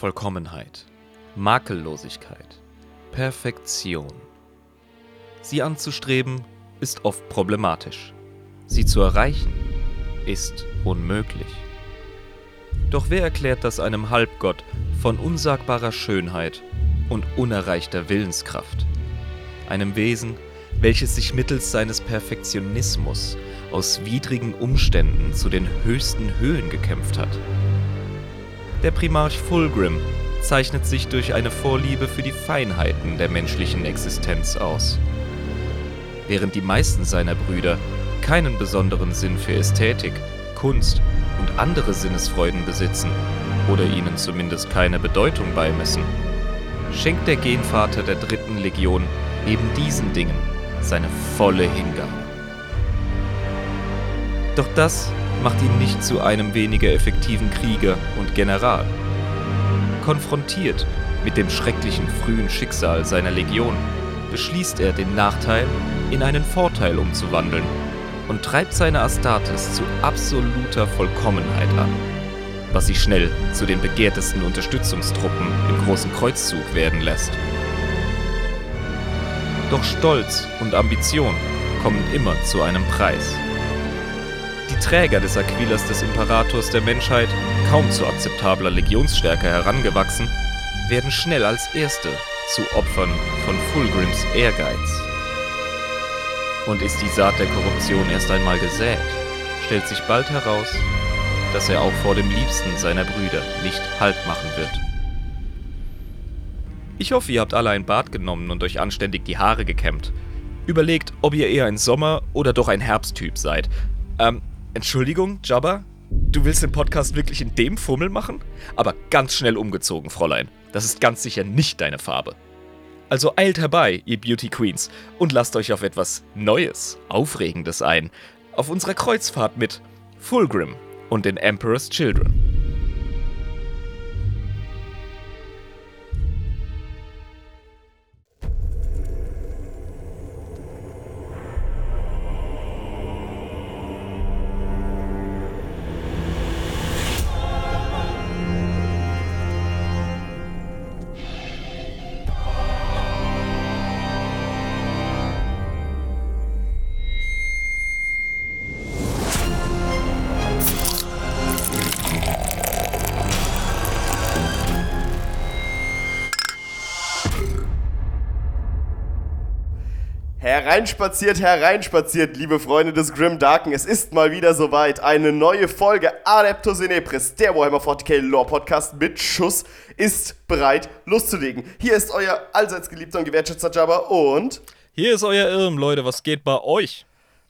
Vollkommenheit, Makellosigkeit, Perfektion. Sie anzustreben ist oft problematisch. Sie zu erreichen ist unmöglich. Doch wer erklärt das einem Halbgott von unsagbarer Schönheit und unerreichter Willenskraft? Einem Wesen, welches sich mittels seines Perfektionismus aus widrigen Umständen zu den höchsten Höhen gekämpft hat. Der Primarch Fulgrim zeichnet sich durch eine Vorliebe für die Feinheiten der menschlichen Existenz aus. Während die meisten seiner Brüder keinen besonderen Sinn für Ästhetik, Kunst und andere Sinnesfreuden besitzen oder ihnen zumindest keine Bedeutung beimessen, schenkt der Genvater der dritten Legion eben diesen Dingen seine volle Hingabe. Doch das macht ihn nicht zu einem weniger effektiven Krieger und General. Konfrontiert mit dem schrecklichen frühen Schicksal seiner Legion, beschließt er, den Nachteil in einen Vorteil umzuwandeln und treibt seine Astartes zu absoluter Vollkommenheit an, was sie schnell zu den begehrtesten Unterstützungstruppen im Großen Kreuzzug werden lässt. Doch Stolz und Ambition kommen immer zu einem Preis. Träger des Aquilas des Imperators der Menschheit, kaum zu akzeptabler Legionsstärke herangewachsen, werden schnell als Erste zu Opfern von Fulgrims Ehrgeiz. Und ist die Saat der Korruption erst einmal gesät, stellt sich bald heraus, dass er auch vor dem Liebsten seiner Brüder nicht Halt machen wird. Ich hoffe, ihr habt alle ein Bad genommen und euch anständig die Haare gekämmt. Überlegt, ob ihr eher ein Sommer- oder doch ein Herbsttyp seid. Ähm, Entschuldigung, Jabba? Du willst den Podcast wirklich in dem Fummel machen? Aber ganz schnell umgezogen, Fräulein. Das ist ganz sicher nicht deine Farbe. Also eilt herbei, ihr Beauty Queens, und lasst euch auf etwas Neues, Aufregendes ein. Auf unserer Kreuzfahrt mit Fulgrim und den Emperor's Children. Hereinspaziert, hereinspaziert, liebe Freunde des Grim Darken. Es ist mal wieder soweit. Eine neue Folge Adeptus Inepris, der Warhammer 40k Lore Podcast mit Schuss, ist bereit loszulegen. Hier ist euer allseits geliebter und gewertschätzter Jabba und. Hier ist euer Irm, Leute. Was geht bei euch?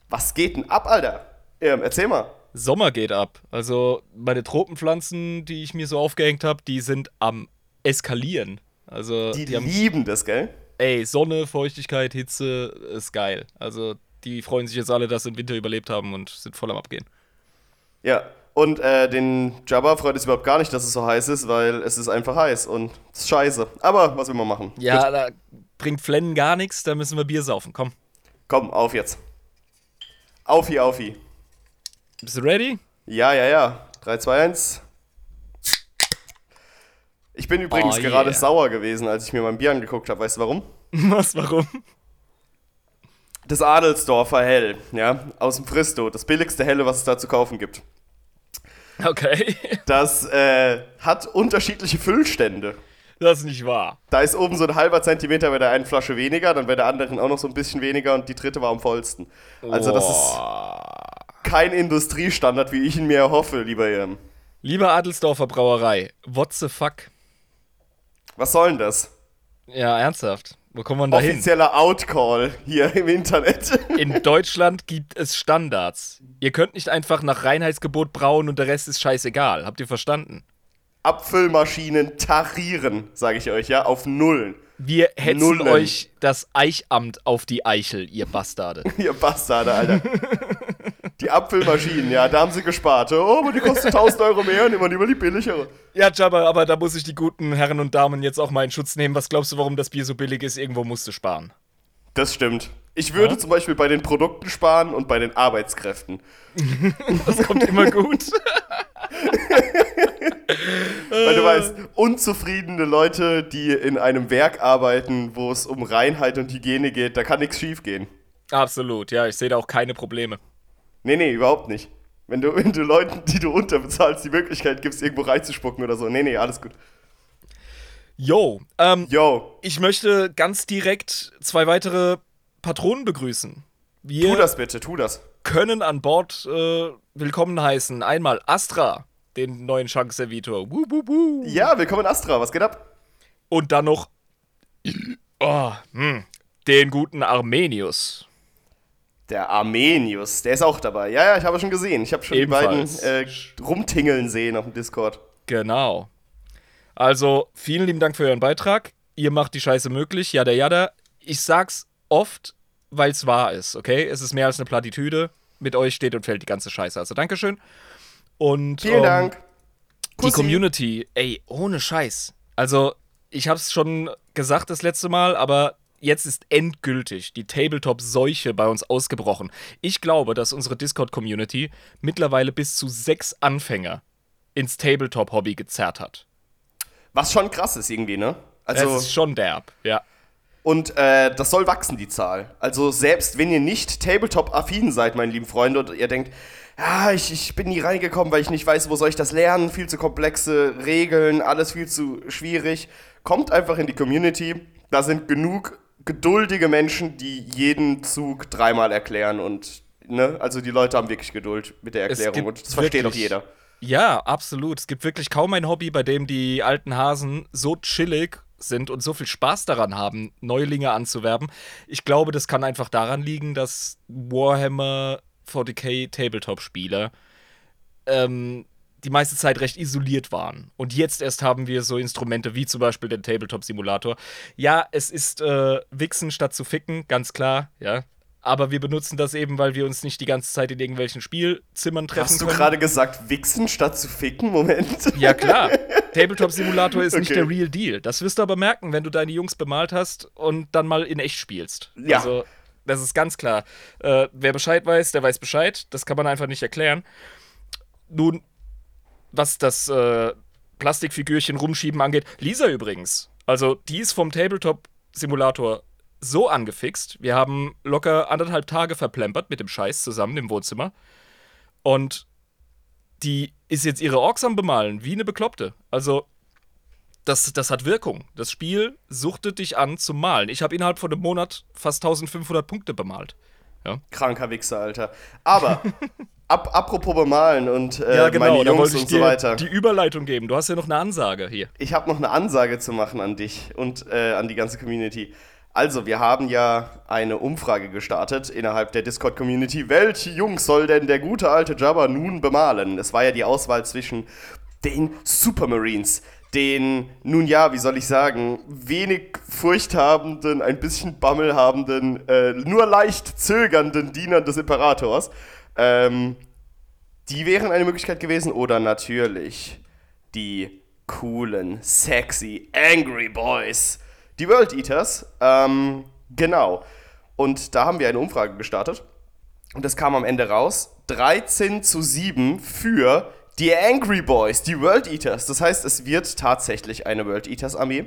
Was geht denn ab, Alter? Irm, erzähl mal. Sommer geht ab. Also meine Tropenpflanzen, die ich mir so aufgehängt habe, die sind am eskalieren. Also Die, die haben lieben das, gell? Ey, Sonne, Feuchtigkeit, Hitze ist geil. Also die freuen sich jetzt alle, dass sie den Winter überlebt haben und sind voll am Abgehen. Ja. Und äh, den Jabba freut es überhaupt gar nicht, dass es so heiß ist, weil es ist einfach heiß und es ist scheiße. Aber was will man machen? Ja, Gut, da bringt Flennen gar nichts, da müssen wir Bier saufen. Komm. komm, auf jetzt. Aufi, aufi. Bist du ready? Ja, ja, ja. 3, 2, 1. Ich bin übrigens Oh, gerade yeah. sauer gewesen, als ich mir mein Bier angeguckt habe. Weißt du warum? Was, warum? Das Adelsdorfer Hell, ja, aus dem Fristo. Das billigste Helle, was es da zu kaufen gibt. Okay. Das äh, hat unterschiedliche Füllstände. Das ist nicht wahr. Da ist oben so ein halber Zentimeter bei der einen Flasche weniger, dann bei der anderen auch noch so ein bisschen weniger und die dritte war am vollsten. Also das ist kein Industriestandard, wie ich ihn mir erhoffe, lieber Jan. Lieber Adelsdorfer Brauerei, what the fuck? Was soll denn das? Ja, ernsthaft. Wo kommt man da hin? Offizieller Outcall hier im Internet. In Deutschland gibt es Standards. Ihr könnt nicht einfach nach Reinheitsgebot brauen und der Rest ist scheißegal. Habt ihr verstanden? Abfüllmaschinen tarieren, sage ich euch, ja, auf Nullen. Wir hetzen Nullen. euch das Eichamt auf die Eichel, ihr Bastarde. Ihr Bastarde, Alter. Die Abfüllmaschinen, ja, da haben sie gespart. Oh, aber die kosten 1000 Euro mehr, nehmen wir lieber die billigere. Ja, Jabba, aber da muss ich die guten Herren und Damen jetzt auch mal in Schutz nehmen. Was glaubst du, warum das Bier so billig ist? Irgendwo musst du sparen. Das stimmt. Ich würde Ja? zum Beispiel bei den Produkten sparen und bei den Arbeitskräften. Das kommt immer gut. Weil Weil du weißt, unzufriedene Leute, die in einem Werk arbeiten, wo es um Reinheit und Hygiene geht, da kann nichts schief gehen. Absolut, ja, ich sehe da auch keine Probleme. Nee, nee, überhaupt nicht. Wenn du, wenn du Leuten, die du unterbezahlst, die Möglichkeit gibst, irgendwo reinzuspucken oder so. Nee, nee, alles gut. Yo, ähm, Yo, ich möchte ganz direkt zwei weitere Patronen begrüßen. Wir tu das bitte, tu das. können an Bord äh, willkommen heißen. Einmal Astra, den neuen wuh, wuh. Ja, willkommen Astra, was geht ab? Und dann noch oh, hm, den guten Armenius. Der Armenius, der ist auch dabei. Ja, ja, ich habe schon gesehen. Ich habe schon Ebenfalls. die beiden äh, rumtingeln sehen auf dem Discord. Genau. Also, vielen lieben Dank für euren Beitrag. Ihr macht die Scheiße möglich. Jada, jada. Ich sag's oft, weil es wahr ist, okay? Es ist mehr als eine Plattitüde. Mit euch steht und fällt die ganze Scheiße. Also, Dankeschön. Und Vielen ähm, Dank. die Kussi. Community, ey, ohne Scheiß. Also, ich hab's schon gesagt das letzte Mal, aber jetzt ist endgültig die Tabletop-Seuche bei uns ausgebrochen. Ich glaube, dass unsere Discord-Community mittlerweile bis zu sechs Anfänger ins Tabletop-Hobby gezerrt hat. Was schon krass ist irgendwie, ne? Also, das ist schon derb, ja. und äh, das soll wachsen, die Zahl. Also, selbst wenn ihr nicht Tabletop-affin seid, meine lieben Freunde, und ihr denkt, ja, ich, ich bin nie reingekommen, weil ich nicht weiß, wo soll ich das lernen, viel zu komplexe Regeln, alles viel zu schwierig. Kommt einfach in die Community. Da sind genug geduldige Menschen, die jeden Zug dreimal erklären und, ne? Also, die Leute haben wirklich Geduld mit der Erklärung und das versteht auch wirklich- jeder. Ja, absolut. Es gibt wirklich kaum ein Hobby, bei dem die alten Hasen so chillig sind und so viel Spaß daran haben, Neulinge anzuwerben. Ich glaube, das kann einfach daran liegen, dass Warhammer 40k Tabletop-Spieler ähm, die meiste Zeit recht isoliert waren. Und jetzt erst haben wir so Instrumente wie zum Beispiel den Tabletop-Simulator. Ja, es ist äh, Wichsen statt zu ficken, ganz klar, ja. Aber wir benutzen das eben, weil wir uns nicht die ganze Zeit in irgendwelchen Spielzimmern treffen Hast du gerade gesagt, wichsen statt zu ficken? Moment. Ja, klar. Tabletop-Simulator ist nicht Okay. der Real Deal. Das wirst du aber merken, wenn du deine Jungs bemalt hast und dann mal in echt spielst. Ja. Also, das ist ganz klar. Äh, wer Bescheid weiß, der weiß Bescheid. Das kann man einfach nicht erklären. Nun, was das äh, Plastikfigürchen rumschieben angeht, Lisa übrigens. Also, die ist vom Tabletop-Simulator so angefixt. Wir haben locker anderthalb Tage verplempert mit dem Scheiß zusammen im Wohnzimmer. Und die ist jetzt ihre Orks am Bemalen, wie eine Bekloppte. Also, das, das hat Wirkung. Das Spiel suchtet dich an zum Malen. Ich habe innerhalb von einem Monat fast 1500 Punkte bemalt. Kranker Wichser, Alter. Aber, ab, apropos bemalen und äh, meine da Jungs wollte ich und so weiter. die Überleitung geben. Du hast ja noch eine Ansage hier. Ich habe noch eine Ansage zu machen an dich und äh, an die ganze Community. Also, wir haben ja eine Umfrage gestartet innerhalb der Discord-Community. Welche Jungs soll denn der gute alte Jabba nun bemalen? Es war ja die Auswahl zwischen den Supermarines, den, nun ja, wie soll ich sagen, wenig furchthabenden, ein bisschen bammelhabenden, äh, nur leicht zögernden Dienern des Imperators. Ähm, die wären eine Möglichkeit gewesen. Oder natürlich die coolen, sexy, angry Boys. Die World Eaters. Ähm, genau. Und da haben wir eine Umfrage gestartet. Und es kam am Ende raus: 13 zu 7 für die Angry Boys, die World Eaters. Das heißt, es wird tatsächlich eine World Eaters Armee.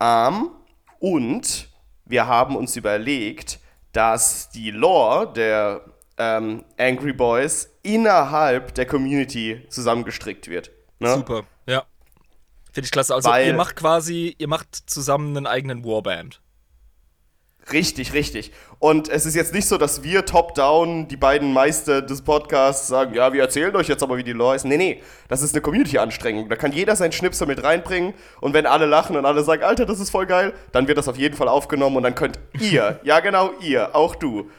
Ähm, und wir haben uns überlegt, dass die Lore der ähm, Angry Boys innerhalb der Community zusammengestrickt wird. Ne? Super, ja. Finde ich klasse. Also, Weil- ihr macht quasi, ihr macht zusammen einen eigenen Warband. Richtig, richtig. Und es ist jetzt nicht so, dass wir top-down, die beiden Meister des Podcasts, sagen, ja, wir erzählen euch jetzt aber, wie die Lore ist. Nee, nee, das ist eine Community-Anstrengung. Da kann jeder seinen Schnipsel mit reinbringen und wenn alle lachen und alle sagen, Alter, das ist voll geil, dann wird das auf jeden Fall aufgenommen und dann könnt ihr, ja genau ihr, auch du,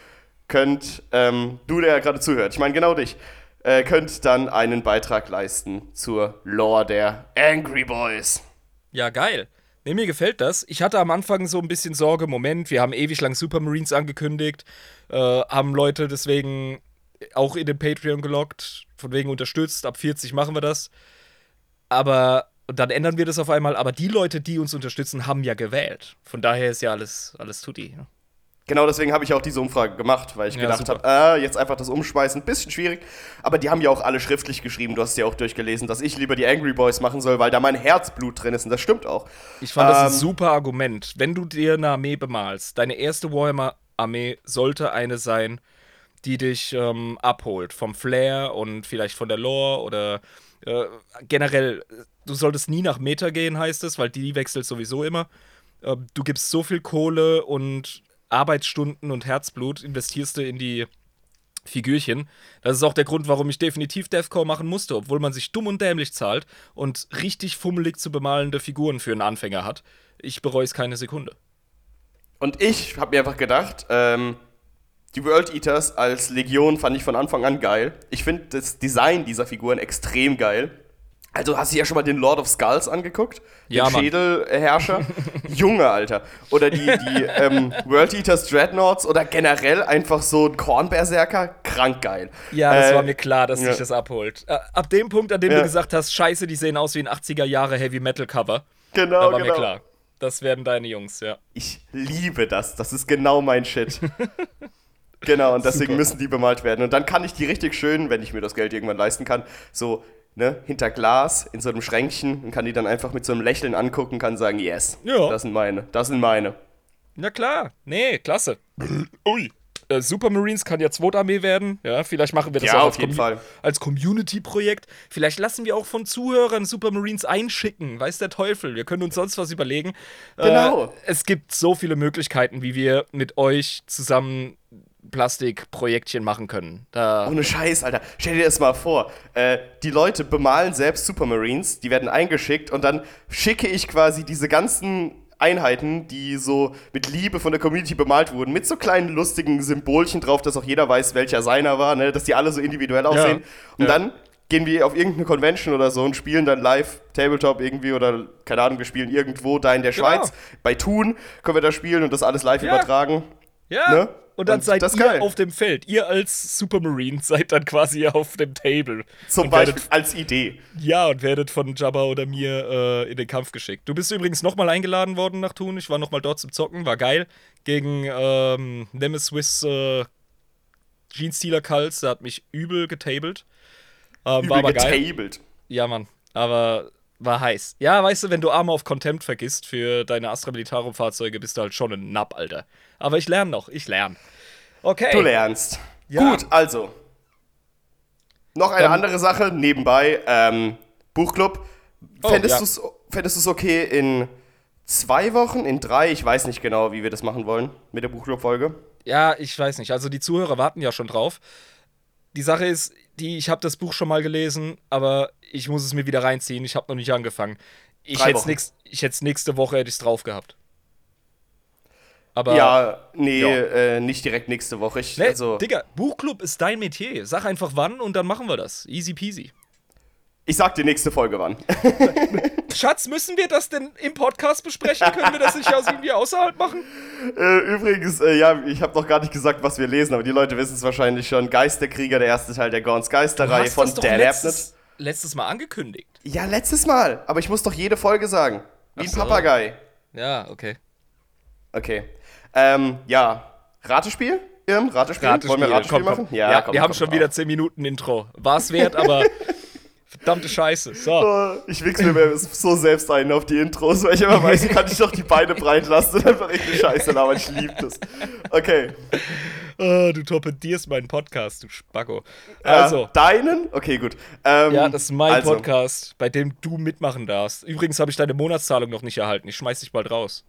könnt, ähm, du, der gerade zuhört, ich meine genau dich, äh, könnt dann einen Beitrag leisten zur Lore der Angry Boys. Ja, geil. Nee, mir gefällt das. Ich hatte am Anfang so ein bisschen Sorge, Moment, wir haben ewig lang Supermarines angekündigt, äh, haben Leute deswegen auch in den Patreon gelockt, von wegen unterstützt, ab 40 machen wir das. Aber und dann ändern wir das auf einmal, aber die Leute, die uns unterstützen, haben ja gewählt. Von daher ist ja alles, alles tutti. ne? Genau deswegen habe ich auch diese Umfrage gemacht, weil ich Ja, gedacht habe, äh, jetzt einfach das Umschmeißen, ein bisschen schwierig. Aber die haben ja auch alle schriftlich geschrieben, du hast ja auch durchgelesen, dass ich lieber die Angry Boys machen soll, weil da mein Herzblut drin ist und das stimmt auch. Ich fand das ein Ähm, super Argument. Wenn du dir eine Armee bemalst, deine erste Warhammer-Armee sollte eine sein, die dich ähm, abholt. Vom Flair und vielleicht von der Lore oder äh, generell, du solltest nie nach Meta gehen, heißt es, weil die wechselt sowieso immer. Äh, du gibst so viel Kohle und Arbeitsstunden und Herzblut, investierst du in die Figürchen. Das ist auch der Grund, warum ich definitiv Deathcore machen musste, obwohl man sich dumm und dämlich zahlt und richtig fummelig zu bemalende Figuren für einen Anfänger hat. Ich bereue es keine Sekunde. Und ich habe mir einfach gedacht, ähm, die World Eaters als Legion fand ich von Anfang an geil. Ich finde das Design dieser Figuren extrem geil. Also hast du ja schon mal den Lord of Skulls angeguckt? Den Ja. Schädelherrscher? Junge, Alter. Oder die, die ähm, World Eaters Dreadnoughts oder generell einfach so ein Kornberserker? Krank geil. Ja, das Äh, war mir klar, dass ja. sich das abholt. Äh, ab dem Punkt, an dem Ja. du gesagt hast, scheiße, die sehen aus wie ein 80er Jahre Heavy Metal Cover, Genau, da war genau. mir klar. Das werden deine Jungs, ja. Ich liebe das. Das ist genau mein Shit. genau, und deswegen Super. müssen die bemalt werden. Und dann kann ich die richtig schön, wenn ich mir das Geld irgendwann leisten kann, so ne, hinter Glas in so einem Schränkchen und kann die dann einfach mit so einem Lächeln angucken, kann sagen, yes, Ja. das sind meine, das sind meine. Na klar, nee, klasse. Ui. Äh, Supermarines kann ja Zweitarmee werden. Ja, vielleicht machen wir das Ja, auch auf als, Fall. als Community-Projekt. Vielleicht lassen wir auch von Zuhörern Supermarines einschicken. Weiß der Teufel. Wir können uns sonst was überlegen. Genau. Äh, es gibt so viele Möglichkeiten, wie wir mit euch zusammen Plastikprojektchen machen können. Da, Ohne Scheiß, Alter. Stell dir das mal vor. Äh, die Leute bemalen selbst Supermarines, die werden eingeschickt und dann schicke ich quasi diese ganzen Einheiten, die so mit Liebe von der Community bemalt wurden, mit so kleinen lustigen Symbolchen drauf, dass auch jeder weiß, welcher seiner war, ne? dass die alle so individuell aussehen. Und Ja. dann gehen wir auf irgendeine Convention oder so und spielen dann live Tabletop irgendwie oder keine Ahnung, wir spielen irgendwo da in der Genau. Schweiz. Bei Thun können wir da spielen und das alles live Ja. übertragen. Ja. ne? Und dann Und seid ihr geil. auf dem Feld. Ihr als Supermarine seid dann quasi auf dem Table. Zum Beispiel werdet als Idee. Ja, und werdet von Jabba oder mir äh, in den Kampf geschickt. Du bist übrigens nochmal eingeladen worden nach Thun. Ich war nochmal dort zum Zocken, war geil. Gegen ähm, Nemesis äh, Jeans-Stealer Kults, der hat mich übel getabelt. Ähm, war aber Übel geil. getabled. Ja, Mann. Aber war heiß. Ja, weißt du, wenn du Arme auf Contempt vergisst für deine Astra Militarum-Fahrzeuge, bist du halt schon ein Napp, Alter. Aber ich lerne noch, ich lerne. Okay. Du lernst. Ja. Gut, also. Noch eine Dann- andere Sache nebenbei. Ähm, Buchclub. Oh, Fändest ja. fändest du's okay in zwei Wochen, in drei? Ich weiß nicht genau, wie wir das machen wollen mit der Buchclub-Folge. Ja, ich weiß nicht. Also die Zuhörer warten ja schon drauf. Die Sache ist, die, ich habe das Buch schon mal gelesen, aber ich muss es mir wieder reinziehen. Ich habe noch nicht angefangen. Ich hätte nächst, ich nächste Woche hätte ich's drauf gehabt. Aber ja, nee, ja. Äh, nicht direkt nächste Woche. Ich, ne, also, Digga, Buchclub ist dein Metier. Sag einfach wann und dann machen wir das. Easy peasy. ich sag dir nächste Folge wann. Schatz, müssen wir das denn im Podcast besprechen? Können wir das nicht aus irgendwie außerhalb machen? äh, übrigens, äh, ja, ich habe noch gar nicht gesagt, was wir lesen, aber die Leute wissen es wahrscheinlich schon. Geisterkrieger, der erste Teil der Gorns Geisterreihe von Dan letztes, letztes Mal angekündigt. Ja, letztes Mal. Aber ich muss doch jede Folge sagen. Wie ein so. Papagei. Ja, okay. Okay. Ähm, ja. Ratespiel? Irm, Ratespiel? Wollen wir Ratespiel komm, komm. machen? Ja, komm, wir haben schon wieder 10 Minuten Intro. War es wert, aber verdammte Scheiße. So. Oh, Ich wichs mir so selbst ein auf die Intros, weil ich immer weiß, kann ich doch die Beine breit lassen und einfach irgendeine Scheiße labern. Ich lieb das. Okay. Oh, du torpedierst meinen Podcast, du Spacko. Also. Also, deinen? Okay, gut. Ähm, ja, das ist mein also, Podcast, bei dem du mitmachen darfst. Übrigens habe ich deine Monatszahlung noch nicht erhalten. Ich schmeiß dich bald raus.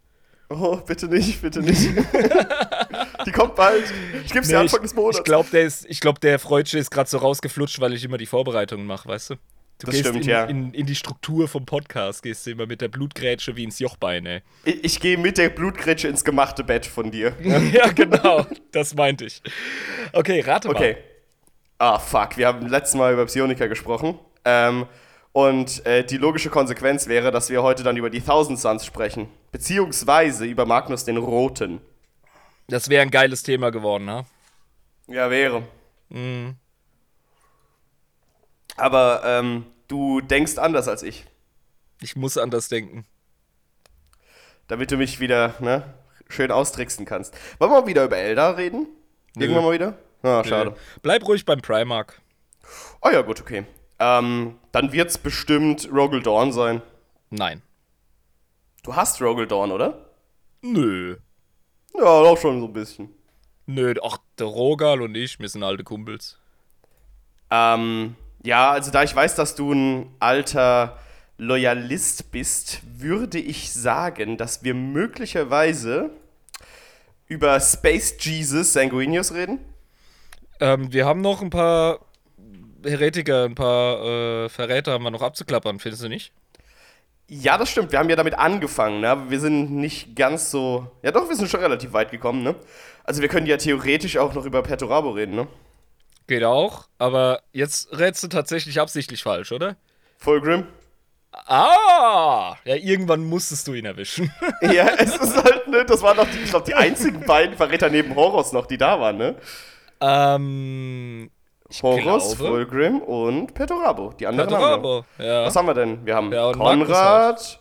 Oh, bitte nicht, bitte nicht. die kommt bald. Ich geb's dir Nee, Anfang ich des Monats. ich glaube, der, ist- ich glaub, der Freudsche ist gerade so rausgeflutscht, weil ich immer die Vorbereitungen mache, weißt du? Du Das gehst stimmt, in, ja. in, in die Struktur vom Podcast, gehst du immer mit der Blutgrätsche wie ins Jochbein, ey. ich ich gehe mit der Blutgrätsche ins gemachte Bett von dir. ja, genau. Das meinte ich. Okay, rate mal. Okay. Ah, fuck. Wir haben letztes Mal über Psionika gesprochen. Ähm, und äh, die logische Konsequenz wäre, dass wir heute dann über die Thousand Suns sprechen. Beziehungsweise über Magnus den Roten. Das wäre ein geiles Thema geworden, ne? Ja, wäre. Mhm. Aber ähm, du denkst anders als ich. Ich muss anders denken. Damit du mich wieder, ne? schön austricksen kannst. Wollen wir mal wieder über Eldar reden? Irgendwann mal wieder? Ah, schade. Bleib ruhig beim Primark. Oh ja, gut, okay. Ähm, dann wird's bestimmt Rogel Dawn sein. Nein. Du hast Rogel Dawn, oder? Nö. Ja, auch schon so ein bisschen. Nö, ach, der Rogal und ich, wir sind alte Kumpels. Ähm, ja, also da ich weiß, dass du ein alter Loyalist bist, würde ich sagen, dass wir möglicherweise über Space Jesus Sanguinius reden. Ähm, wir haben noch ein paar Heretiker, ein paar äh, Verräter haben wir noch abzuklappern, findest du nicht? Ja, das stimmt. Wir haben ja damit angefangen, ne? aber wir sind nicht ganz so. Ja, doch, wir sind schon relativ weit gekommen, ne? Also, wir können ja theoretisch auch noch über Perturabo reden, ne? Geht auch, aber jetzt rätst du tatsächlich absichtlich falsch, oder? Fulgrim? Ah! Ja, irgendwann musstest du ihn erwischen. ja, es ist halt, ne? Das waren doch, die, ich glaube, die einzigen beiden Verräter neben Horus noch, die da waren, ne? ähm. Horus, Fulgrim und Perturabo. Die anderen haben Perturabo, wir. ja. Was haben wir denn? Wir haben Ja, Konrad.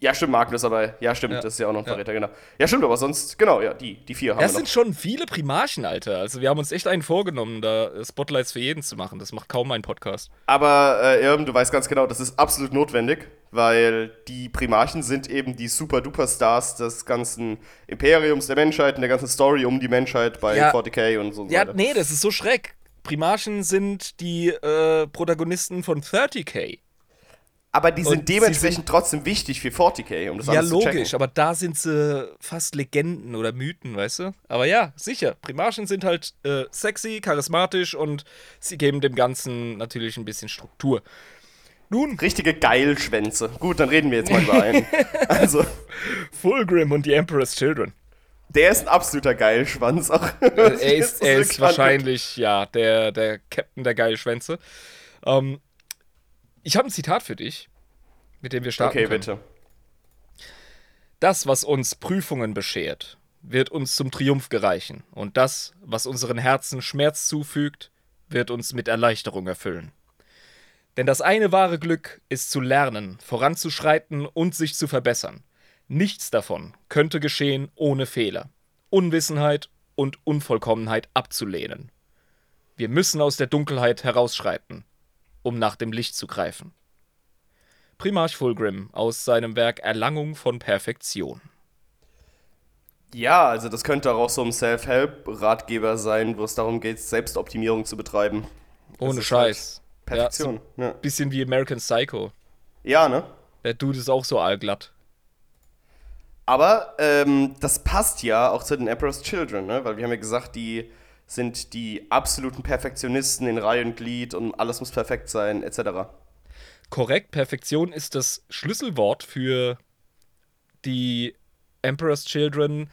Ja, stimmt, Magnus aber. Ja, stimmt, Ja. das ist ja auch noch ein Ja. Verräter, genau. Ja, stimmt, aber sonst, genau, ja, die, die vier haben Das wir sind noch. schon viele Primarchen, Alter. Also wir haben uns echt einen vorgenommen, da Spotlights für jeden zu machen. Das macht kaum ein Podcast. Aber, äh, Irm, du weißt ganz genau, das ist absolut notwendig, weil die Primarchen sind eben die Super-Duper-Stars des ganzen Imperiums der Menschheit und der ganzen Story um die Menschheit bei Ja. 40k und so Ja, weiter. nee, das ist so schreck. Primarchen sind die äh, Protagonisten von 30k. Aber die Und sind sie dementsprechend trotzdem wichtig für 40k, um das Ja, alles zu checken. logisch, aber da sind sie fast Legenden oder Mythen, weißt du? Aber ja, sicher. Primarchen sind halt äh, sexy, charismatisch und sie geben dem Ganzen natürlich ein bisschen Struktur. Nun, Richtige Geilschwänze. Gut, dann reden wir jetzt mal über einen. Also, Fulgrim und die Emperor's Children. der ist ein absoluter Geilschwanz auch. er ist, er ist wahrscheinlich, ja, der, der Captain der Geilschwänze. Ähm, ich habe ein Zitat für dich, mit dem wir starten Okay, können. bitte. Das, was uns Prüfungen beschert, wird uns zum Triumph gereichen. Und das, was unseren Herzen Schmerz zufügt, wird uns mit Erleichterung erfüllen. Denn das eine wahre Glück ist zu lernen, voranzuschreiten und sich zu verbessern. Nichts davon könnte geschehen ohne Fehler, Unwissenheit und Unvollkommenheit abzulehnen. Wir müssen aus der Dunkelheit herausschreiten, um nach dem Licht zu greifen. Primarch Fulgrim aus seinem Werk Erlangung von Perfektion. Ja, also das könnte auch so ein Self-Help-Ratgeber sein, wo es darum geht, Selbstoptimierung zu betreiben. Ohne ist Scheiß. Perfektion. Ja, Ja, so bisschen wie American Psycho. ja ne? Der Dude ist auch so allglatt. Aber ähm, das passt ja auch zu den Emperor's Children, ne? Weil wir haben ja gesagt, die sind die absoluten Perfektionisten in Reihe und Glied und alles muss perfekt sein, etc. Korrekt, Perfektion ist das Schlüsselwort für die Emperor's Children.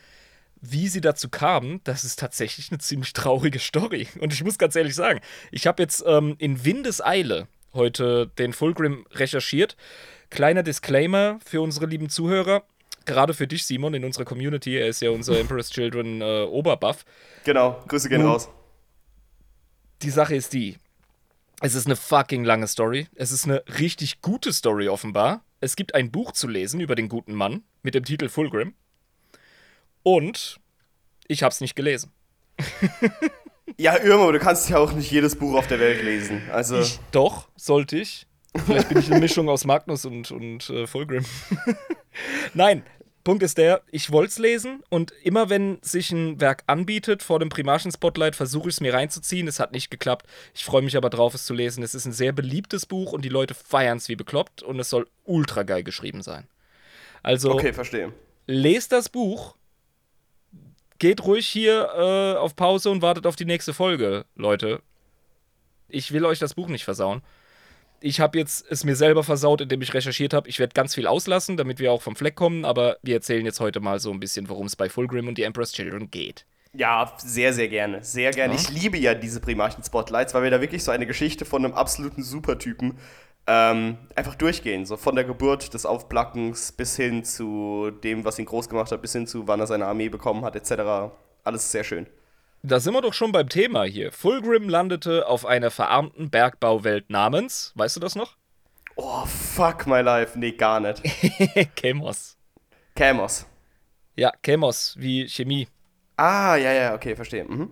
Wie sie dazu kamen, das ist tatsächlich eine ziemlich traurige Story. Und ich muss ganz ehrlich sagen, ich habe jetzt ähm, in Windeseile heute den Fulgrim recherchiert. Kleiner Disclaimer für unsere lieben Zuhörer. Gerade für dich, Simon, in unserer Community. Er ist ja unser Emperor's Children äh, Oberbuff. Genau, Grüße gehen Nun- raus. die Sache ist die. Es ist eine fucking lange Story. Es ist eine richtig gute Story offenbar. Es gibt ein Buch zu lesen über den guten Mann mit dem Titel Fulgrim. Und ich hab's nicht gelesen. Ja, Irma, du kannst ja auch nicht jedes Buch auf der Welt lesen. Also, Ich doch, sollte ich. Vielleicht bin ich eine Mischung aus Magnus und, und äh, Fulgrim. Nein, Punkt ist der, ich wollte es lesen und immer wenn sich ein Werk anbietet vor dem Primarchen-Spotlight, versuche ich es mir reinzuziehen. Es hat nicht geklappt. Ich freue mich aber drauf, es zu lesen. Es ist ein sehr beliebtes Buch und die Leute feiern es wie bekloppt und es soll ultra geil geschrieben sein. Also okay, verstehe. lest das Buch, geht ruhig hier äh, auf Pause und wartet auf die nächste Folge, Leute. Ich will euch das Buch nicht versauen. Ich habe jetzt es mir selber versaut, indem ich recherchiert habe. Ich werde ganz viel auslassen, damit wir auch vom Fleck kommen, aber wir erzählen jetzt heute mal so ein bisschen, worum es bei Fulgrim und die Emperor's Children geht. Ja, sehr, sehr gerne. Sehr gerne. Ich liebe ja diese Primarchen-Spotlights, weil wir da wirklich so eine Geschichte von einem absoluten Supertypen ähm, einfach durchgehen. So von der Geburt des Aufplackens bis hin zu dem, was ihn groß gemacht hat, bis hin zu wann er seine Armee bekommen hat, etc. Alles sehr schön. Da sind wir doch schon beim Thema hier. Fulgrim landete auf einer verarmten Bergbauwelt namens, weißt du das noch? Oh, fuck my life. Nee, gar nicht. Kemos. Kamos. Ja, Chemos, wie Chemie. Ah, ja, ja, okay, verstehe. Mhm.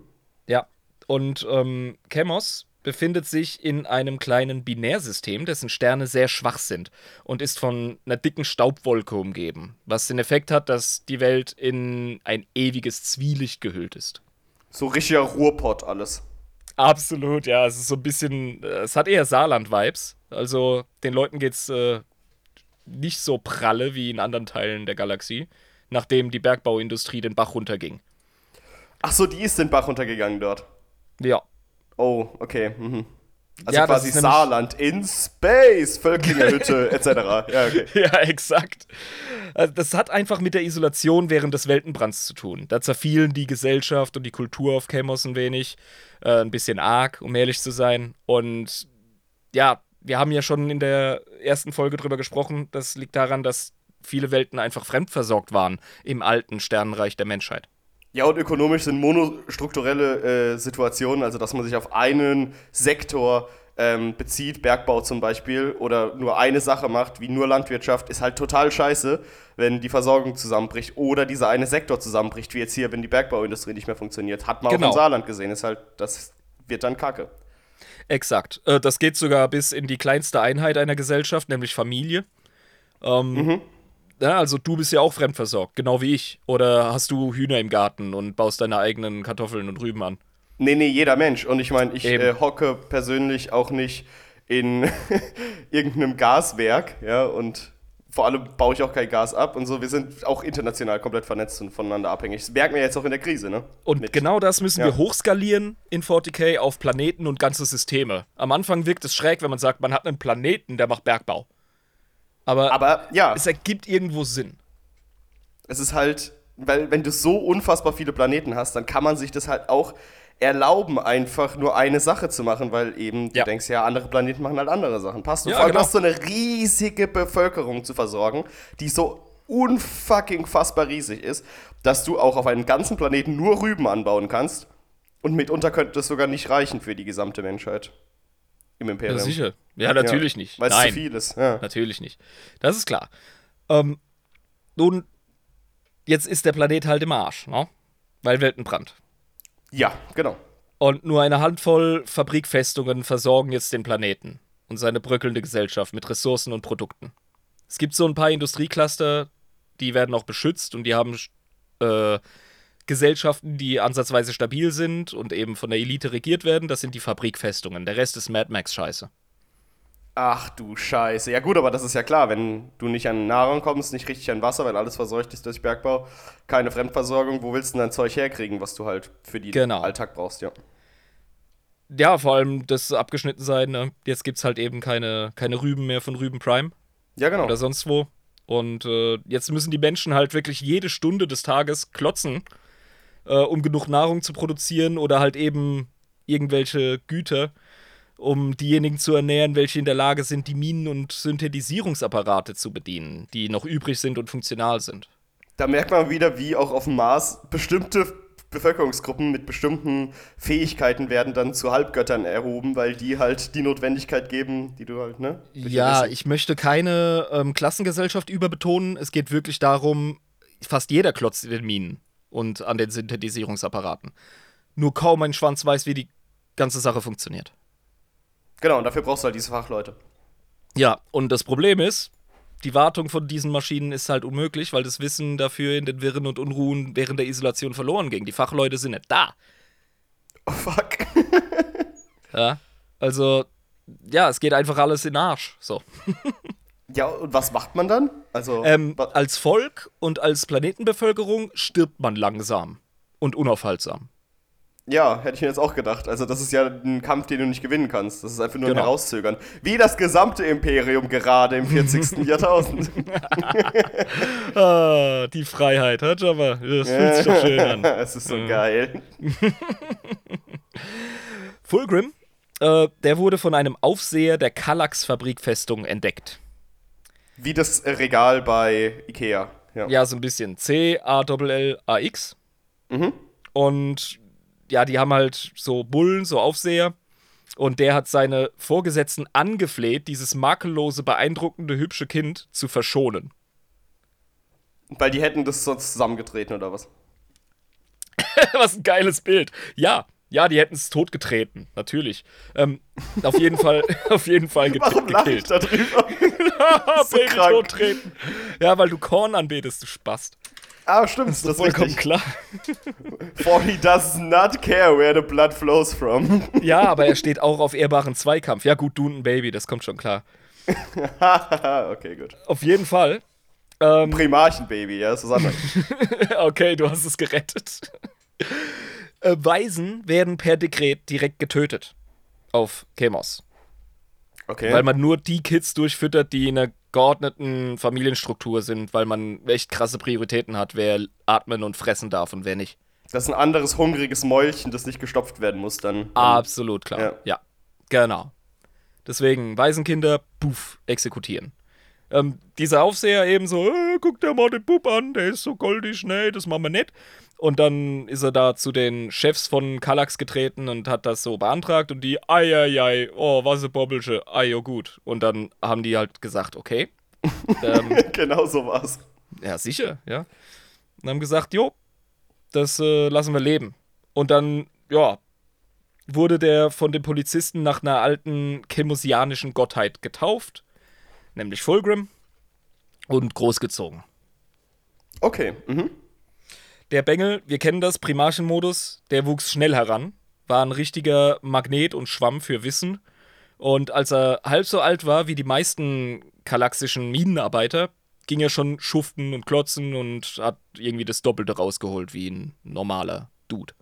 Ja, und ähm, Chemos befindet sich in einem kleinen Binärsystem, dessen Sterne sehr schwach sind und ist von einer dicken Staubwolke umgeben, was den Effekt hat, dass die Welt in ein ewiges Zwielicht gehüllt ist. So richtiger Ruhrpott alles. Absolut, ja. Es ist so ein bisschen, äh, es hat eher Saarland-Vibes. Also den Leuten geht's äh, nicht so pralle wie in anderen Teilen der Galaxie, nachdem die Bergbauindustrie den Bach runterging. Ach so, die ist den Bach runtergegangen dort. Ja. Oh, okay. Mhm. Also Ja, quasi Saarland in Space, Völklingerhütte etc. Ja, okay. Ja, exakt. Also das hat einfach mit der Isolation während des Weltenbrands zu tun. Da zerfielen die Gesellschaft und die Kultur auf Chemos ein wenig. Äh, ein bisschen arg, um ehrlich zu sein. Und ja, wir haben ja schon in der ersten Folge drüber gesprochen. Das liegt daran, dass viele Welten einfach fremdversorgt waren im alten Sternenreich der Menschheit. Ja, und ökonomisch sind monostrukturelle äh, Situationen, also dass man sich auf einen Sektor ähm, bezieht, Bergbau zum Beispiel, oder nur eine Sache macht, wie nur Landwirtschaft, ist halt total scheiße, wenn die Versorgung zusammenbricht oder dieser eine Sektor zusammenbricht, wie jetzt hier, wenn die Bergbauindustrie nicht mehr funktioniert. Hat man Genau. auch im Saarland gesehen, ist halt, das wird dann kacke. Exakt. Äh, das geht sogar bis in die kleinste Einheit einer Gesellschaft, nämlich Familie. Ähm, ja, also du bist ja auch fremdversorgt, genau wie ich. Oder hast du Hühner im Garten und baust deine eigenen Kartoffeln und Rüben an? Nee, nee, jeder Mensch. Und ich meine, ich äh, hocke persönlich auch nicht in irgendeinem Gaswerk, ja, und vor allem baue ich auch kein Gas ab und so. Wir sind auch international komplett vernetzt und voneinander abhängig. Das merken wir jetzt auch in der Krise, ne? Und Mit- genau das müssen Ja. wir hochskalieren in 40k auf Planeten und ganze Systeme. Am Anfang wirkt es schräg, wenn man sagt, man hat einen Planeten, der macht Bergbau. Aber, Aber ja, es ergibt irgendwo Sinn. es ist halt, weil wenn du so unfassbar viele Planeten hast, dann kann man sich das halt auch erlauben, einfach nur eine Sache zu machen, weil eben du Ja. denkst, ja, andere Planeten machen halt andere Sachen. Passt. Und Ja, vor allem genau. hast du eine riesige Bevölkerung zu versorgen, die so unfucking fassbar riesig ist, dass du auch auf einem ganzen Planeten nur Rüben anbauen kannst. Und mitunter könnte das sogar nicht reichen für die gesamte Menschheit. Im Imperium. Ja, sicher. Ja, natürlich Ja, nicht. Weil es zu viel ist. Ja. Natürlich nicht. Das ist klar. Ähm, nun, jetzt ist der Planet halt im Arsch, ne? Weil Weltenbrand. ja, genau. Und nur eine Handvoll Fabrikfestungen versorgen jetzt den Planeten und seine bröckelnde Gesellschaft mit Ressourcen und Produkten. Es gibt so ein paar Industriecluster, die werden auch beschützt und die haben äh, Gesellschaften, die ansatzweise stabil sind und eben von der Elite regiert werden. Das sind die Fabrikfestungen. Der Rest ist Mad Max-Scheiße. Ach du Scheiße. Ja gut, aber das ist ja klar, wenn du nicht an Nahrung kommst, nicht richtig an Wasser, weil alles verseucht ist durch Bergbau, keine Fremdversorgung, wo willst du denn dein Zeug herkriegen, was du halt für den Genau. Alltag brauchst, ja. Ja, vor allem das Abgeschnittensein. Ne? Jetzt gibt es halt eben keine, keine Rüben mehr von Rüben Prime Ja, genau. oder sonst wo. Und äh, jetzt müssen die Menschen halt wirklich jede Stunde des Tages klotzen, äh, um genug Nahrung zu produzieren oder halt eben irgendwelche Güter, um diejenigen zu ernähren, welche in der Lage sind, die Minen- und Synthetisierungsapparate zu bedienen, die noch übrig sind und funktional sind. Da merkt man wieder, wie auch auf dem Mars bestimmte Bevölkerungsgruppen mit bestimmten Fähigkeiten werden dann zu Halbgöttern erhoben, weil die halt die Notwendigkeit geben, die du halt, ne? Ja, ich möchte keine ähm, Klassengesellschaft überbetonen. Es geht wirklich darum, fast jeder klotzt in den Minen und an den Synthetisierungsapparaten. Nur kaum ein Schwanz weiß, wie die ganze Sache funktioniert. Genau, und dafür brauchst du halt diese Fachleute. Ja, und das Problem ist, die Wartung von diesen Maschinen ist halt unmöglich, weil das Wissen dafür in den Wirren und Unruhen während der Isolation verloren ging. Die Fachleute sind nicht da. Oh fuck. Ja, also, ja, es geht einfach alles in den Arsch. So. Ja, und was macht man dann? Also, Ähm, als Volk und als Planetenbevölkerung stirbt man langsam und unaufhaltsam. Ja, hätte ich mir jetzt auch gedacht. Also, das ist ja ein Kampf, den du nicht gewinnen kannst. Das ist einfach nur ein Genau. Herauszögern. Wie das gesamte Imperium gerade im 40. Jahrtausend. Ah, die Freiheit, hat aber. Das fühlt sich doch schön an. Es ist so geil. Fulgrim, äh, der wurde von einem Aufseher der Kallax-Fabrikfestung entdeckt. Wie das äh, Regal bei Ikea. Ja. Ja, so ein bisschen C-A-L-L-A-X. Und ja, die haben halt so Bullen, so Aufseher. Und der hat seine Vorgesetzten angefleht, dieses makellose, beeindruckende, hübsche Kind zu verschonen. Weil die hätten das sonst zusammengetreten oder was? Was ein geiles Bild. Ja, ja, die hätten es totgetreten, natürlich. Ähm, auf jeden Fall, auf jeden Fall get Warum lache ich gekillt. da drüber? so Baby krank. tottreten. Ja, weil du Korn anbetest, du Spast. Ah, stimmt, das ist Vollkommen klar. For he does not care where the blood flows from. Ja, aber er steht auch auf ehrbaren Zweikampf. Ja, gut, du und ein Baby, das kommt schon klar. okay, gut. Auf jeden Fall. Ähm, Primarchenbaby, ja, ist was anderes. okay, du hast es gerettet. Äh, Waisen werden per Dekret direkt getötet. Auf Chemos. Okay. Weil man nur die Kids durchfüttert, die in einer geordneten Familienstruktur sind, weil man echt krasse Prioritäten hat, wer atmen und fressen darf und wer nicht. das ist ein anderes hungriges Mäulchen, das nicht gestopft werden muss dann. Absolut klar. Ja. Ja, genau. Deswegen Waisenkinder, puff, exekutieren. Ähm, dieser Aufseher eben so, äh, guck dir mal den Bub an, der ist so goldig, nee, das machen wir nicht. Und dann ist er da zu den Chefs von Kallax getreten und hat das so beantragt und die, ei, ei, ei, oh, was ein Bobbelsche, ei, oh gut. Und dann haben die halt gesagt, okay. ähm, genau so war's. ja, sicher, ja. Und haben gesagt, jo, das äh, lassen wir leben. Und dann, ja, wurde der von den Polizisten nach einer alten chemosianischen Gottheit getauft, nämlich Fulgrim, und großgezogen. Okay, mhm. Der Bengel, wir kennen das, Primarchenmodus, der wuchs schnell heran, war ein richtiger Magnet und Schwamm für Wissen. Und als er halb so alt war wie die meisten galaxischen Minenarbeiter, ging er schon schuften und klotzen und hat irgendwie das Doppelte rausgeholt wie ein normaler Dude.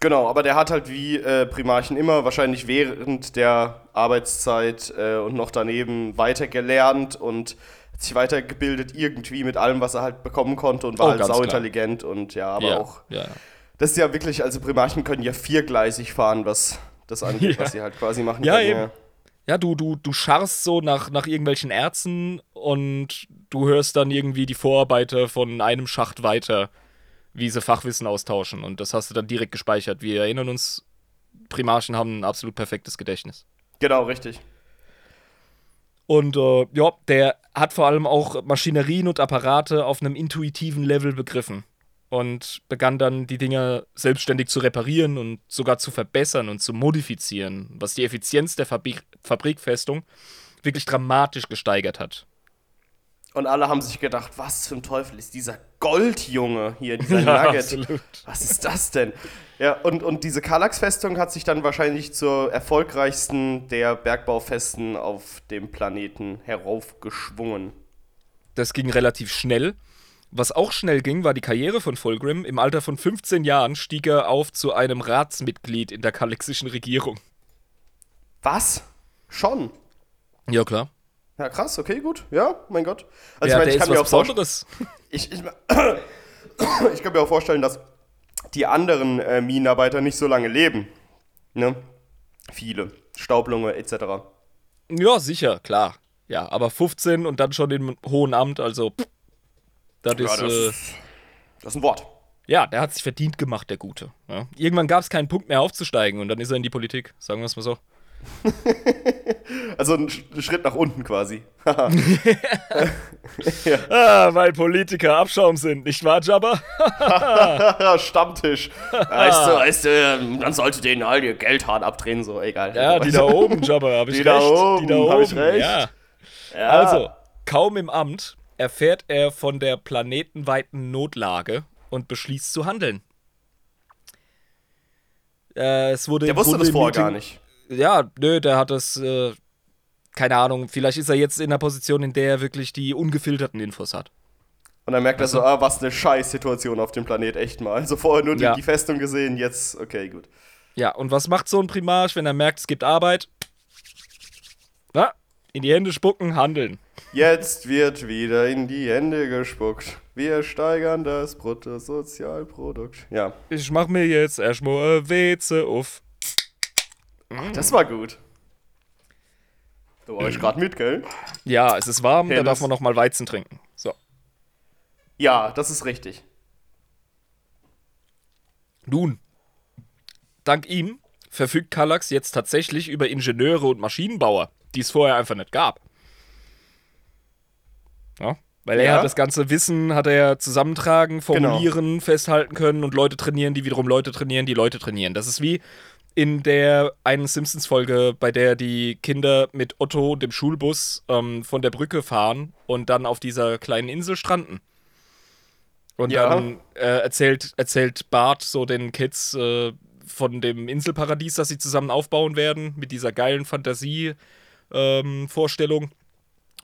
Genau, aber der hat halt wie äh, Primarchen immer wahrscheinlich während der Arbeitszeit äh, und noch daneben weitergelernt und hat sich weitergebildet irgendwie mit allem, was er halt bekommen konnte und war Oh, halt sauintelligent und ja, aber ja, auch. Ja, ja. Das ist ja wirklich, also Primarchen können ja viergleisig fahren, was das angeht, Ja. was sie halt quasi machen Ja, können. eben. Ja, du, du, du scharrst so nach, nach irgendwelchen Ärzten und du hörst dann irgendwie die Vorarbeiter von einem Schacht weiter, wie sie Fachwissen austauschen. Und das hast du dann direkt gespeichert. Wir erinnern uns, Primarchen haben ein absolut perfektes Gedächtnis. Genau, richtig. Und äh, ja, der hat vor allem auch Maschinerien und Apparate auf einem intuitiven Level begriffen. Und begann dann die Dinger selbstständig zu reparieren und sogar zu verbessern und zu modifizieren, was die Effizienz der Fabrik Fabrikfestung wirklich dramatisch gesteigert hat. Und alle haben sich gedacht, was zum Teufel ist dieser Goldjunge hier, dieser Ja, Nugget? absolut. Was ist das denn? Ja, und, und diese Kallax-Festung hat sich dann wahrscheinlich zur erfolgreichsten der Bergbaufesten auf dem Planeten heraufgeschwungen. Das ging relativ schnell. Was auch schnell ging, war die Karriere von Fulgrim. Im Alter von 15 Jahren stieg er auf zu einem Ratsmitglied in der galaxischen Regierung. Was? Schon? Ja, klar. Ja, krass, okay, gut. Ja, mein Gott. Also ja, ich meine, der ich kann mir auch vorstellen, Besonderes. ich, ich, ich kann mir auch vorstellen, dass die anderen äh, Minenarbeiter nicht so lange leben. Ne? Viele. Staublunge etc. Ja, sicher, klar. Ja, aber 15 und dann schon im hohen Amt, also pff, das Ja, ist, das, äh, ist, das ist ein Wort. ja, der hat sich verdient gemacht, der Gute. Ja. Irgendwann gab es keinen Punkt mehr aufzusteigen und dann ist er in die Politik, sagen wir es mal so. Also ein Sch- Schritt nach unten quasi. Ah, weil Politiker Abschaum sind, nicht wahr, Jabba? Stammtisch. Weißt du, weißt du, dann sollte denen all ihr Geldhahn abdrehen, so egal. Ja, die da oben, Jabba, hab ich Die recht. da oben, die da oben, ich recht. ja. Ja. Also, kaum im Amt erfährt er von der planetenweiten Notlage und beschließt zu handeln. Äh, es wurde Der wusste das vorher gar nicht. Ja, nö, der hat das, äh, keine Ahnung, vielleicht ist er jetzt in einer Position, in der er wirklich die ungefilterten Infos hat. Und dann merkt er so, ah, was eine Scheißsituation auf dem Planet, echt mal. Also vorher nur die, Ja. die Festung gesehen, jetzt, okay, gut. Ja, und was macht so ein Primarch, wenn er merkt, es gibt Arbeit? Na, in die Hände spucken, handeln. Jetzt wird wieder in die Hände gespuckt. Wir steigern das Bruttosozialprodukt. Ja, Ich mach mir jetzt erstmal Weze auf. Das war gut. Da war ich gerade mit, gell? Ja, es ist warm, da Helles. darf man noch mal Weizen trinken. So. Ja, das ist richtig. Nun, dank ihm verfügt Kallax jetzt tatsächlich über Ingenieure und Maschinenbauer, die es vorher einfach nicht gab. Ja, Weil er Ja. hat das ganze Wissen, hat er zusammentragen, Genau. formulieren, festhalten können und Leute trainieren, die wiederum Leute trainieren, die Leute trainieren. Das ist wie in der einen Simpsons-Folge, bei der die Kinder mit Otto, dem Schulbus, ähm, von der Brücke fahren und dann auf dieser kleinen Insel stranden. Und Ja. dann äh, erzählt, erzählt Bart so den Kids äh, von dem Inselparadies, das sie zusammen aufbauen werden, mit dieser geilen Fantasie-Vorstellung.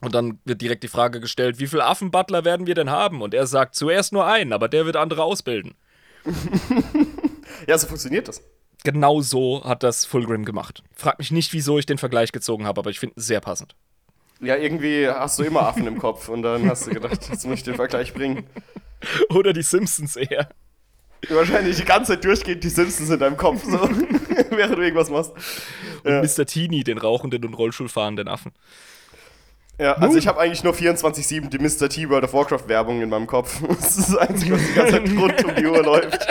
und dann wird direkt die Frage gestellt, wie viele Affenbutler werden wir denn haben? Und er sagt, zuerst nur einen, aber der wird andere ausbilden. Ja, so funktioniert das. Genau so hat das Fulgrim gemacht. Frag mich nicht, wieso ich den Vergleich gezogen habe, aber ich finde ihn sehr passend. Ja, irgendwie hast du immer Affen im Kopf und dann hast du gedacht, jetzt muss ich den Vergleich bringen. Oder die Simpsons eher. Wahrscheinlich die ganze Zeit durchgehend die Simpsons in deinem Kopf, so, während du irgendwas machst. Und Ja. Mr. Teeny, den rauchenden und Rollstuhlfahrenden Affen. Ja, also ich habe eigentlich nur 24-7 die Mr. T World of Warcraft Werbung in meinem Kopf. Das ist das Einzige, was die ganze Zeit rund um die Uhr läuft.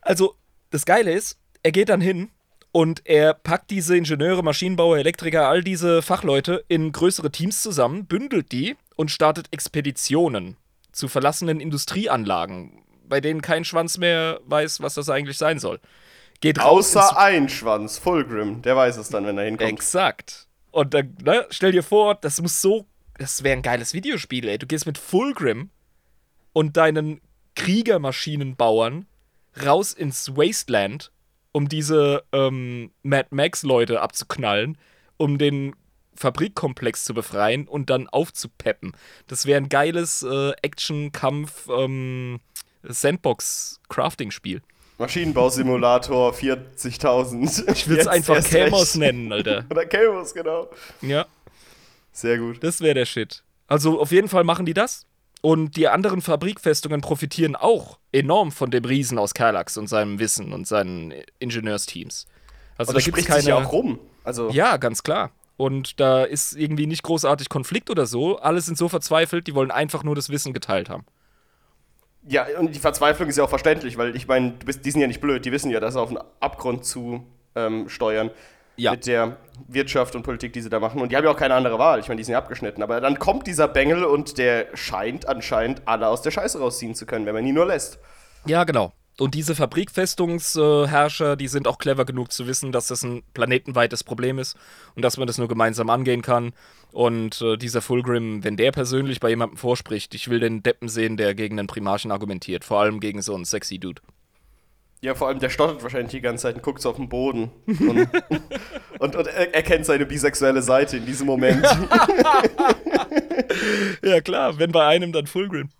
Also, das Geile ist, er geht dann hin und er packt diese Ingenieure, Maschinenbauer, Elektriker, all diese Fachleute in größere Teams zusammen, bündelt die und startet Expeditionen zu verlassenen Industrieanlagen, bei denen kein Schwanz mehr weiß, was das eigentlich sein soll. Geht Außer ein Schwanz, Fulgrim, der weiß es dann, wenn er hinkommt. Exakt. Und dann, ne, stell dir vor, das muss so, das wäre ein geiles Videospiel, ey. Du gehst mit Fulgrim und deinen Kriegermaschinenbauern raus ins Wasteland, um diese ähm, Mad Max-Leute abzuknallen, um den Fabrikkomplex zu befreien und dann aufzupeppen. Das wäre ein geiles äh, Action-Kampf ähm, Sandbox-Crafting-Spiel. Maschinenbausimulator 40.000. Ich würde es einfach Camos nennen, Alter. Oder Camos, genau. Ja. Sehr gut. Das wäre der Shit. Also auf jeden Fall machen die das. Und die anderen Fabrikfestungen profitieren auch enorm von dem Riesen aus Kallax und seinem Wissen und seinen Ingenieursteams. Also Und da das gibt es keine. ja auch rum. Also, Ja, ganz klar. Und da ist irgendwie nicht großartig Konflikt oder so. Alle sind so verzweifelt, die wollen einfach nur das Wissen geteilt haben. ja, und die Verzweiflung ist ja auch verständlich, weil ich meine, die sind ja nicht blöd, die wissen ja, dass sie auf einen Abgrund zu ähm, steuern. Ja. Mit der Wirtschaft und Politik, die sie da machen. Und die haben ja auch keine andere Wahl. Ich meine, die sind ja abgeschnitten. Aber dann kommt dieser Bengel und der scheint anscheinend alle aus der Scheiße rausziehen zu können, wenn man ihn nur lässt. Ja, genau. Und diese Fabrikfestungsherrscher, die sind auch clever genug zu wissen, dass das ein planetenweites Problem ist und dass man das nur gemeinsam angehen kann. Und äh, dieser Fulgrim, wenn der persönlich bei jemandem vorspricht, ich will den Deppen sehen, der gegen einen Primarchen argumentiert, vor allem gegen so einen sexy Dude. Ja, vor allem der stottert wahrscheinlich die ganze Zeit und guckt so auf den Boden. Und, und, und er erkennt seine bisexuelle Seite in diesem Moment. Ja, klar, wenn bei einem, dann Fulgrim.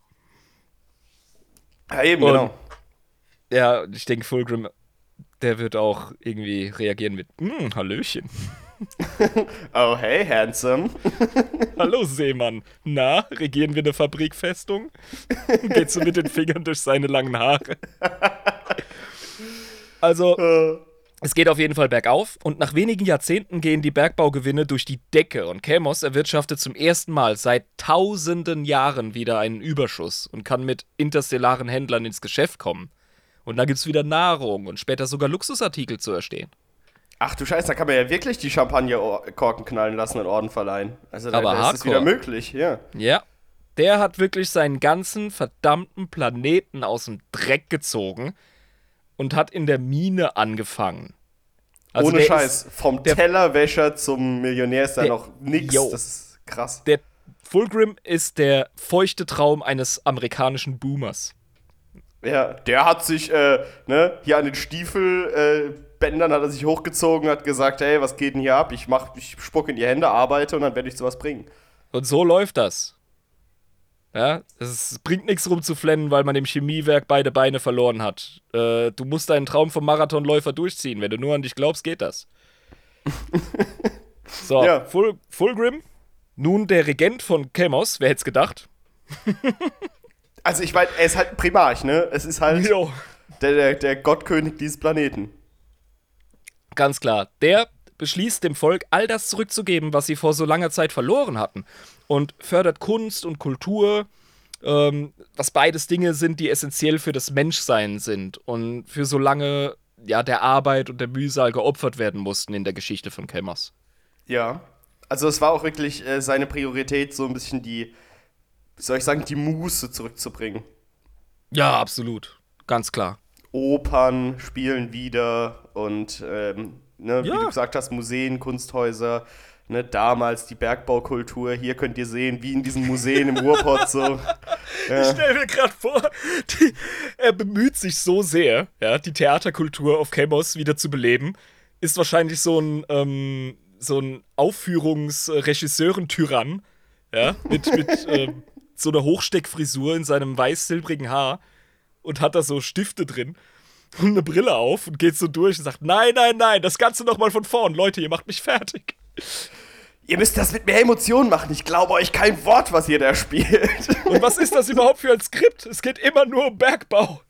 ja, eben, Und- genau. Ja, ich denke, Fulgrim, der wird auch irgendwie reagieren mit, hm, Hallöchen. Oh, hey, handsome. Hallo Seemann. Na, regieren wir eine Fabrikfestung? Geht so mit den Fingern durch seine langen Haare. Also, Äh, es geht auf jeden Fall bergauf und nach wenigen Jahrzehnten gehen die Bergbaugewinne durch die Decke und Kamos erwirtschaftet zum ersten Mal seit tausenden Jahren wieder einen Überschuss und kann mit interstellaren Händlern ins Geschäft kommen. Und dann gibt's wieder Nahrung und später sogar Luxusartikel zu erstehen. Ach du Scheiße, da kann man ja wirklich die Champagnerkorken knallen lassen und Orden verleihen. Also da, Aber da ist es wieder möglich, ja. Ja. Der hat wirklich seinen ganzen verdammten Planeten aus dem Dreck gezogen und hat in der Mine angefangen. Also Ohne Scheiß. Vom der- Tellerwäscher zum Millionär ist da Der- noch nix. Yo. Das ist krass. der Fulgrim ist der feuchte Traum eines amerikanischen Boomers. Ja, der hat sich, äh, ne, hier an den Stiefelbändern äh, hat er sich hochgezogen, hat gesagt, hey, was geht denn hier ab? Ich mach, ich spuck in die Hände, arbeite und dann werde ich sowas bringen. Und so läuft das. Ja, es bringt nichts rumzuflennen, weil man im Chemiewerk beide Beine verloren hat. Äh, du musst deinen Traum vom Marathonläufer durchziehen. Wenn du nur an dich glaubst, geht das. So, Ja. Ful Fulgrim, nun der Regent von Kemos, wer hätte es gedacht? Also ich meine, er ist halt ein Primarch, ne? Es ist halt Jo. der, der, der Gottkönig dieses Planeten. Ganz klar. Der beschließt dem Volk, all das zurückzugeben, was sie vor so langer Zeit verloren hatten. Und fördert Kunst und Kultur, ähm, was beides Dinge sind, die essentiell für das Menschsein sind und für so lange ja, der Arbeit und der Mühsal geopfert werden mussten in der Geschichte von Kemos. Ja. Also es war auch wirklich äh, seine Priorität, so ein bisschen die, wie soll ich sagen, die Muße zurückzubringen. Ja, absolut. Ganz klar. Opern spielen wieder und ähm, ne, Ja. wie du gesagt hast, Museen, Kunsthäuser, ne, damals die Bergbaukultur. Hier könnt ihr sehen, wie in diesen Museen im Ruhrpott so. Ich stell mir gerade vor, die, er bemüht sich so sehr, ja, die Theaterkultur auf Chemos wieder zu beleben. Ist wahrscheinlich so ein, ähm, so ein Aufführungsregisseuren-Tyrann, ja, mit, mit ähm, so einer Hochsteckfrisur in seinem weiß-silbrigen Haar und hat da so Stifte drin eine Brille auf und geht so durch und sagt: Nein, nein, nein, das Ganze nochmal von vorn. Leute, ihr macht mich fertig. Ihr müsst das mit mehr Emotionen machen. Ich glaube euch kein Wort, was ihr da spielt. Und was ist das überhaupt für ein Skript? Es geht immer nur um Bergbau.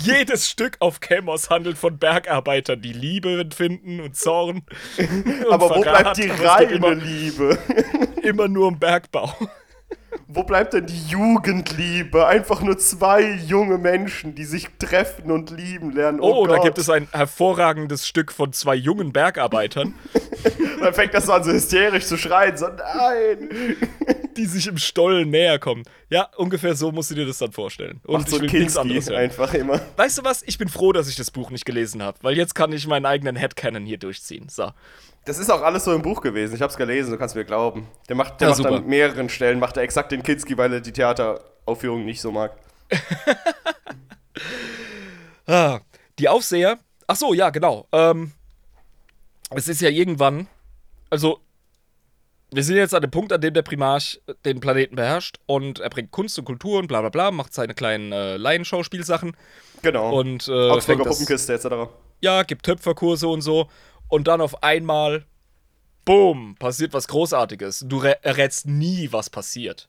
Jedes Stück auf Chemos handelt von Bergarbeitern, die Liebe finden und Zorn. Und Aber wo Verrat, bleibt die reine immer, Liebe? immer nur um Bergbau. Wo bleibt denn die Jugendliebe? Einfach nur zwei junge Menschen, die sich treffen und lieben lernen. Oh, da Gott. gibt es ein hervorragendes Stück von zwei jungen Bergarbeitern, Dann fängt das so an, so hysterisch zu schreien. So, nein. die sich im Stollen näher kommen. Ja, ungefähr so musst du dir das dann vorstellen. Und Macht so ich ein will nichts anderes hören. einfach immer. Weißt du was? Ich bin froh, dass ich das Buch nicht gelesen habe, weil jetzt kann ich meinen eigenen Headcanon hier durchziehen. So. Das ist auch alles so im Buch gewesen. Ich hab's gelesen, du kannst mir glauben. Der macht, der Ja, macht super. an mehreren Stellen, macht er exakt den Kinski, weil er die Theateraufführung nicht so mag. Ah, die Aufseher. Ach so, ja, genau. Ähm, es ist ja irgendwann. Also, wir sind jetzt an dem Punkt, an dem der Primarch den Planeten beherrscht und er bringt Kunst und Kultur und bla bla bla, macht seine kleinen äh, Laienschauspielsachen Genau. und äh, Augsburger Puppenkiste etc. ja, gibt Töpferkurse und so. Und dann auf einmal, boom, passiert was Großartiges. Du rä- errätst nie, was passiert.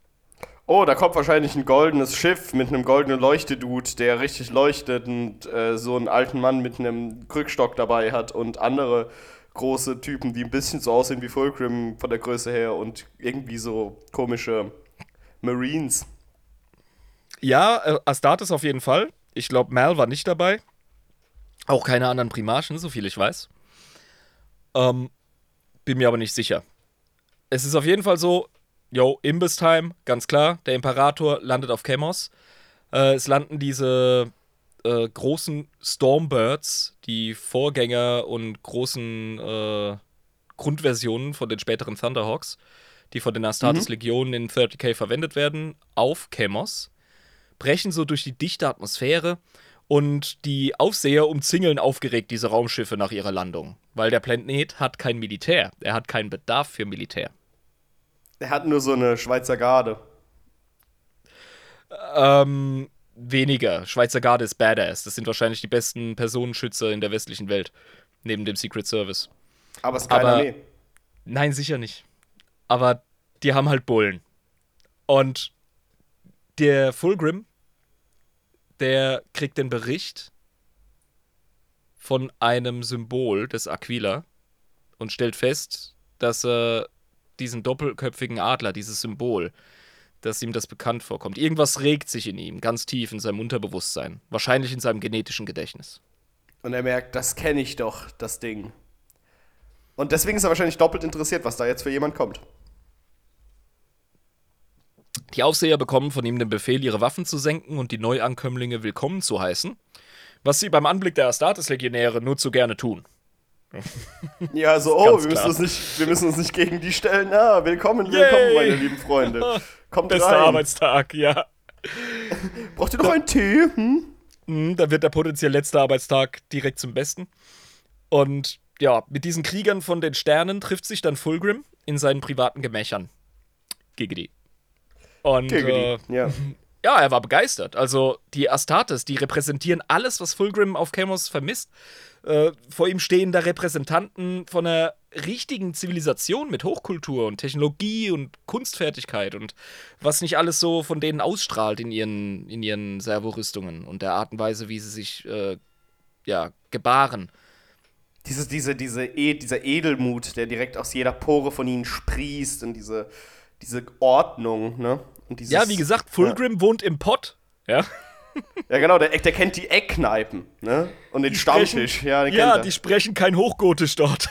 Oh, da kommt wahrscheinlich ein goldenes Schiff mit einem goldenen Leuchtedude, der richtig leuchtet und äh, so einen alten Mann mit einem Krückstock dabei hat und andere große Typen, die ein bisschen so aussehen wie Fulcrum von der Größe her und irgendwie so komische Marines. Ja, äh, Astartes auf jeden Fall. Ich glaube, Mal war nicht dabei. Auch keine anderen Primarchen, so viel ich weiß. Ähm, bin mir aber nicht sicher. Es ist auf jeden Fall so, yo, Imbiss-Time, ganz klar. Der Imperator landet auf Chemos. Äh, es landen diese äh, großen Stormbirds, die Vorgänger und großen äh, Grundversionen von den späteren Thunderhawks, die von den Astartes-Legionen in 30k verwendet werden, auf Chemos brechen so durch die dichte Atmosphäre und die Aufseher umzingeln aufgeregt diese Raumschiffe nach ihrer Landung, weil der Planet hat kein Militär, er hat keinen Bedarf für Militär. Er hat nur so eine Schweizer Garde. Ähm, weniger. Schweizer Garde ist badass. Das sind wahrscheinlich die besten Personenschützer in der westlichen Welt, neben dem Secret Service. Aber es ist keine Aber- Armee. Nein, sicher nicht. Aber die haben halt Bullen. Und der Fulgrim, der kriegt den Bericht von einem Symbol des Aquila und stellt fest, dass er diesen doppelköpfigen Adler, dieses Symbol, dass ihm das bekannt vorkommt. Irgendwas regt sich in ihm, ganz tief in seinem Unterbewusstsein. Wahrscheinlich in seinem genetischen Gedächtnis. Und er merkt, das kenne ich doch, das Ding. Und deswegen ist er wahrscheinlich doppelt interessiert, was da jetzt für jemand kommt. Die Aufseher bekommen von ihm den Befehl, ihre Waffen zu senken und die Neuankömmlinge willkommen zu heißen, was sie beim Anblick der Astartes-Legionäre nur zu gerne tun. Ja, so, oh, wir müssen, uns nicht, wir müssen uns nicht gegen die stellen. Ah, willkommen, willkommen, Yay. meine lieben Freunde. Kommt Bester rein. Arbeitstag, ja. Braucht ihr noch einen Tee? Hm? Mhm, da wird der potenziell letzte Arbeitstag direkt zum Besten. Und ja, mit diesen Kriegern von den Sternen trifft sich dann Fulgrim in seinen privaten Gemächern. Giggity. Und äh. Ja. ja, er war begeistert. Also die Astartes, die repräsentieren alles, was Fulgrim auf Chemos vermisst. Äh, vor ihm stehen da Repräsentanten von einer richtigen Zivilisation mit Hochkultur und Technologie und Kunstfertigkeit und was nicht alles so von denen ausstrahlt in ihren, in ihren Servorüstungen und der Art und Weise, wie sie sich äh, ja, gebaren. Diese, diese, diese, e dieser Edelmut, der direkt aus jeder Pore von ihnen sprießt und diese, diese Ordnung, ne? Dieses, Ja, wie gesagt, Fulgrim wohnt im Pott. Ja, Ja, genau, der, der kennt die Eckkneipen, ne? Und den Stammtisch, ja, den ja die sprechen kein Hochgotisch dort.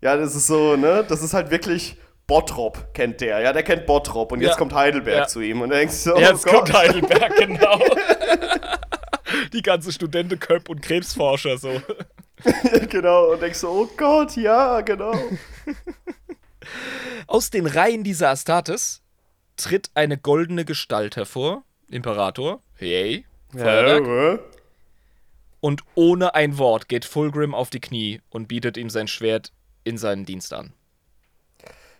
Ja, das ist so, ne? Das ist halt wirklich Bottrop kennt der. Ja, der kennt Bottrop und jetzt Ja. kommt Heidelberg Ja. zu ihm und denkst so, oh Jetzt Gott. kommt Heidelberg, genau. Die ganze Studentenköp und Krebsforscher so. genau, und denkst so, oh Gott, ja, genau. Aus den Reihen dieser Astartes tritt eine goldene Gestalt hervor. Imperator. Hey. Feuerwerk. Ja, Und ohne ein Wort geht Fulgrim auf die Knie und bietet ihm sein Schwert in seinen Dienst an.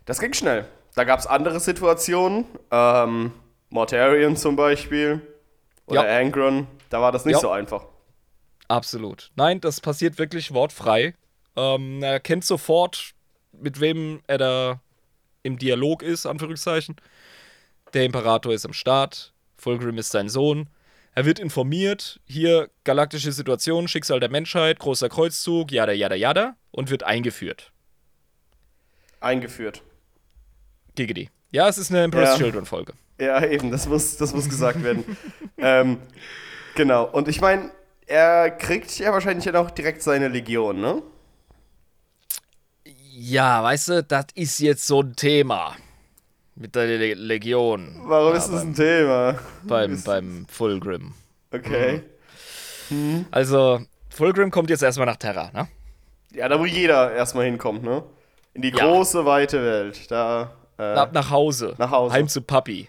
Das ging schnell. Da gab es andere Situationen. Ähm, Mortarion zum Beispiel. Oder Ja. Angron. Da war das nicht Ja. so einfach. Absolut. Nein, das passiert wirklich wortfrei. Ähm, er kennt sofort, mit wem er da im Dialog ist, Anführungszeichen. Der Imperator ist am Start, Fulgrim ist sein Sohn. Er wird informiert, hier galaktische Situation, Schicksal der Menschheit, großer Kreuzzug, jada, jada, jada, und wird eingeführt. Eingeführt. GGD. Ja, es ist eine Emperor's Ja. Children Folge. Ja, eben, das muss, das muss gesagt werden. ähm, genau, und ich meine, er kriegt ja wahrscheinlich dann auch direkt seine Legion, ne? Ja, weißt du, das ist jetzt so ein Thema. Mit der Le Legion. Warum Ja, ist das beim- ein Thema? beim, beim Fulgrim. Okay. Also, Fulgrim kommt jetzt erstmal nach Terra, ne? Ja, da wo jeder erstmal hinkommt, ne? In die Ja. große, weite Welt. Da äh, Ab nach Hause. Nach Hause. Heim zu Papi.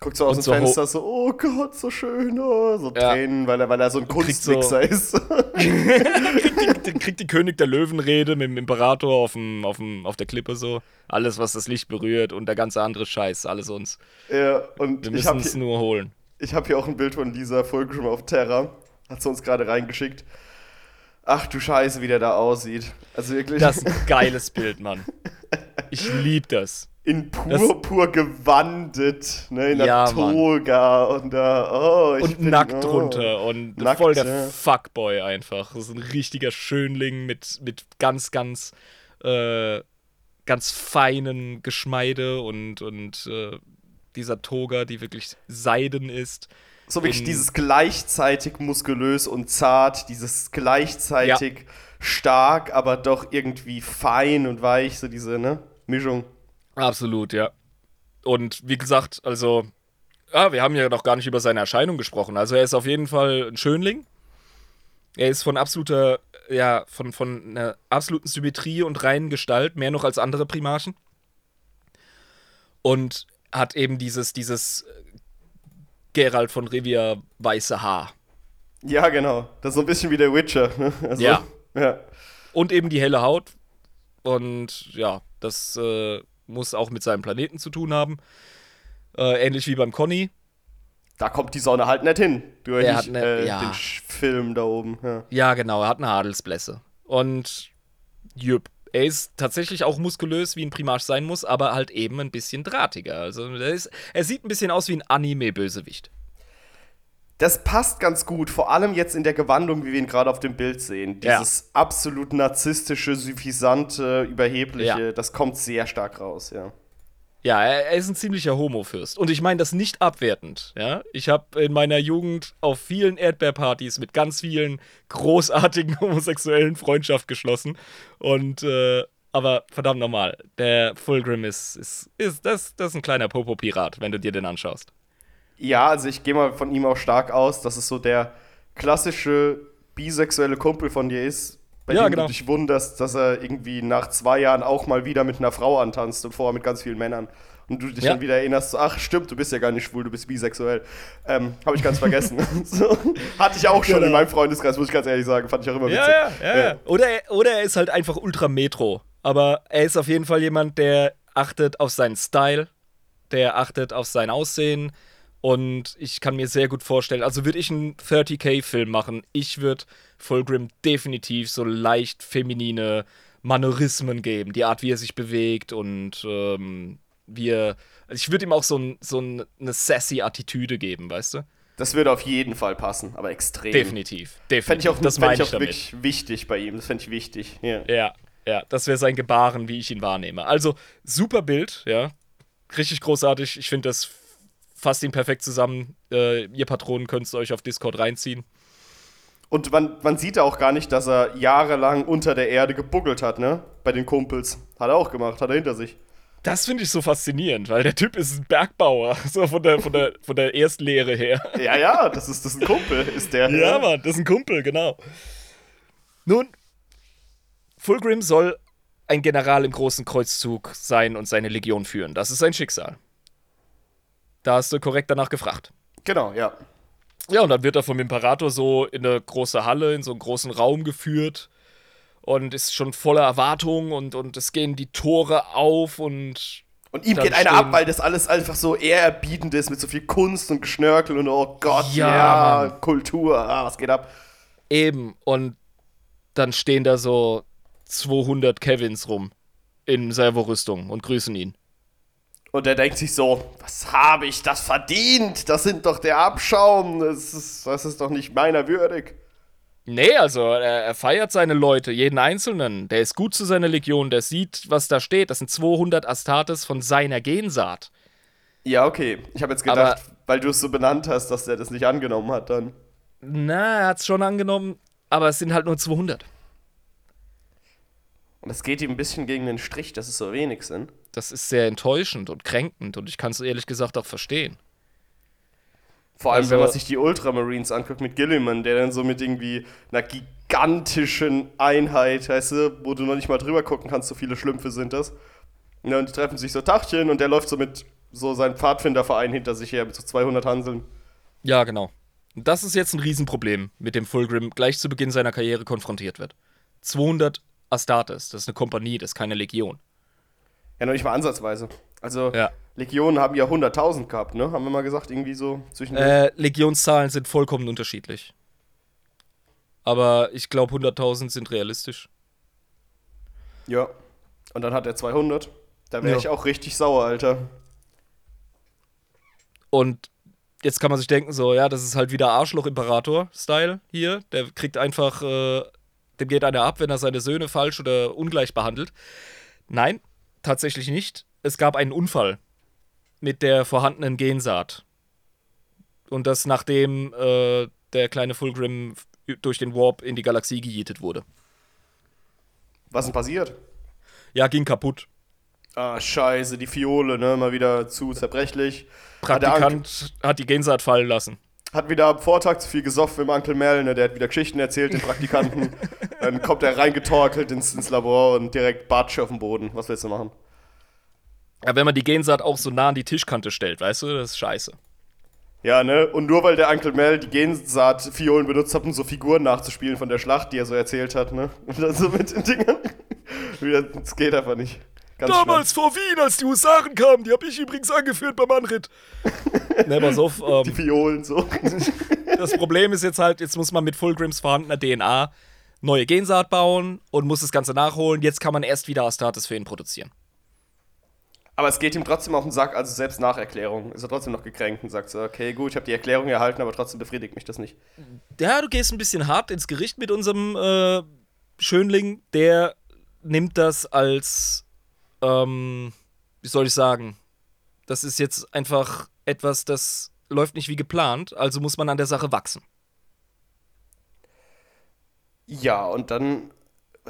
Guckt so aus und dem so Fenster so, oh Gott, so schön, oh, so Ja. Tränen, weil er, weil er so ein kriegt so- Kunstmixer ist. kriegt, die, kriegt die König der Löwenrede mit dem Imperator auf, dem, auf, dem, auf der Klippe so. Alles, was das Licht berührt und der ganze andere Scheiß, alles uns. ja, und Wir müssen habe es nur holen. ich hab hier auch ein Bild von Lisa Fulgrim auf Terra. Hat sie uns gerade reingeschickt. Ach du Scheiße, wie der da aussieht. Also wirklich Das ist ein geiles Bild, Mann. Ich lieb das. in Purpur gewandet, ne, in der Ja, Mann. Toga und da, oh, ich Und bin, nackt oh. runter und Nackt, voll der ja. Fuckboy einfach. Das ist ein richtiger Schönling mit, mit ganz, ganz, äh, ganz feinen Geschmeide und, und äh, dieser Toga, die wirklich Seiden ist. So wirklich dieses gleichzeitig muskulös und zart, dieses gleichzeitig stark, aber doch irgendwie fein und weich, so diese, ne, Mischung. Absolut, ja. Und wie gesagt, also, ja, wir haben ja noch gar nicht über seine Erscheinung gesprochen. Also er ist auf jeden Fall ein Schönling. Er ist von absoluter, ja, von, von einer absoluten Symmetrie und reinen Gestalt, mehr noch als andere Primarchen. Und hat eben dieses, dieses Gerald von Rivia weiße Haar. Ja, genau. Das ist so ein bisschen wie der Witcher, ne? Also, Ja. ja. Und eben die helle Haut. Und ja, das äh, muss auch mit seinem Planeten zu tun haben. Äh, ähnlich wie beim Conny. Da kommt die Sonne halt nicht hin. Durch Er hat ne- äh, ja. den Film da oben. Ja. Ja, genau, er hat eine Adelsblässe. Und jüpp, er ist tatsächlich auch muskulös, wie ein Primarch sein muss, aber halt eben ein bisschen drahtiger. Also er, ist, er sieht ein bisschen aus wie ein Anime-Bösewicht. Das passt ganz gut, vor allem jetzt in der Gewandung, wie wir ihn gerade auf dem Bild sehen. Ja. Dieses absolut narzisstische, suffisante, überhebliche, Ja. das kommt sehr stark raus, ja. Ja, er, ist ein ziemlicher Homo-Fürst. Und ich meine das nicht abwertend. Ja? Ich habe in meiner Jugend auf vielen Erdbeerpartys mit ganz vielen großartigen homosexuellen Freundschaft geschlossen. Und, äh, aber verdammt nochmal, der Fulgrim ist, ist, ist das, das ist ein kleiner Popo-Pirat, wenn du dir den anschaust. Ja, also ich gehe mal von ihm auch stark aus, dass es so der klassische bisexuelle Kumpel von dir ist, bei Ja, dem genau. du dich wunderst, dass er irgendwie nach zwei Jahren auch mal wieder mit einer Frau antanzt und vorher mit ganz vielen Männern. Und du dich Ja. dann wieder erinnerst, so, ach stimmt, du bist ja gar nicht schwul, du bist bisexuell. Ähm, Habe ich ganz vergessen. so, hatte ich auch schon Genau. in meinem Freundeskreis, muss ich ganz ehrlich sagen, fand ich auch immer witzig. Ja, ja, ja. Oder, er- oder er ist halt einfach ultra Metro. Aber er ist auf jeden Fall jemand, der achtet auf seinen Style, der achtet auf sein Aussehen. Und ich kann mir sehr gut vorstellen, also würde ich einen 30k-Film machen, ich würde Fulgrim definitiv so leicht feminine Manorismen geben. Die Art, wie er sich bewegt und ähm, wie er. Ich würde ihm auch so, ein, so ein, eine sassy Attitüde geben, weißt du? Das würde auf jeden Fall passen, aber extrem. Definitiv. Definitiv. Fände ich auch, das fänd ich auch damit. wirklich wichtig bei ihm. Das fände ich wichtig. Ja. Ja, ja, das wäre sein Gebaren, wie ich ihn wahrnehme. Also, super Bild, ja. Richtig großartig. Ich finde, das fasst ihn perfekt zusammen. Äh, ihr Patronen könnt es euch auf Discord reinziehen. Und man, man sieht auch gar nicht, dass er jahrelang unter der Erde gebuggelt hat, ne? Bei den Kumpels. Hat er auch gemacht, hat er hinter sich. Das finde ich so faszinierend, weil der Typ ist ein Bergbauer, so von der, von der, von der Erstlehre her. Ja, ja, das ist, das ist ein Kumpel, ist der. Ja, Mann, das ist ein Kumpel, genau. Nun, Fulgrim soll ein General im großen Kreuzzug sein und seine Legion führen. Das ist sein Schicksal. Da hast du korrekt danach gefragt. Genau, ja. Ja, und dann wird er vom Imperator so in eine große Halle, in so einen großen Raum geführt und ist schon voller Erwartung und, und es gehen die Tore auf und. Und ihm geht einer ab, weil das alles einfach so ehrerbietend ist mit so viel Kunst und Geschnörkel und oh Gott, ja, ja Kultur, ah, was geht ab? Eben, und dann stehen da so 200 Kevins rum in Servorüstung und grüßen ihn. Und er denkt sich so, was habe ich das verdient? Das sind doch der Abschaum, das ist, das ist doch nicht meiner würdig. Nee, also er, er, feiert seine Leute, jeden Einzelnen. Der ist gut zu seiner Legion, der sieht, was da steht. Das sind 200 Astartes von seiner Gensaat. Ja, okay. Ich habe jetzt gedacht, aber, weil du es so benannt hast, dass er das nicht angenommen hat dann. Na, er hat es schon angenommen, aber es sind halt nur 200. Und es geht ihm ein bisschen gegen den Strich, dass es so wenig sind. Das ist sehr enttäuschend und kränkend und ich kann es ehrlich gesagt auch verstehen. Vor allem, also, wenn man sich die Ultramarines anguckt mit Gilliman, der dann so mit irgendwie einer gigantischen Einheit, weißt du, wo du noch nicht mal drüber gucken kannst, so viele Schlümpfe sind das. Und die treffen sich so Tachchen und der läuft so mit so seinem Pfadfinderverein hinter sich her mit so 200 Hanseln. Ja, genau. Das ist jetzt ein Riesenproblem, mit dem Fulgrim gleich zu Beginn seiner Karriere konfrontiert wird. 200 Astartes, das ist eine Kompanie, das ist keine Legion. Ja, noch nicht mal ansatzweise. Also, ja. Legionen haben ja 100.000 gehabt, ne? Haben wir mal gesagt, irgendwie so zwischen. Äh, Legionszahlen sind vollkommen unterschiedlich. Aber ich glaube, 100.000 sind realistisch. Ja. Und dann hat er 200. Da wäre ja. ich auch richtig sauer, Alter. Und jetzt kann man sich denken, so, ja, das ist halt wieder Arschloch-Imperator-Style hier. Der kriegt einfach, äh, dem geht einer ab, wenn er seine Söhne falsch oder ungleich behandelt. Nein, tatsächlich nicht. Es gab einen Unfall mit der vorhandenen Gensaat. Und das nachdem äh, der kleine Fulgrim durch den Warp in die Galaxie gejietet wurde. Was ist passiert? Ja, ging kaputt. Ah, scheiße, die Fiole, ne? Mal wieder zu zerbrechlich. Praktikant hat, hat die Gensaat fallen lassen. Hat wieder am Vortag zu viel gesoffen mit Onkel Mel, ne? Der hat wieder Geschichten erzählt, den Praktikanten. Dann kommt er reingetorkelt ins, ins Labor und direkt Batsch auf dem Boden. Was willst du machen? Ja, wenn man die Gensaat auch so nah an die Tischkante stellt, weißt du, das ist scheiße. Ja, ne? Und nur weil der Uncle Mel die Gensaat-Fiolen benutzt hat, um so Figuren nachzuspielen von der Schlacht, die er so erzählt hat, ne? Und dann so mit den Dingern. das geht einfach nicht. Ganz Damals schlimm. vor Wien, als die Husaren kamen, die habe ich übrigens angeführt beim Anritt. ne, pass auf. Ähm, die Fiolen so. das Problem ist jetzt halt, jetzt muss man mit Fulgrims vorhandener DNA neue Gensaat bauen und muss das Ganze nachholen. Jetzt kann man erst wieder Astartes für ihn produzieren. Aber es geht ihm trotzdem auf den Sack, also selbst nach Erklärung ist er trotzdem noch gekränkt und sagt so, okay, gut, ich habe die Erklärung erhalten, aber trotzdem befriedigt mich das nicht. Ja, du gehst ein bisschen hart ins Gericht mit unserem äh, Schönling. Der nimmt das als, ähm, wie soll ich sagen, das ist jetzt einfach etwas, das läuft nicht wie geplant, also muss man an der Sache wachsen. Ja, und dann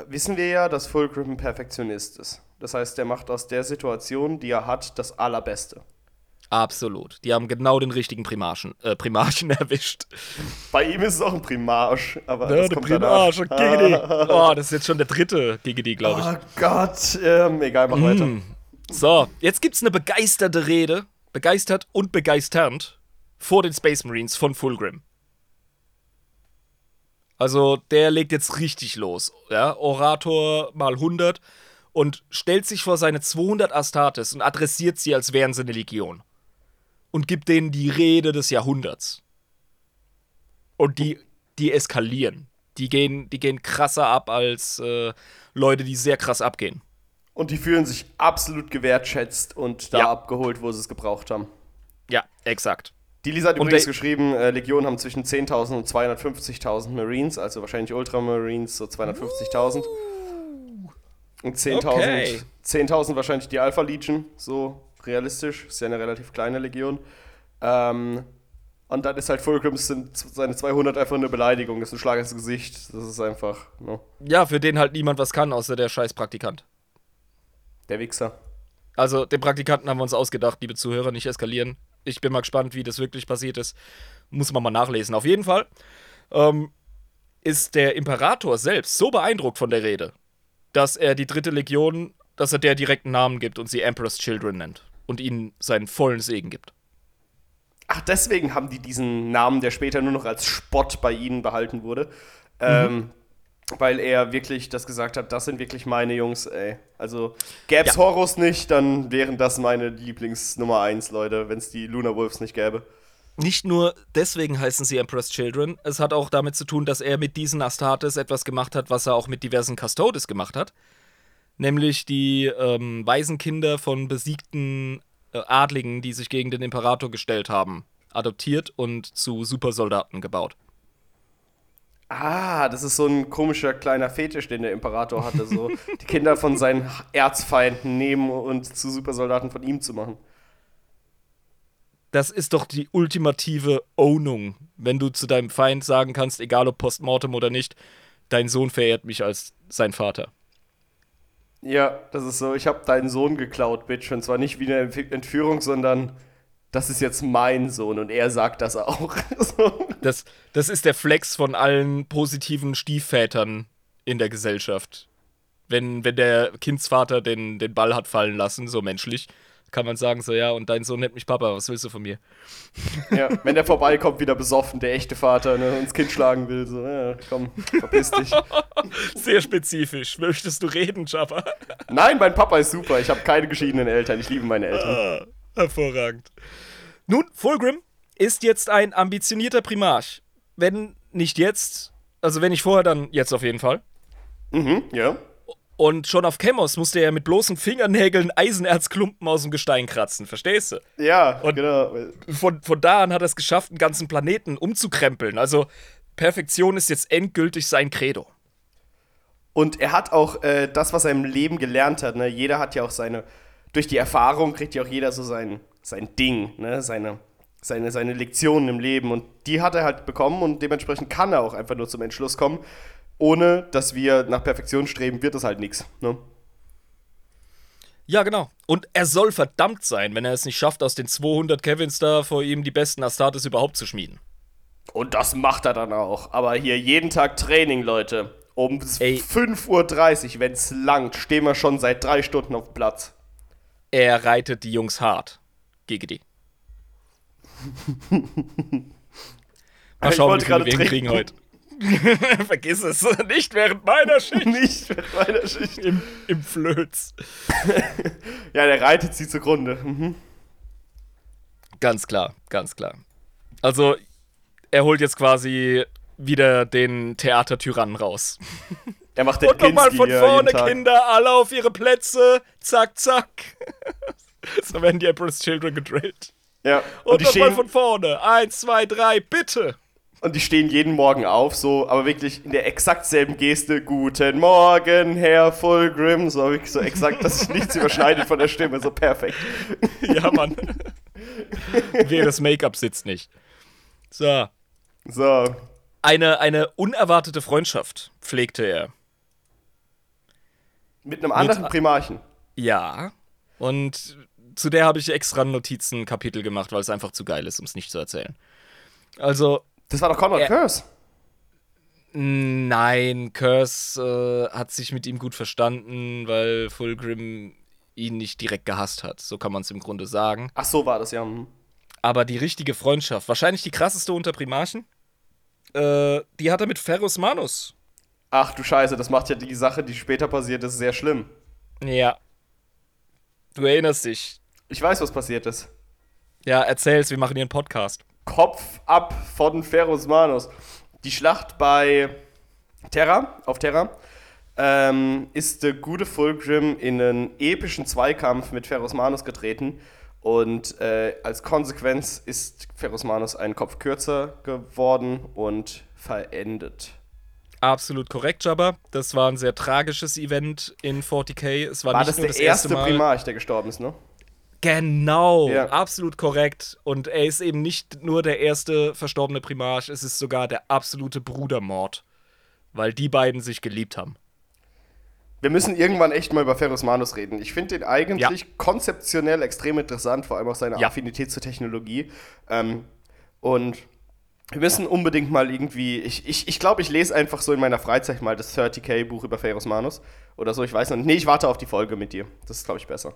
wissen wir ja, dass Fulcrum ein Perfektionist ist. Das heißt, der macht aus der Situation, die er hat, das Allerbeste. Absolut. Die haben genau den richtigen Primarchen, äh, Primarchen erwischt. Bei ihm ist es auch ein Primarch, aber ja, das kommt Primarch, Giggity. Oh, das ist jetzt schon der dritte Giggity, glaube ich. Oh Gott, ähm, egal, mach mm. weiter. So, jetzt gibt's eine begeisterte Rede, begeistert und begeisternd, vor den Space Marines von Fulgrim. Also, der legt jetzt richtig los. Ja? Orator mal 100 und stellt sich vor seine 200 Astartes und adressiert sie, als wären sie eine Legion. Und gibt denen die Rede des Jahrhunderts. Und die, die eskalieren. Die gehen, die gehen krasser ab als äh, Leute, die sehr krass abgehen. Und die fühlen sich absolut gewertschätzt und da ja. abgeholt, wo sie es gebraucht haben. Ja, exakt. Die Lisa hat übrigens geschrieben, äh, Legionen haben zwischen 10.000 und 250.000 Marines, also wahrscheinlich Ultramarines, so 250.000. Und 10.000 okay. 10 wahrscheinlich die Alpha Legion, so realistisch. Ist ja eine relativ kleine Legion. Ähm, Und dann ist halt Fulgrims sind seine 200 einfach eine Beleidigung, das ist ein Schlag ins Gesicht. Das ist einfach, ne? Ja, für den halt niemand was kann, außer der scheiß Praktikant. Der Wichser. Also, den Praktikanten haben wir uns ausgedacht, liebe Zuhörer, nicht eskalieren. Ich bin mal gespannt, wie das wirklich passiert ist. Muss man mal nachlesen. Auf jeden Fall ähm, ist der Imperator selbst so beeindruckt von der Rede, dass er die dritte Legion, dass er der direkten Namen gibt und sie Emperor's Children nennt und ihnen seinen vollen Segen gibt. Ach, deswegen haben die diesen Namen, der später nur noch als Spott bei ihnen behalten wurde. Ähm, weil er wirklich das gesagt hat, das sind wirklich meine Jungs, ey. Also gäb's Ja. Horus nicht, dann wären das meine Lieblings-Nummer 1, Leute, wenn es die Luna Wolves nicht gäbe. Nicht nur deswegen heißen sie Emperor's Children, es hat auch damit zu tun, dass er mit diesen Astartes etwas gemacht hat, was er auch mit diversen Custodes gemacht hat. Nämlich die ähm, Waisenkinder von besiegten äh, Adligen, die sich gegen den Imperator gestellt haben, adoptiert und zu Supersoldaten gebaut. Ah, das ist so ein komischer kleiner Fetisch, den der Imperator hatte, so die Kinder von seinen Erzfeinden nehmen und zu Supersoldaten von ihm zu machen. Das ist doch die ultimative Ownung, wenn du zu deinem Feind sagen kannst, egal ob postmortem oder nicht, dein Sohn verehrt mich als sein Vater. Ja, das ist so, ich habe deinen Sohn geklaut, Bitch. Und zwar nicht wie eine Entf- Entführung, sondern das ist jetzt mein Sohn und er sagt das auch. so. Das, das ist der Flex von allen positiven Stiefvätern in der Gesellschaft. Wenn, wenn der Kindsvater den, den Ball hat fallen lassen, so menschlich, kann man sagen, so ja, und dein Sohn nennt mich Papa, was willst du von mir? Ja, wenn der vorbeikommt, wieder besoffen, der echte Vater, ne, und das Kind schlagen will, so, ja, komm, verpiss dich. Sehr spezifisch. Möchtest du reden, Jabba? Nein, mein Papa ist super, ich habe keine geschiedenen Eltern, ich liebe meine Eltern. Ah, hervorragend. Nun, Fulgrim ist jetzt ein ambitionierter Primarch. Wenn nicht jetzt, also wenn nicht vorher, dann jetzt auf jeden Fall. Mhm, ja. Und schon auf Chemos musste er mit bloßen Fingernägeln Eisenerzklumpen aus dem Gestein kratzen, verstehst du? Ja, Und- genau. Von, von da an hat er es geschafft, einen ganzen Planeten umzukrempeln. Also Perfektion ist jetzt endgültig sein Credo. Und er hat auch äh, das, was er im Leben gelernt hat. Ne? Jeder hat ja auch seine, durch die Erfahrung kriegt ja auch jeder so sein, sein Ding, ne? seine, seine, seine Lektionen im Leben. Und die hat er halt bekommen und dementsprechend kann er auch einfach nur zum Entschluss kommen. Ohne dass wir nach Perfektion streben, wird es halt nichts. Ne? Ja, genau. Und er soll verdammt sein, wenn er es nicht schafft, aus den 200 Kevins da vor ihm die besten Astartes überhaupt zu schmieden. Und das macht er dann auch. Aber hier jeden Tag Training, Leute. Um Ey. 5.30 Uhr, wenn es langt, stehen wir schon seit drei Stunden auf dem Platz. Er reitet die Jungs hart. GGD. Mal Ich schauen, wollte wie viele gerade wir hinkriegen heute. Vergiss es. Nicht während meiner Schicht. Nicht mit meiner Schicht. Im, Im Flöz. Ja, der reitet sie zugrunde. Mhm. Ganz klar, ganz klar. Also, er holt jetzt quasi wieder den Theatertyrannen raus. Er macht den Und nochmal von vorne. Kinder, alle auf ihre Plätze. Zack, zack. so werden die Emperor's Children gedrillt. Ja. Und, Und, nochmal von vorne. Eins, zwei, drei, bitte. Und die stehen jeden Morgen auf, so, aber wirklich in der exakt selben Geste. Guten Morgen, Herr Fulgrim. So, wirklich so exakt, dass sich nichts überschneidet von der Stimme. So perfekt. Ja, Mann. Wehe, das Make-up sitzt nicht. So. So. Eine, eine unerwartete Freundschaft pflegte er. Mit einem anderen Mit- Primarchen. Ja. Und zu der habe ich extra ein Notizenkapitel gemacht, weil es einfach zu geil ist, um es nicht zu erzählen. Also, Das war doch Conrad. Curse. nein, Curse äh, hat sich mit ihm gut verstanden, weil Fulgrim ihn nicht direkt gehasst hat. So kann man es im Grunde sagen. Ach so war das, ja. mhm. Aber die richtige Freundschaft, wahrscheinlich die krasseste unter Primarchen, äh, die hat er mit Ferrus Manus. Ach du Scheiße, das macht ja die Sache, die später passiert ist, sehr schlimm. Ja. Du erinnerst dich. Ich weiß, was passiert ist. Ja, erzähl's, wir machen hier einen Podcast. Kopf ab von Ferus Manus. Die Schlacht bei Terra, auf Terra, ähm, ist der gute Fulgrim in einen epischen Zweikampf mit Ferus Manus getreten. Und äh, als Konsequenz ist Ferus Manus einen Kopf kürzer geworden und verendet. Absolut korrekt, Jabba. Das war ein sehr tragisches Event in 40k. Es war, War nicht das nur der das erste erste Mal. Primarch, der gestorben ist, ne? Genau, Ja. absolut korrekt. Und er ist eben nicht nur der erste verstorbene Primarch, es ist sogar der absolute Brudermord. Weil die beiden sich geliebt haben. Wir müssen irgendwann echt mal über Ferrus Manus reden. Ich finde den eigentlich konzeptionell extrem interessant, vor allem auch seine Ja. Affinität zur Technologie. Ähm, und wir müssen unbedingt mal irgendwie. Ich glaube, ich, ich, glaub, ich lese einfach so in meiner Freizeit mal das 30k-Buch über Ferrus Manus oder so. Ich weiß noch nicht. Nee, ich warte auf die Folge mit dir. Das ist, glaube ich, besser.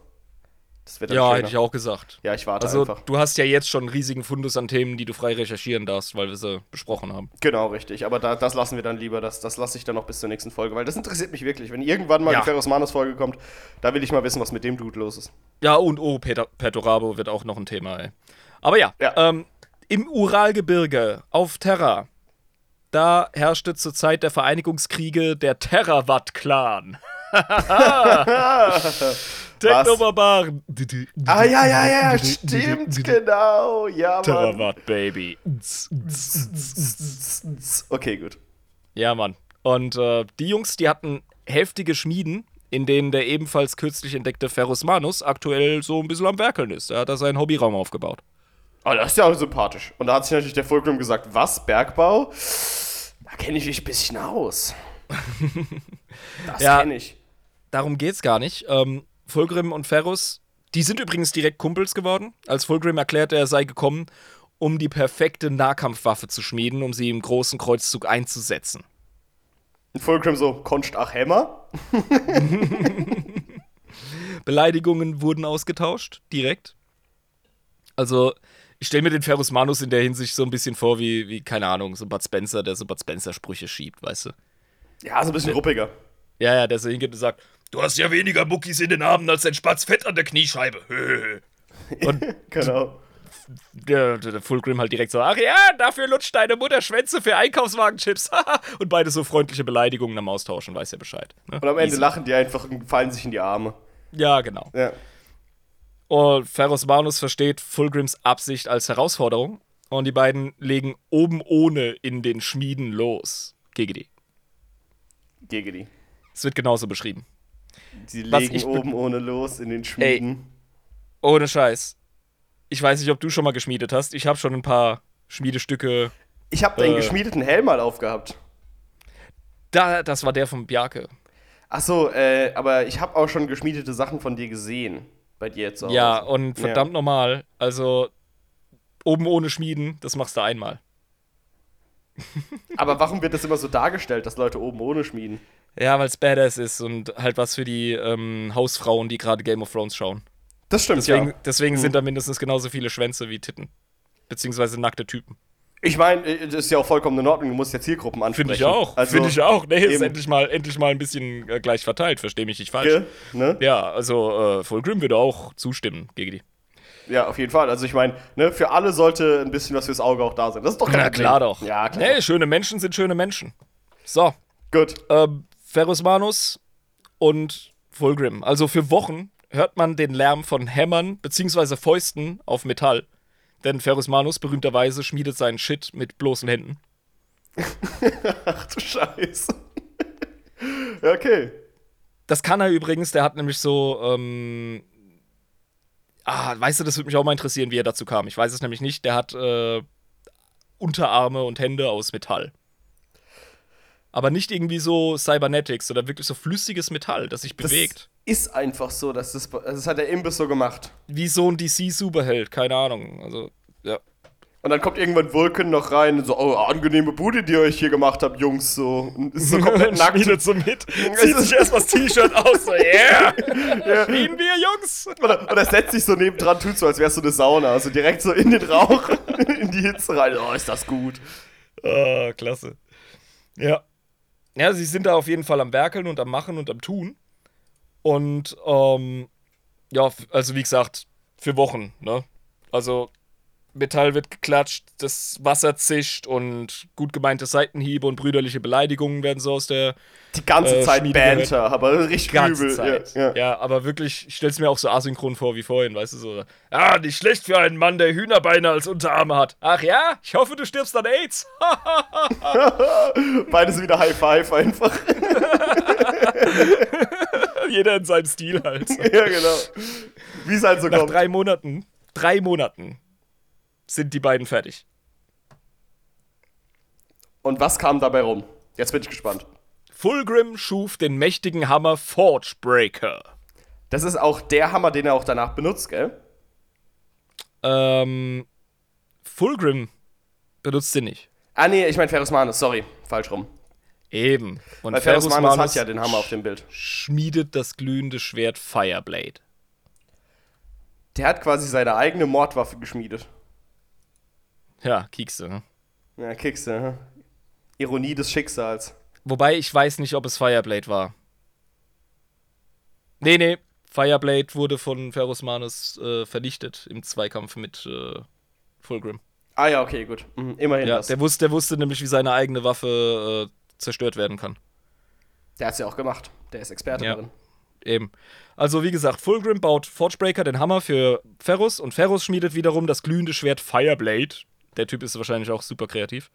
Das wird dann Ja, schöner. hätte ich auch gesagt. Ja, ich warte Also, einfach. du hast ja jetzt schon einen riesigen Fundus an Themen, die du frei recherchieren darfst, weil wir sie besprochen haben. Genau, richtig. Aber da, das lassen wir dann lieber. Das, das lasse ich dann noch bis zur nächsten Folge, weil das interessiert mich wirklich. Wenn irgendwann mal Ja. die Ferrus Manus-Folge kommt, da will ich mal wissen, was mit dem Dude los ist. Ja, und oh, Peter, Perturabo wird auch noch ein Thema, ey. Aber ja, Ja. Ähm, im Uralgebirge auf Terra, da herrschte zur Zeit der Vereinigungskriege der Terrawatt-Clan. Technobarbaren. Ah, ja, ja, ja, stimmt, genau. Ja, Mann. Terrawatt, Baby. Okay, gut. Ja, Mann. Und äh, die Jungs, die hatten heftige Schmieden, in denen der ebenfalls kürzlich entdeckte Ferrus Manus aktuell so ein bisschen am Werkeln ist. Er hat da seinen Hobbyraum aufgebaut. Aber das ist ja auch sympathisch. Und da hat sich natürlich der Fulcrum gesagt, was, Bergbau? Da kenne ich mich ein bisschen aus. Das Ja. kenne ich. Darum geht's gar nicht. Ähm, Fulgrim und Ferrus, die sind übrigens direkt Kumpels geworden. Als Fulgrim erklärte, er sei gekommen, um die perfekte Nahkampfwaffe zu schmieden, um sie im großen Kreuzzug einzusetzen. Und Fulcrum so, konst ach Hämmer? Beleidigungen wurden ausgetauscht, direkt. Also, ich stelle mir den Ferrus Manus in der Hinsicht so ein bisschen vor wie, wie, keine Ahnung, so Bud Spencer, der so Bud Spencer-Sprüche schiebt, weißt du? Ja, so ein bisschen ruppiger. Ja, ja, der so hingeht und sagt, du hast ja weniger Muckis in den Armen als ein Spatz Fett an der Kniescheibe. Und Genau. der, der Fulgrim halt direkt so, ach ja, dafür lutscht deine Mutter Schwänze für Einkaufswagenchips. und beide so freundliche Beleidigungen am Austauschen, weiß ja Bescheid. Ne? Und am Ende Easy. lachen die einfach und fallen sich in die Arme. Ja, genau. Ja. Und Ferros Manus versteht Fulgrims Absicht als Herausforderung und die beiden legen oben ohne in den Schmieden los. GGD. Gegen die. Es wird genauso beschrieben. Was legen oben ohne los in den Schmieden. Ohne Scheiß. Ich weiß nicht, ob du schon mal geschmiedet hast. Ich habe schon ein paar Schmiedestücke. Ich habe den Äh. geschmiedeten Helm mal aufgehabt. Da, das war der von Bjarke. Ach so, äh, aber ich habe auch schon geschmiedete Sachen von dir gesehen. Bei dir zu Hause. Ja, und verdammt normal. Also oben ohne Schmieden, das machst du einmal. Aber warum wird das immer so dargestellt, dass Leute oben ohne schmieden? Ja, weil es badass ist und halt was für die ähm, Hausfrauen, die gerade Game of Thrones schauen. Das stimmt, Deswegen, ja. deswegen sind da mindestens genauso viele Schwänze wie Titten. Beziehungsweise nackte Typen. Ich meine, äh, das ist ja auch vollkommen in Ordnung, du musst ja Zielgruppen ansprechen. Finde ich auch. Also, Finde ich auch. Nee, ist endlich mal, endlich mal ein bisschen äh, gleich verteilt. Verstehe mich nicht falsch. Gell? Ne? Ja, also äh, Fulgrim würde auch zustimmen gegen die. Ja, auf jeden Fall. Also ich meine, ne, für alle sollte ein bisschen was fürs Auge auch da sein. Das ist doch kein Na Problem. klar doch. Ja, klar. Nee, schöne Menschen sind schöne Menschen. So, Gut. ähm, Ferrus Manus und Fulgrim. Also für Wochen hört man den Lärm von Hämmern bzw. Fäusten auf Metall. Denn Ferrus Manus berühmterweise schmiedet seinen Shit mit bloßen Händen. Ach du Scheiße. ja, okay. Das kann er übrigens, der hat nämlich so, ähm, ah, weißt du, das würde mich auch mal interessieren, wie er dazu kam. Ich weiß es nämlich nicht. Der hat äh, Unterarme und Hände aus Metall. Aber nicht irgendwie so Cybernetics, sondern wirklich so flüssiges Metall, das sich Das bewegt. ist einfach so, dass das, das hat der Imbiss so gemacht. Wie so ein DC-Superheld, keine Ahnung. Also, ja. Und dann kommt irgendwann Vulcan noch rein und so, oh, angenehme Bude, die ihr euch hier gemacht habt, Jungs, so. Und ist so komplett nackt. So mit, zieht sich erst das T-Shirt aus, so, yeah, schmieden wir, Jungs. Oder, oder setzt sich so nebendran, tut so, als wär's so eine Sauna. Also direkt so in den Rauch, in die Hitze rein. Oh, ist das gut. Ah, klasse. Ja. Ja, sie sind da auf jeden Fall am Werkeln und am Machen und am Tun. Und, ähm, ja, also wie gesagt, für Wochen, ne? Also, Metall wird geklatscht, das Wasser zischt und gut gemeinte Seitenhiebe und brüderliche Beleidigungen werden so aus der Die ganze Äh, Zeit Banter, aber richtig ganzen übel. Zeit. Ja, Ja, ja. aber wirklich, ich stell's mir auch so asynchron vor wie vorhin, weißt du, so. Ah, nicht schlecht für einen Mann, der Hühnerbeine als Unterarme hat. Ach ja? Ich hoffe, du stirbst an AIDS. Beides wieder High Five einfach. Jeder in seinem Stil halt. ja, genau. Wie es halt so Nach kommt. drei Monaten, drei Monaten sind die beiden fertig. Und was kam dabei rum? Jetzt bin ich gespannt. Fulgrim schuf den mächtigen Hammer Forgebreaker. Das ist auch der Hammer, den er auch danach benutzt, gell? Ähm, Fulgrim benutzt den nicht. Ah, nee, ich meine Ferus Manus, sorry. Falsch rum. Eben. Und Weil Ferus Ferus Manus Manus hat ja den Hammer auf dem Bild. schmiedet das glühende Schwert Fireblade. Der hat quasi seine eigene Mordwaffe geschmiedet. Ja, Kiekste. ne? Ja, Kickste, hm? Ironie des Schicksals. Wobei ich weiß nicht, ob es Fireblade war. Nee, nee. Fireblade wurde von Ferus Manus äh, vernichtet im Zweikampf mit äh, Fulgrim. Ah ja, okay, gut. Mhm, immerhin Ja, das. der wusste, der wusste nämlich, wie seine eigene Waffe äh, zerstört werden kann. Der hat's ja auch gemacht. Der ist Experte Ja. darin. Eben. Also, wie gesagt, Fulgrim baut Forgebreaker, den Hammer für Ferus, und Ferus schmiedet wiederum das glühende Schwert Fireblade. Der Typ ist wahrscheinlich auch super kreativ.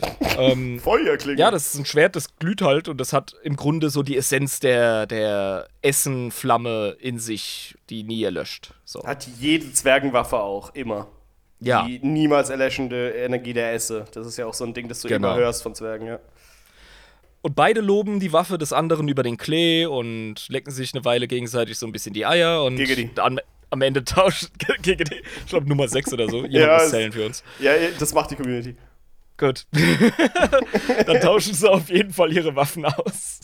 ähm, Feuerklinge. ja, das ist ein Schwert, das glüht halt und das hat im Grunde so die Essenz der, der Essenflamme in sich, die nie erlöscht. So. Hat jede Zwergenwaffe auch, immer. Ja, Die niemals erlöschende Energie der Esse. Das ist ja auch so ein Ding, das du Genau. immer hörst von Zwergen, ja. und beide loben die Waffe des anderen über den Klee und lecken sich eine Weile gegenseitig so ein bisschen die Eier und. Am, Ende tauscht Giggity, ich glaube Nummer 6 oder so. Jemand Ja, muss zählen für uns. Ja, das macht die Community. Gut. Dann tauschen sie auf jeden Fall ihre Waffen aus.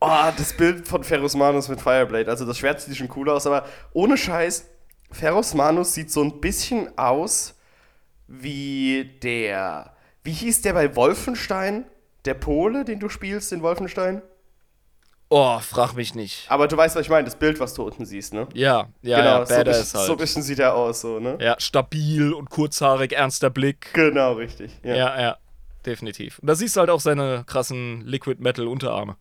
Oh, das Bild von Ferus Manus mit Fireblade. Also das Schwert sieht schon cool aus, aber ohne Scheiß, Ferus Manus sieht so ein bisschen aus wie der. Wie hieß der bei Wolfenstein? Der Pole, den du spielst in Wolfenstein? Oh, frag mich nicht. Aber du weißt, was ich meine, das Bild, was du unten siehst, ne? Ja, ja, genau, ja, so, bisschen, halt. so ein bisschen sieht er aus, so, ne? ja, stabil und kurzhaarig, ernster Blick. Genau, richtig. Ja. Ja, ja, definitiv. Und da siehst du halt auch seine krassen Liquid Metal Unterarme.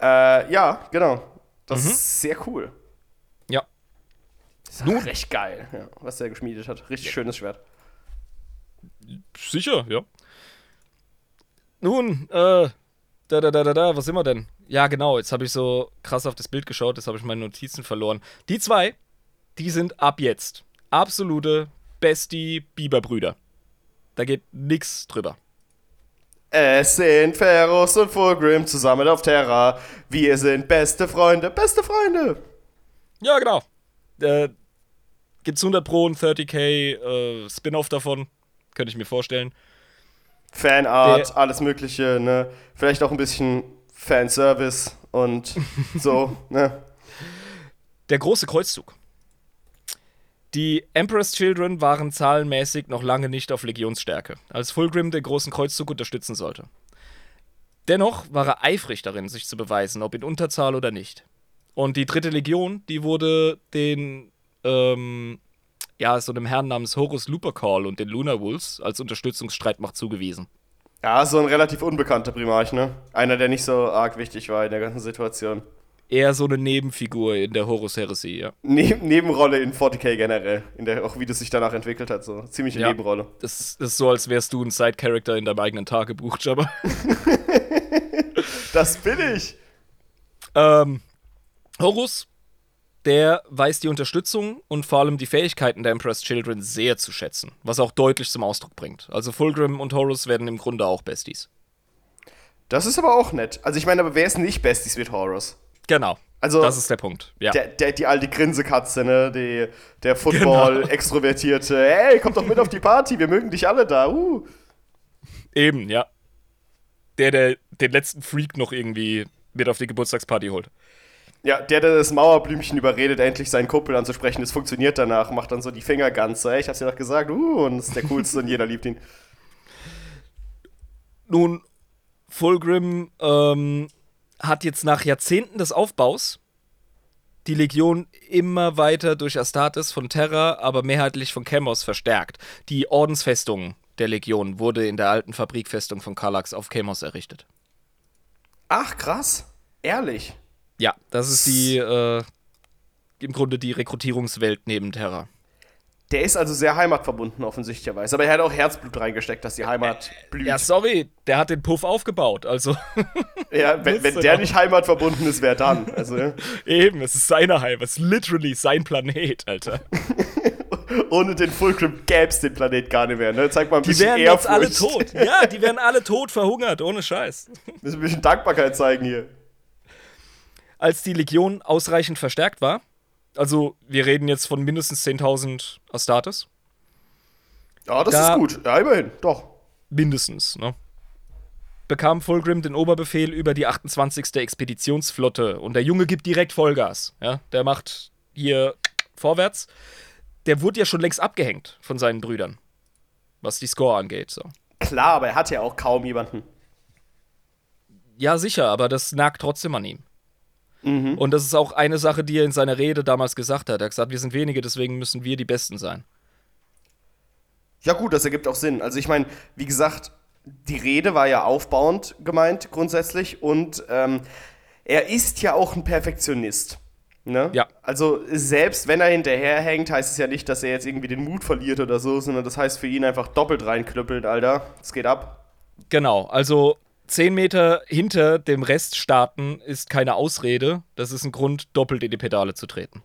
Äh, ja, genau. Das Mhm. ist sehr cool. Ja. Das ist Nun. recht geil, ja, was der geschmiedet hat. Richtig schönes Schwert. Sicher, ja. Nun, äh, da, da, da, da, da, was sind wir denn? Ja, genau, jetzt habe ich so krass auf das Bild geschaut, jetzt habe ich meine Notizen verloren. Die zwei, die sind ab jetzt absolute Bestie-Biberbrüder. Da geht nix drüber. Es sind Ferus und Fulgrim zusammen auf Terra. Wir sind beste Freunde, beste Freunde. Ja, genau. Äh, gibt's 100 Pro und 30k äh, Spin-off davon? Könnte ich mir vorstellen. Fanart, Der- alles Mögliche, ne? Vielleicht auch ein bisschen Fanservice und so, ne? Der große Kreuzzug. Die Emperor's Children waren zahlenmäßig noch lange nicht auf Legionsstärke, als Fulgrim den großen Kreuzzug unterstützen sollte. Dennoch war er eifrig darin, sich zu beweisen, ob in Unterzahl oder nicht. Und die dritte Legion, die wurde den, ähm, ja, so einem Herrn namens Horus Lupercal und den Lunar Wolves als Unterstützungsstreitmacht zugewiesen. Ja, so ein relativ unbekannter Primarch, ne? Einer, der nicht so arg wichtig war in der ganzen Situation. Eher so eine Nebenfigur in der Horus-Heresie, ja. Ne Nebenrolle in 40k generell. In der, auch wie das sich danach entwickelt hat, so. Ziemliche Ja. Nebenrolle. Das, das ist so, als wärst du ein Side-Character in deinem eigenen Tagebuch, Jabba. Das bin ich! Ähm, Horus, der weiß die Unterstützung und vor allem die Fähigkeiten der Emperor's Children sehr zu schätzen, was auch deutlich zum Ausdruck bringt. Also Fulgrim und Horus werden im Grunde auch Besties. Das ist aber auch nett. Also ich meine, aber wer ist nicht Besties mit Horus? Genau. Also- das ist der Punkt. Ja. Der, der, die alte Grinsekatze, ne? Die, der Football-Extrovertierte. Hey, komm doch mit auf die Party, wir mögen dich alle da. Uh. Eben, ja. Der, der den letzten Freak noch irgendwie mit auf die Geburtstagsparty holt. Ja, der, der das Mauerblümchen überredet, endlich seinen Kumpel anzusprechen, das funktioniert danach, macht dann so die Finger ganz so, ey, ich hab's dir doch gesagt, uh, und ist der coolste und jeder liebt ihn. Nun, Fulgrim ähm, hat jetzt nach Jahrzehnten des Aufbaus die Legion immer weiter durch Astartes von Terra, aber mehrheitlich von Chemos verstärkt. Die Ordensfestung der Legion wurde in der alten Fabrikfestung von Kallax auf Chemos errichtet. Ach, krass. Ehrlich. Ja, das ist die, äh, im Grunde die Rekrutierungswelt neben Terra. Der ist also sehr heimatverbunden, offensichtlicherweise. Aber er hat auch Herzblut reingesteckt, dass die Heimat blüht. Ja, sorry, der hat den Puff aufgebaut. Also. Ja, wenn, wenn der nicht heimatverbunden ist, wer dann? Also, ja. Eben, es ist seine Heimat. Es ist literally sein Planet, Alter. Ohne den Fulcrum gäbe es den Planet gar nicht mehr. Ne? Zeig mal ein Die bisschen wären Ehrfurcht. jetzt alle tot. Ja, die wären alle tot, verhungert, ohne Scheiß. Müssen ein bisschen Dankbarkeit zeigen hier. Als die Legion ausreichend verstärkt war, also wir reden jetzt von mindestens 10.000 Astartes, Ja, das Da- ist gut. Ja, immerhin. Doch. mindestens, ne? bekam Fulgrim den Oberbefehl über die 28. Expeditionsflotte und der Junge gibt direkt Vollgas. Ja? Der macht hier vorwärts. Der wurde ja schon längst abgehängt von seinen Brüdern, was die Score angeht. So. Klar, aber er hat ja auch kaum jemanden. Ja, sicher, aber das nagt trotzdem an ihm. Mhm. Und das ist auch eine Sache, die er in seiner Rede damals gesagt hat. Er hat gesagt, wir sind wenige, deswegen müssen wir die Besten sein. Ja, gut, das ergibt auch Sinn. Also, ich meine, wie gesagt, die Rede war ja aufbauend gemeint, grundsätzlich. Und ähm, er ist ja auch ein Perfektionist. Ne? Ja. Also, selbst wenn er hinterherhängt, heißt es ja nicht, dass er jetzt irgendwie den Mut verliert oder so, sondern das heißt für ihn einfach doppelt reinklüppeln, Alter. Es geht ab. Genau, also 10 Meter hinter dem Rest starten ist keine Ausrede. Das ist ein Grund, doppelt in die Pedale zu treten.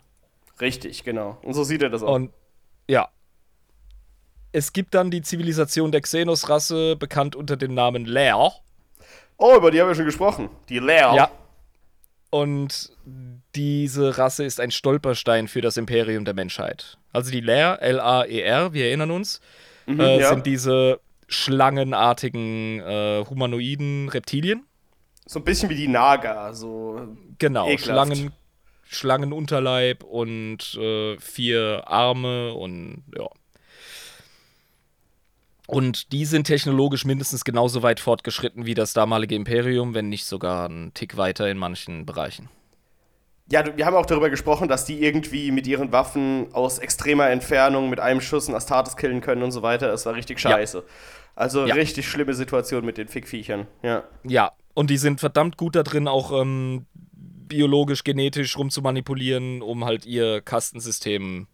Richtig, genau. Und so sieht er das auch. Und ja. Es gibt dann die Zivilisation der Xenos-Rasse, bekannt unter dem Namen Lair. oh, über die haben wir schon gesprochen. Die Leer. Ja. Und diese Rasse ist ein Stolperstein für das Imperium der Menschheit. Also die Lair, L-A-E-R, wir erinnern uns, äh, Mhm, ja. sind diese schlangenartigen äh, humanoiden Reptilien. So ein bisschen wie die Naga. So. Genau, Ekelhaft. Schlangen, Schlangenunterleib und äh, vier Arme und ja. Und die sind technologisch mindestens genauso weit fortgeschritten wie das damalige Imperium, wenn nicht sogar einen Tick weiter in manchen Bereichen. Ja, wir haben auch darüber gesprochen, dass die irgendwie mit ihren Waffen aus extremer Entfernung mit einem Schuss einen Astartes killen können und so weiter. Das war richtig scheiße. Also Ja. richtig schlimme Situation mit den Fickviechern. Ja. Ja, und die sind verdammt gut da drin, auch ähm, biologisch, genetisch rumzumanipulieren, um halt ihr Kastensystem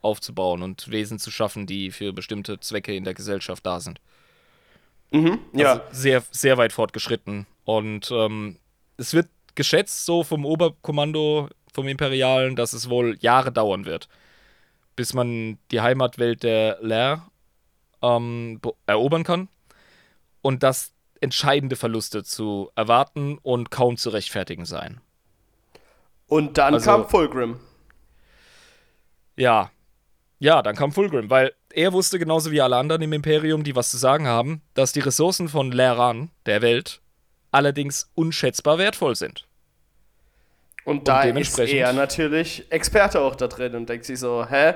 aufzubauen und Wesen zu schaffen, die für bestimmte Zwecke in der Gesellschaft da sind. Mhm, ja. Also sehr, sehr weit fortgeschritten. Und ähm, es wird geschätzt, so vom Oberkommando, vom Imperialen, dass es wohl Jahre dauern wird, bis man die Heimatwelt der Lair ähm, be- erobern kann. Und dass entscheidende Verluste zu erwarten und kaum zu rechtfertigen seien. und dann also- kam Fulgrim. Ja. Ja, dann kam Fulgrim, weil er wusste genauso wie alle anderen im Imperium, die was zu sagen haben, dass die Ressourcen von Leran, der Welt, allerdings unschätzbar wertvoll sind. Und da ist er natürlich Experte auch da drin und denkt sich so, hä?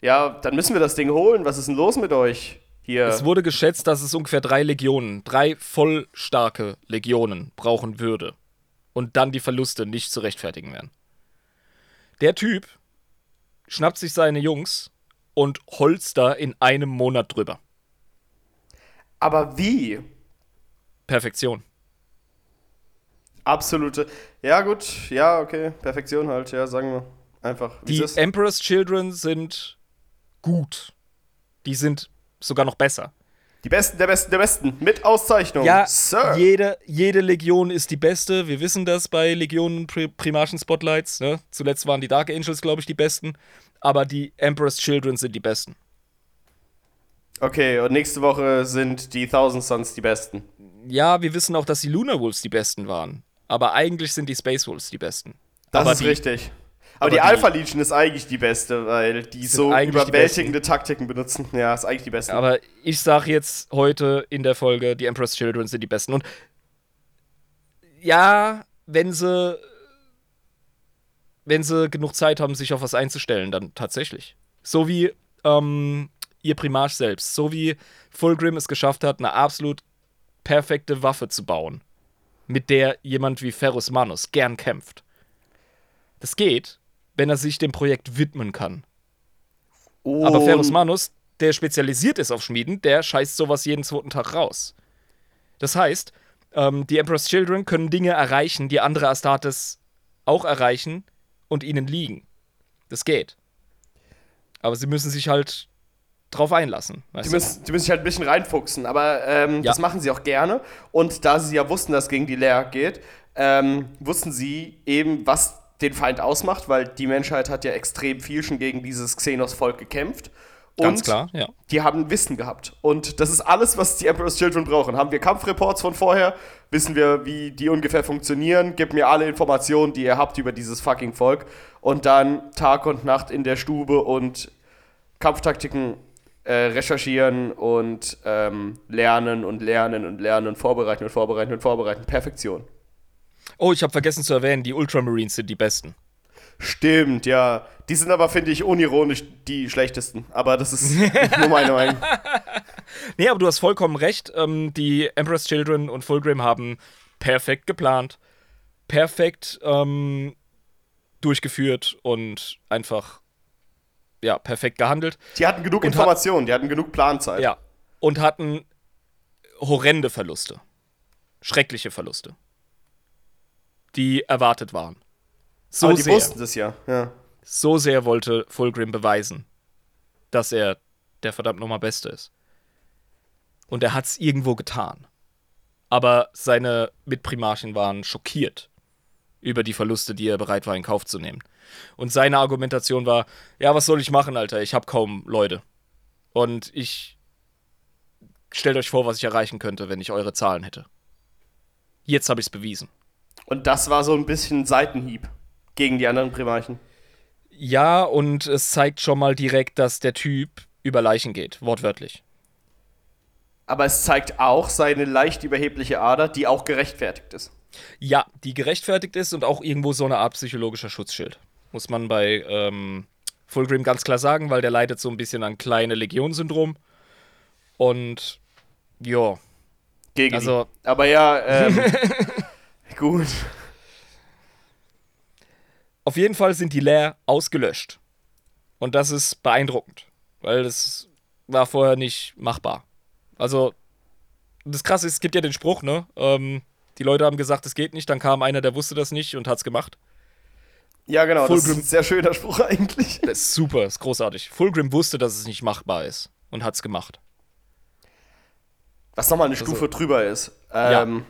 Ja, dann müssen wir das Ding holen. Was ist denn los mit euch? Hier. Es wurde geschätzt, dass es ungefähr drei Legionen, drei voll starke Legionen brauchen würde. Und dann die Verluste nicht zu rechtfertigen wären. Der Typ schnappt sich seine Jungs und holzt da in einem Monat drüber. Aber wie? Perfektion. Absolute. Ja, gut. Ja, okay. Perfektion halt. Ja, sagen wir. Einfach. Die. Emperor's Children sind gut. Die sind sogar noch besser. Die Besten der Besten der Besten. Mit Auszeichnung. Ja, Sir. jede, jede Legion ist die beste. Wir wissen das bei Legionen Pri Primarchen Spotlights. Ne? Zuletzt waren die Dark Angels, glaube ich, die besten. Aber die Emperor's Children sind die besten. Okay, und nächste Woche sind die Thousand Suns die Besten. Ja, wir wissen auch, dass die Lunar Wolves die besten waren. Aber eigentlich sind die Space Wolves die besten. Das aber ist die, richtig. Aber, aber die die- Alpha Legion ist eigentlich die beste, weil die so eigentlich die überwältigende Taktiken benutzen. Ja, ist eigentlich die beste. Aber ich sage jetzt heute in der Folge, die Emperor's Children sind die besten. Und ja, wenn sie wenn sie genug Zeit haben, sich auf was einzustellen, dann tatsächlich. So wie ähm, ihr Primarch selbst. So wie Fulgrim es geschafft hat, eine absolut perfekte Waffe zu bauen, mit der jemand wie Ferrus Manus gern kämpft. Das geht, wenn er sich dem Projekt widmen kann. Aber Und- Ferrus Manus, der spezialisiert ist auf Schmieden, der scheißt sowas jeden zweiten Tag raus. Das heißt, ähm, die Emperor's Children können Dinge erreichen, die andere Astartes auch erreichen und ihnen liegen. Das geht. Aber sie müssen sich halt drauf einlassen. Die müssen, die müssen sich halt ein bisschen reinfuchsen, aber ähm, ja. das machen sie auch gerne. Und da sie ja wussten, dass es gegen die Leer geht, ähm, wussten sie eben, was den Feind ausmacht, weil die Menschheit hat ja extrem viel schon gegen dieses Xenos-Volk gekämpft. Und Ganz klar, ja. Die haben Wissen gehabt. Und das ist alles, was die Emperor's Children brauchen. Haben wir Kampfreports von vorher? Wissen wir, wie die ungefähr funktionieren? Gebt mir alle Informationen, die ihr habt über dieses fucking Volk. Und dann Tag und Nacht in der Stube und Kampftaktiken äh, recherchieren und ähm, lernen und lernen und lernen und vorbereiten und vorbereiten und vorbereiten. Perfektion. Oh, ich habe vergessen zu erwähnen, die Ultramarines sind die besten. Stimmt, ja. Die sind aber, finde ich, unironisch die schlechtesten. Aber das ist nur meine Meinung. Nee, aber du hast vollkommen recht. Ähm, die Emperor's Children und Fulgrim haben perfekt geplant, perfekt ähm, durchgeführt und einfach, ja, perfekt gehandelt. Die hatten genug Informationen, hat, die hatten genug Planzeit. Ja. Und hatten horrende Verluste. Schreckliche Verluste. Die erwartet waren. So Aber die sehr, wussten es ja. ja. So sehr wollte Fulgrim beweisen, dass er der verdammt nochmal Beste ist. Und er hat es irgendwo getan. Aber seine Mitprimarchen waren schockiert über die Verluste, die er bereit war in Kauf zu nehmen. Und seine Argumentation war, ja, was soll ich machen, Alter? Ich habe kaum Leute. Und ich stellt euch vor, was ich erreichen könnte, wenn ich eure Zahlen hätte. Jetzt habe ich es bewiesen. Und das war so ein bisschen Seitenhieb gegen die anderen Primarchen. Ja, und es zeigt schon mal direkt, dass der Typ über Leichen geht, wortwörtlich. Aber es zeigt auch seine leicht überhebliche Ader, die auch gerechtfertigt ist. Ja, die gerechtfertigt ist und auch irgendwo so eine Art psychologischer Schutzschild. Muss man bei ähm, Fulgrim ganz klar sagen, weil der leidet so ein bisschen an kleine Legion-Syndrom. Und ja. Gegen also. Aber ja, ähm, gut. Auf jeden Fall sind die Leer ausgelöscht. Und das ist beeindruckend, weil das war vorher nicht machbar. Also, das Krasse ist, es gibt ja den Spruch, ne? Ähm, die Leute haben gesagt, es geht nicht, dann kam einer, der wusste das nicht und hat's gemacht. Ja, genau, Fulgrim, das ist ein sehr schöner Spruch eigentlich. Das ist super, das ist großartig. Fulgrim wusste, dass es nicht machbar ist und hat's gemacht. Was nochmal eine also, Stufe drüber ist. Ähm, ja.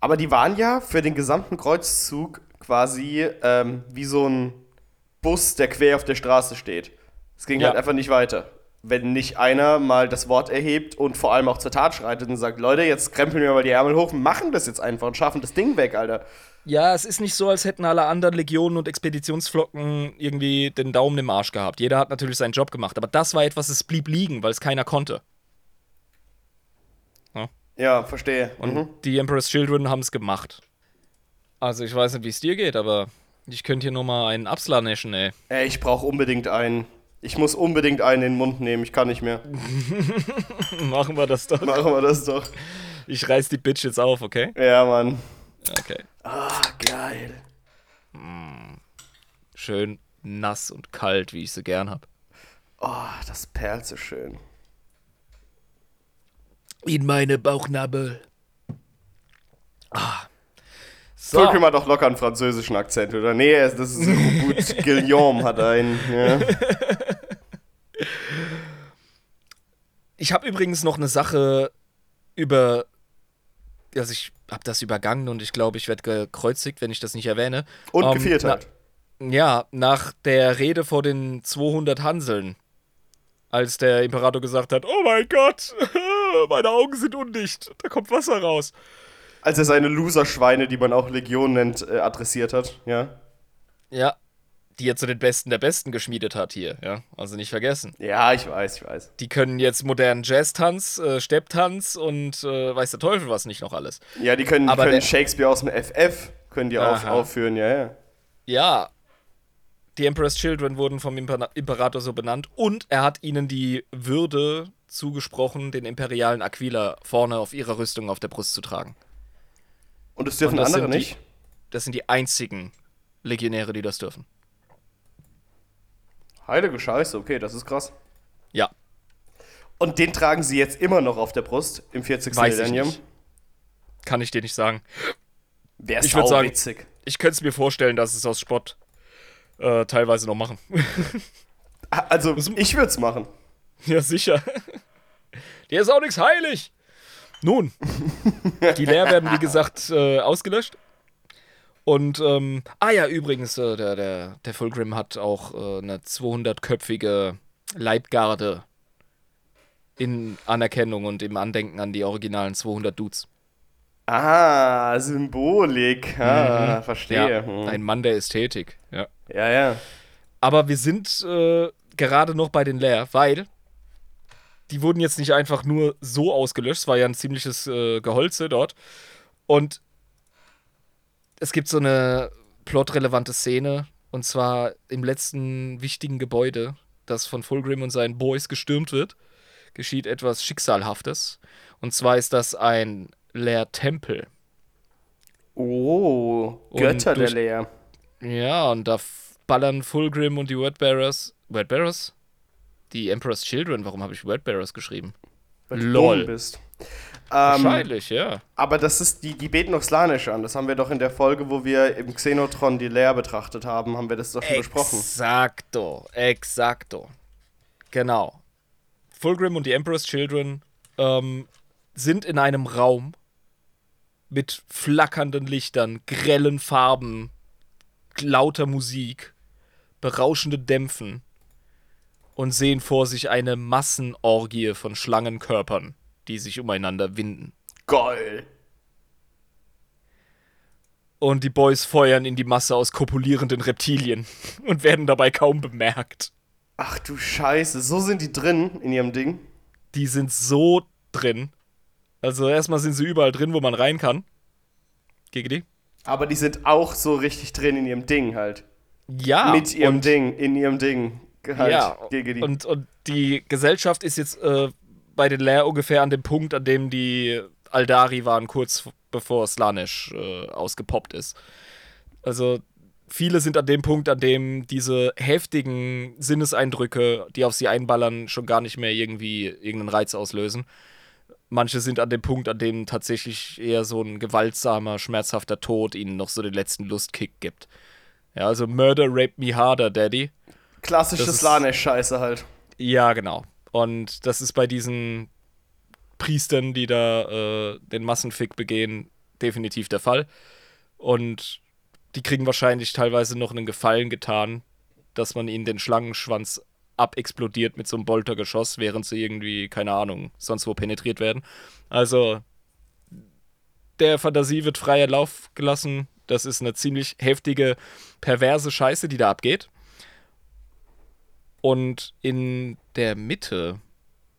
Aber die waren ja für den gesamten Kreuzzug quasi ähm, wie so ein Bus, der quer auf der Straße steht. Es ging ja. halt einfach nicht weiter. Wenn nicht einer mal das Wort erhebt und vor allem auch zur Tat schreitet und sagt, Leute, jetzt krempeln wir mal die Ärmel hoch und machen das jetzt einfach und schaffen das Ding weg, Alter. Ja, es ist nicht so, als hätten alle anderen Legionen und Expeditionsflocken irgendwie den Daumen im Arsch gehabt. Jeder hat natürlich seinen Job gemacht, aber das war etwas, es blieb liegen, weil es keiner konnte. Ja, ja verstehe. Und mhm. die Emperor's Children haben es gemacht. Also ich weiß nicht, wie es dir geht, aber ich könnte hier nur mal einen Absla naschen, ey. Ey, ich brauche unbedingt einen. Ich muss unbedingt einen in den Mund nehmen, ich kann nicht mehr. Machen wir das doch. Machen wir das doch. Ich reiß die Bitch jetzt auf, okay? Ja, Mann. Okay. Ah, geil. Mm. Schön nass und kalt, wie ich sie gern hab. Oh, das perlt so schön. In meine Bauchnabel. Ah. So. Fulcrum hat auch locker einen französischen Akzent, oder? Nee, das ist gut. Guillaume hat einen. Ja. Ich habe übrigens noch eine Sache über. Also, ich habe das übergangen und ich glaube, ich werde gekreuzigt, wenn ich das nicht erwähne. Und ähm, Geviertheit. ja, nach der Rede vor den 200 Hanseln, als der Imperator gesagt hat: Oh mein Gott, meine Augen sind undicht, da kommt Wasser raus als er seine Loser-Schweine, die man auch Legion nennt, äh, adressiert hat, ja. Ja, die er zu den Besten der Besten geschmiedet hat hier, ja. Also nicht vergessen. Ja, ich weiß, ich weiß. Die können jetzt modernen Jazz-Tanz, äh, Stepptanz und äh, weiß der Teufel was nicht noch alles. Ja, die können, Aber können Shakespeare aus dem FF, können die auf, aufführen, ja, ja. Ja, die Emperor's Children wurden vom Imper Imperator so benannt und er hat ihnen die Würde zugesprochen, den imperialen Aquila vorne auf ihrer Rüstung auf der Brust zu tragen. Und das dürfen Und das andere die, nicht? Das sind die einzigen Legionäre, die das dürfen. Heilige Scheiße, okay, das ist krass. Ja. Und den tragen sie jetzt immer noch auf der Brust im 40. Weiß Millennium? Ich Kann ich dir nicht sagen. Wäre ich würde sagen, witzig. Ich könnte es mir vorstellen, dass es aus Spott äh, teilweise noch machen. Also, ich würde es machen. Ja, sicher. Der ist auch nichts heilig. Nun, die Leer werden, wie gesagt, äh, ausgelöscht. Und, ähm, ah ja, übrigens, äh, der, der, der Fulgrim hat auch äh, eine 200-köpfige Leibgarde in Anerkennung und im Andenken an die originalen 200 Dudes. Ah, Symbolik. Ah, Mhm. verstehe. Ja, Hm. ein Mann der Ästhetik, ja. ja, ja. Aber wir sind äh, gerade noch bei den Leer, weil die wurden jetzt nicht einfach nur so ausgelöscht. Es war ja ein ziemliches äh, Geholze dort. Und es gibt so eine plotrelevante Szene. Und zwar im letzten wichtigen Gebäude, das von Fulgrim und seinen Boys gestürmt wird, geschieht etwas Schicksalhaftes. Und zwar ist das ein Leer-Tempel. Oh, Götter Und der durch- Leer. Ja, und da ballern Fulgrim und die Wordbearers. Wordbearers? Die Emperor's Children. Warum habe ich Wordbearers geschrieben? Weil du Lol. bist. Ähm, Wahrscheinlich, ja. aber das ist, die, die beten noch Slanisch an. Das haben wir doch in der Folge, wo wir im Xenotron die Leer betrachtet haben, haben wir das doch schon besprochen. Exakto, exakto. Genau. Fulgrim und die Emperor's Children ähm, sind in einem Raum mit flackernden Lichtern, grellen Farben, lauter Musik, berauschende Dämpfen und sehen vor sich eine Massenorgie von Schlangenkörpern, die sich umeinander winden. Geil. Und die Boys feuern in die Masse aus kopulierenden Reptilien und werden dabei kaum bemerkt. Ach du Scheiße, so sind die drin in ihrem Ding. die sind so drin. Also erstmal sind sie überall drin, wo man rein kann. GGD? Aber die sind auch so richtig drin in ihrem Ding halt. Ja. Mit ihrem Ding, in ihrem Ding. Halt, Ja, gegen die. und, und die Gesellschaft ist jetzt äh, bei den Lair ungefähr an dem Punkt, an dem die Aldari waren, kurz bevor Slanesh äh, ausgepoppt ist. Also viele sind an dem Punkt, an dem diese heftigen Sinneseindrücke, die auf sie einballern, schon gar nicht mehr irgendwie irgendeinen Reiz auslösen. Manche sind an dem Punkt, an dem tatsächlich eher so ein gewaltsamer, schmerzhafter Tod ihnen noch so den letzten Lustkick gibt. Ja, also Murder, Rape Me Harder, Daddy. Klassische Slanesh-Scheiße halt. Ja, genau. Und das ist bei diesen Priestern, die da äh, den Massenfick begehen, definitiv der Fall. Und die kriegen wahrscheinlich teilweise noch einen Gefallen getan, dass man ihnen den Schlangenschwanz abexplodiert mit so einem Boltergeschoss, während sie irgendwie, keine Ahnung, sonst wo penetriert werden. Also, der Fantasie wird freier Lauf gelassen. Das ist eine ziemlich heftige, perverse Scheiße, die da abgeht. Und in der Mitte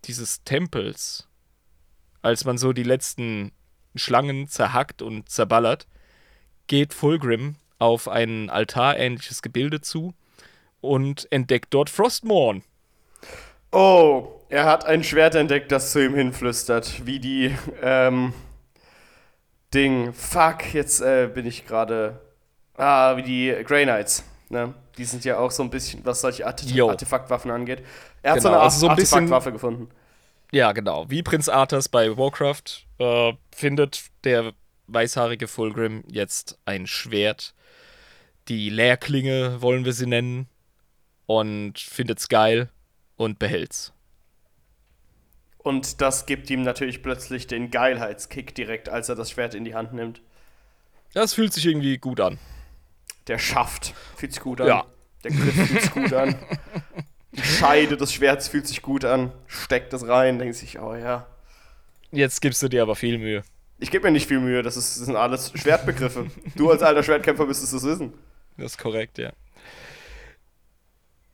dieses Tempels, als man so die letzten Schlangen zerhackt und zerballert, geht Fulgrim auf ein altarähnliches Gebilde zu und entdeckt dort Frostmourne. Oh, er hat ein Schwert entdeckt, das zu ihm hinflüstert. Wie die, ähm, Ding. Fuck, jetzt äh, bin ich gerade. Ah, wie die Grey Knights. Ne? Die sind ja auch so ein bisschen, was solche Arte Jo. Artefaktwaffen angeht. Er hat so Genau, eine also so ein Artefaktwaffe gefunden. Ja, genau. Wie Prinz Arthas bei Warcraft äh, findet der weißhaarige Fulgrim jetzt ein Schwert. Die Leerklinge wollen wir sie nennen. Und findet's geil und behält's. Und das gibt ihm natürlich plötzlich den Geilheitskick direkt, als er das Schwert in die Hand nimmt. Das fühlt sich irgendwie gut an. Der Schaft fühlt sich gut an. Ja. Der Griff fühlt sich gut an. Die Scheide des Schwerts fühlt sich gut an. Steckt es rein, denkt sich, oh ja. Jetzt gibst du dir aber viel Mühe. Ich gebe mir nicht viel Mühe, das, ist, das sind alles Schwertbegriffe. du als alter Schwertkämpfer müsstest es wissen. Das ist korrekt, ja.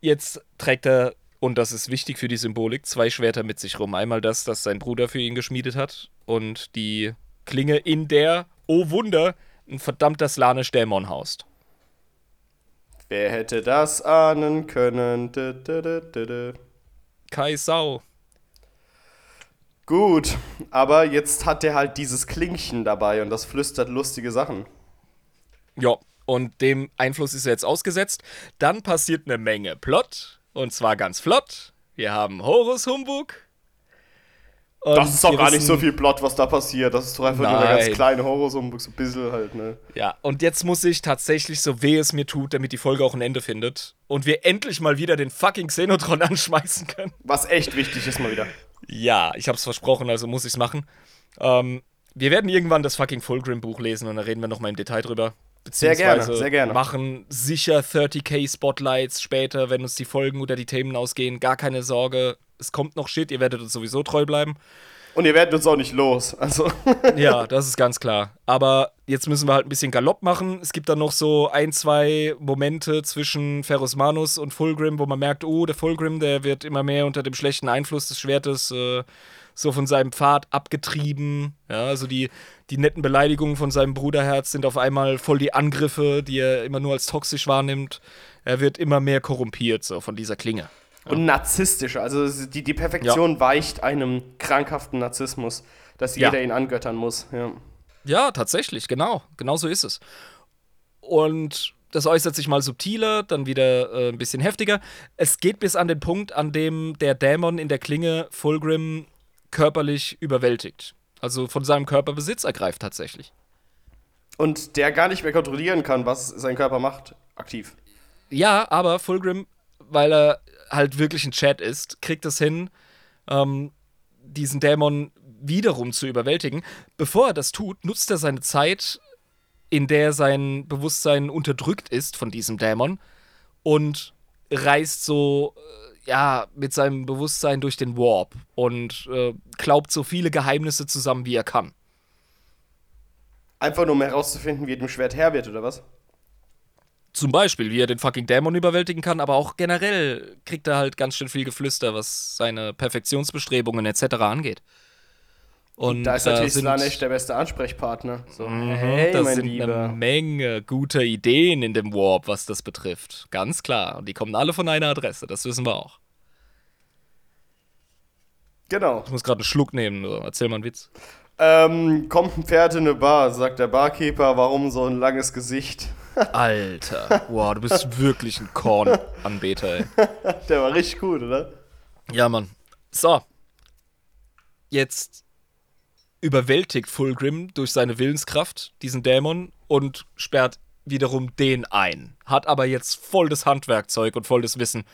Jetzt trägt er, und das ist wichtig für die Symbolik, zwei Schwerter mit sich rum. Einmal das, das sein Bruder für ihn geschmiedet hat, und die Klinge, in der, oh Wunder, ein verdammter Slanisch-Dämon haust. Wer hätte das ahnen können? Kai Sau. Gut, aber jetzt hat er halt dieses Klingchen dabei und das flüstert lustige Sachen. Ja, und dem Einfluss ist er jetzt ausgesetzt. Dann passiert eine Menge Plot, und zwar ganz flott. Wir haben Horus Humbug. Und das ist auch gar nicht so viel Plot, was da passiert. Das ist doch einfach Nein. nur eine ganz kleine Horror, so ein bisschen halt, ne? Ja, und jetzt muss ich tatsächlich, so weh es mir tut, damit die Folge auch ein Ende findet und wir endlich mal wieder den fucking Xenotron anschmeißen können. Was echt wichtig ist mal wieder. Ja, ich hab's versprochen, also muss ich's machen. Ähm, wir werden irgendwann das fucking Fulgrim-Buch lesen und da reden wir nochmal im Detail drüber. Sehr gerne, sehr gerne. machen sicher 30k Spotlights später, wenn uns die Folgen oder die Themen ausgehen. Gar keine Sorge, es kommt noch Shit, ihr werdet uns sowieso treu bleiben. Und ihr werdet uns auch nicht los. Also. Ja, das ist ganz klar. Aber jetzt müssen wir halt ein bisschen Galopp machen. Es gibt dann noch so ein, zwei Momente zwischen Ferus Manus und Fulgrim, wo man merkt, oh, der Fulgrim, der wird immer mehr unter dem schlechten Einfluss des Schwertes äh, so von seinem Pfad abgetrieben. Ja, also die, die netten Beleidigungen von seinem Bruderherz sind auf einmal voll die Angriffe, die er immer nur als toxisch wahrnimmt. Er wird immer mehr korrumpiert, so von dieser Klinge. Und narzisstisch. Also die, die Perfektion weicht einem krankhaften Narzissmus, dass Ja. jeder ihn angöttern muss. Ja. Ja, tatsächlich, genau. Genau so ist es. Und das äußert sich mal subtiler, dann wieder äh, ein bisschen heftiger. Es geht bis an den Punkt, an dem der Dämon in der Klinge Fulgrim körperlich überwältigt. Also von seinem Körper Besitz ergreift tatsächlich. Und der gar nicht mehr kontrollieren kann, was sein Körper macht, aktiv. Ja, aber Fulgrim, weil er halt wirklich ein Chat ist, kriegt es hin, ähm, diesen Dämon wiederum zu überwältigen. Bevor er das tut, nutzt er seine Zeit, in der sein Bewusstsein unterdrückt ist von diesem Dämon und reist so, äh, ja, mit seinem Bewusstsein durch den Warp und äh, klaubt so viele Geheimnisse zusammen, wie er kann. Einfach nur um herauszufinden, wie dem Schwert Herr wird, oder was? Zum Beispiel, wie er den fucking Dämon überwältigen kann, aber auch generell kriegt er halt ganz schön viel Geflüster, was seine Perfektionsbestrebungen etc. angeht. Und Da ist natürlich Slanesh der beste Ansprechpartner. So, Mhm, hey, da sind Lieber. eine Menge guter Ideen in dem Warp, was das betrifft. Ganz klar. Und die kommen alle von einer Adresse, das wissen wir auch. Genau. Ich muss gerade einen Schluck nehmen, erzähl mal einen Witz. Ähm, kommt ein Pferd in eine Bar, sagt der Barkeeper, warum so ein langes Gesicht? Alter, wow, du bist wirklich ein Korn-Anbeter, ey. Der war richtig gut, oder? Ja, Mann. So. Jetzt überwältigt Fulgrim durch seine Willenskraft diesen Dämon und sperrt wiederum den ein. Hat aber jetzt voll das Handwerkzeug und voll das Wissen,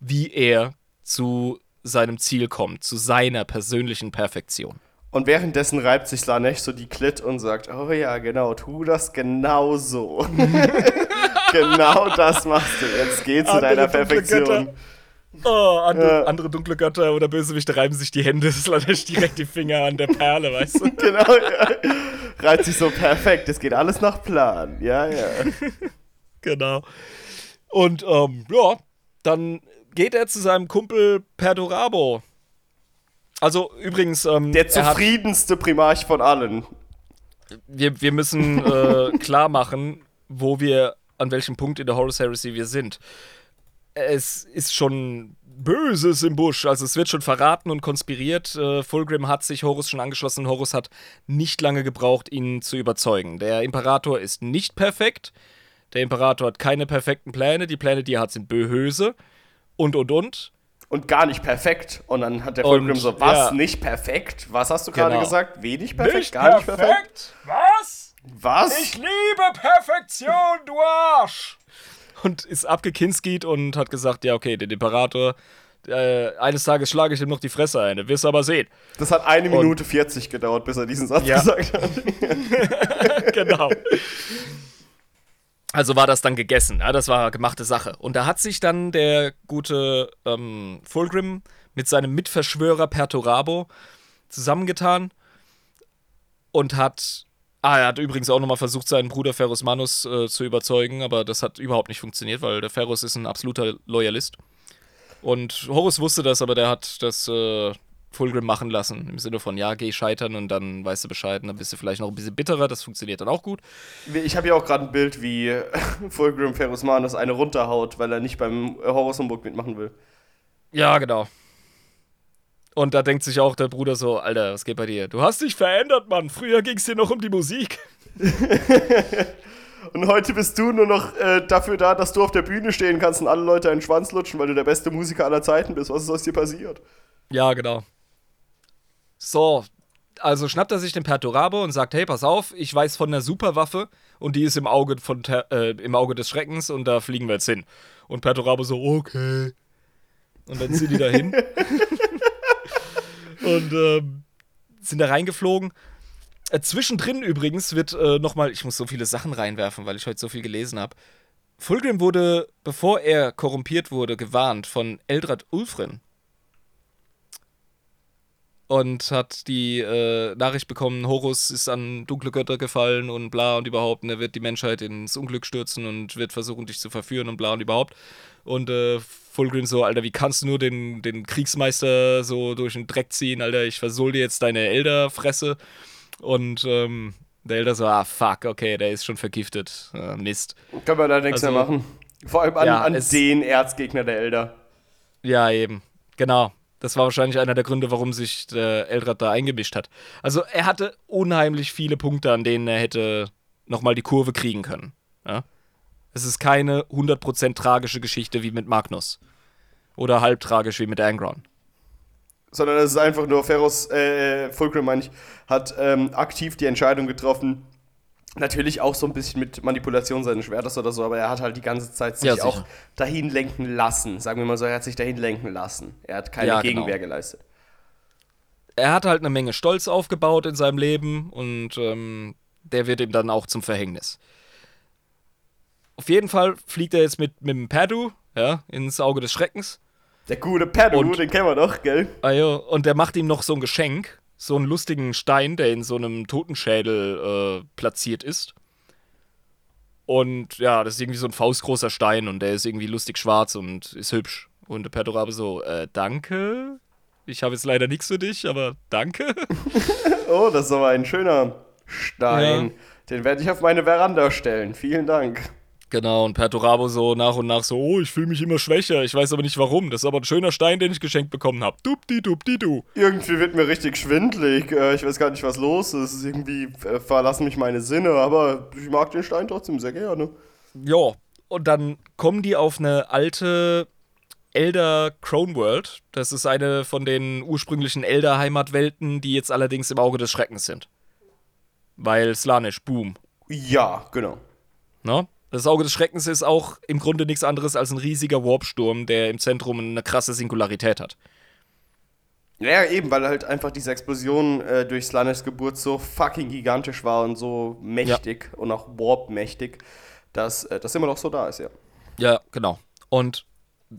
wie er zu seinem Ziel kommt, zu seiner persönlichen Perfektion. Und währenddessen reibt sich Slanesh so die Klit und sagt, oh ja, genau, tu das genau so. genau das machst du. Jetzt geh zu Andere deiner Perfektion. Götter. Oh, andere, Ja. andere dunkle Götter oder Bösewichte reiben sich die Hände, Slanesh direkt die Finger an der Perle, weißt du? Genau, ja. Reibt sich so perfekt. Es geht alles nach Plan. Ja, ja. Genau. Und ähm, ja, dann geht er zu seinem Kumpel Perdurabo. Also übrigens, ähm, Der er hat, zufriedenste Primarch von allen. wir, wir müssen äh, klar machen, wo wir, an welchem Punkt in der Horus Heresy wir sind. Es ist schon Böses im Busch, also es wird schon verraten und konspiriert. Äh, Fulgrim hat sich Horus schon angeschlossen. Horus hat nicht lange gebraucht, ihn zu überzeugen. Der Imperator ist nicht perfekt. Der Imperator hat keine perfekten Pläne. Die Pläne, die er hat, sind böse. Und, und, und. Und gar nicht perfekt. Und dann hat der Und, Fulgrim so, was, ja. nicht perfekt? Was hast du gerade Genau. gesagt? Wenig perfekt? gar nicht perfekt? Was? Was? liebe Perfektion, du Arsch! Und ist abgekinskied und hat gesagt, ja, okay, den Imperator, äh, eines Tages schlage ich ihm noch die Fresse ein, wirst du aber sehen. Das hat eine Und- Minute 40 gedauert, bis er diesen Satz Ja. gesagt hat. genau. Also war das dann gegessen, ja, das war gemachte Sache. Und da hat sich dann der gute ähm, Fulgrim mit seinem Mitverschwörer Perturabo zusammengetan und hat. Ah, er hat übrigens auch nochmal versucht, seinen Bruder Ferus Manus äh, zu überzeugen, aber das hat überhaupt nicht funktioniert, weil der Ferus ist ein absoluter Loyalist. Und Horus wusste das, aber der hat das äh, Fulgrim machen lassen. Im Sinne von, ja, geh scheitern und dann weißt du Bescheid und dann bist du vielleicht noch ein bisschen bitterer. Das funktioniert dann auch gut. Ich habe hier auch gerade ein Bild, wie Fulgrim Ferus Manus eine runterhaut, weil er nicht beim Horus Homburg mitmachen will. Ja, genau. Und da denkt sich auch der Bruder so, Alter, was geht bei dir? Du hast dich verändert, Mann. Früher ging es dir noch um die Musik. Und heute bist du nur noch äh, dafür da, dass du auf der Bühne stehen kannst und alle Leute einen Schwanz lutschen, weil du der beste Musiker aller Zeiten bist. Was ist aus dir passiert? Ja, genau. So, also schnappt er sich den Perturabo und sagt, hey, pass auf, ich weiß von einer Superwaffe und die ist im Auge, von, äh, im Auge des Schreckens und da fliegen wir jetzt hin. Und Perturabo so, okay. Und dann sind die da hin. und ähm, sind da reingeflogen. Äh, zwischendrin übrigens wird äh, nochmal, ich muss so viele Sachen reinwerfen, weil ich heute so viel gelesen habe. Fulgrim wurde, bevor er korrumpiert wurde, gewarnt von Eldrad Ulfrin, und hat die äh, Nachricht bekommen, Horus ist an dunkle Götter gefallen und bla und überhaupt, und er wird die Menschheit ins Unglück stürzen und wird versuchen, dich zu verführen und bla und überhaupt. Und äh, Fulgrim so, Alter, wie kannst du nur den, den Kriegsmeister so durch den Dreck ziehen, Alter, ich versohl dir jetzt deine Elderfresse. Und ähm, der Elder so, ah, fuck, okay, der ist schon vergiftet. Äh, Mist. Können wir da nichts also, mehr machen. Vor allem an, ja, an den Erzgegner der Elder. Ja, eben. Genau. Das war wahrscheinlich einer der Gründe, warum sich der Eldrad da eingemischt hat. Also er hatte unheimlich viele Punkte, an denen er hätte nochmal die Kurve kriegen können. Ja? Es ist keine 100% tragische Geschichte wie mit Magnus. Oder halb tragisch wie mit Angron. Sondern es ist einfach nur, Ferros, äh, Fulcrum meine ich, hat ähm, aktiv die Entscheidung getroffen, Natürlich auch so ein bisschen mit Manipulation seines Schwertes oder so, aber er hat halt die ganze Zeit sich ja, auch dahin lenken lassen. Sagen wir mal so, er hat sich dahin lenken lassen. Er hat keine ja, genau. Gegenwehr genau. geleistet. Er hat halt eine Menge Stolz aufgebaut in seinem Leben und ähm, der wird ihm dann auch zum Verhängnis. Auf jeden Fall fliegt er jetzt mit, mit dem Padu ja, ins Auge des Schreckens. Der gute Padu, den kennen wir doch, gell? Ah ja, und der macht ihm noch so ein Geschenk so einen lustigen Stein, der in so einem Totenschädel äh, platziert ist. Und ja, das ist irgendwie so ein faustgroßer Stein und der ist irgendwie lustig schwarz und ist hübsch. Und der Perdorabe so, äh, danke. Ich habe jetzt leider nichts für dich, aber danke. oh, das ist aber ein schöner Stein. Ja. Den werde ich auf meine Veranda stellen. Vielen Dank. Genau, und Perturabo so nach und nach so, oh, ich fühle mich immer schwächer, ich weiß aber nicht warum. Das ist aber ein schöner Stein, den ich geschenkt bekommen habe. Dupdi, dupdi, du. Irgendwie wird mir richtig schwindlig. Äh, ich weiß gar nicht, was los ist. Irgendwie äh, verlassen mich meine Sinne, aber ich mag den Stein trotzdem sehr gerne. Ja, und dann kommen die auf eine alte Elder Crone World. Das ist eine von den ursprünglichen Elder Heimatwelten, die jetzt allerdings im Auge des Schreckens sind. Weil Slanisch, boom. Ja, genau. No? Das Auge des Schreckens ist auch im Grunde nichts anderes als ein riesiger Warpsturm, der im Zentrum eine krasse Singularität hat. Ja, eben, weil halt einfach diese Explosion äh, durch Slanes Geburt so fucking gigantisch war und so mächtig ja. und auch warp-mächtig, dass äh, das immer noch so da ist, ja. Ja, genau. Und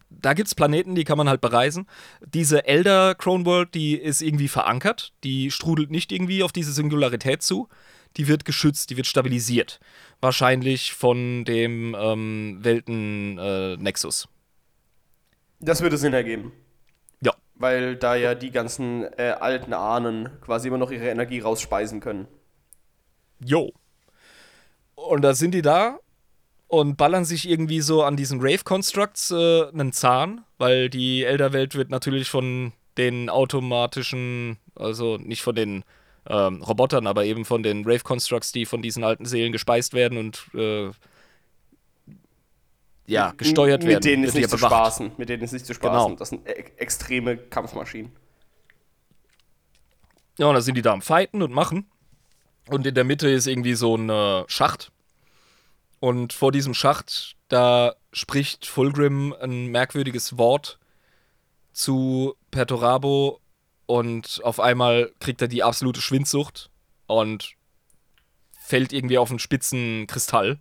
da gibt es Planeten, die kann man halt bereisen. Diese Elder Crone World, die ist irgendwie verankert. Die strudelt nicht irgendwie auf diese Singularität zu die wird geschützt, die wird stabilisiert. Wahrscheinlich von dem ähm, Welten-Nexus. Äh, das würde Sinn ergeben. Ja. Weil da ja die ganzen äh, alten Ahnen quasi immer noch ihre Energie rausspeisen können. Jo. Und da sind die da und ballern sich irgendwie so an diesen Rave-Constructs äh, einen Zahn, weil die Elderwelt wird natürlich von den automatischen, also nicht von den ähm, Robotern, aber eben von den Rave Constructs, die von diesen alten Seelen gespeist werden und äh, ja, gesteuert mit werden. Mit denen ist nicht zu spaßen. Mit denen ist nicht zu spaßen. Genau. Das sind e extreme Kampfmaschinen. Ja, und da sind die da am Fighten und machen. Und in der Mitte ist irgendwie so ein äh, Schacht. Und vor diesem Schacht, da spricht Fulgrim ein merkwürdiges Wort zu Perturabo und auf einmal kriegt er die absolute Schwindsucht und fällt irgendwie auf einen spitzen Kristall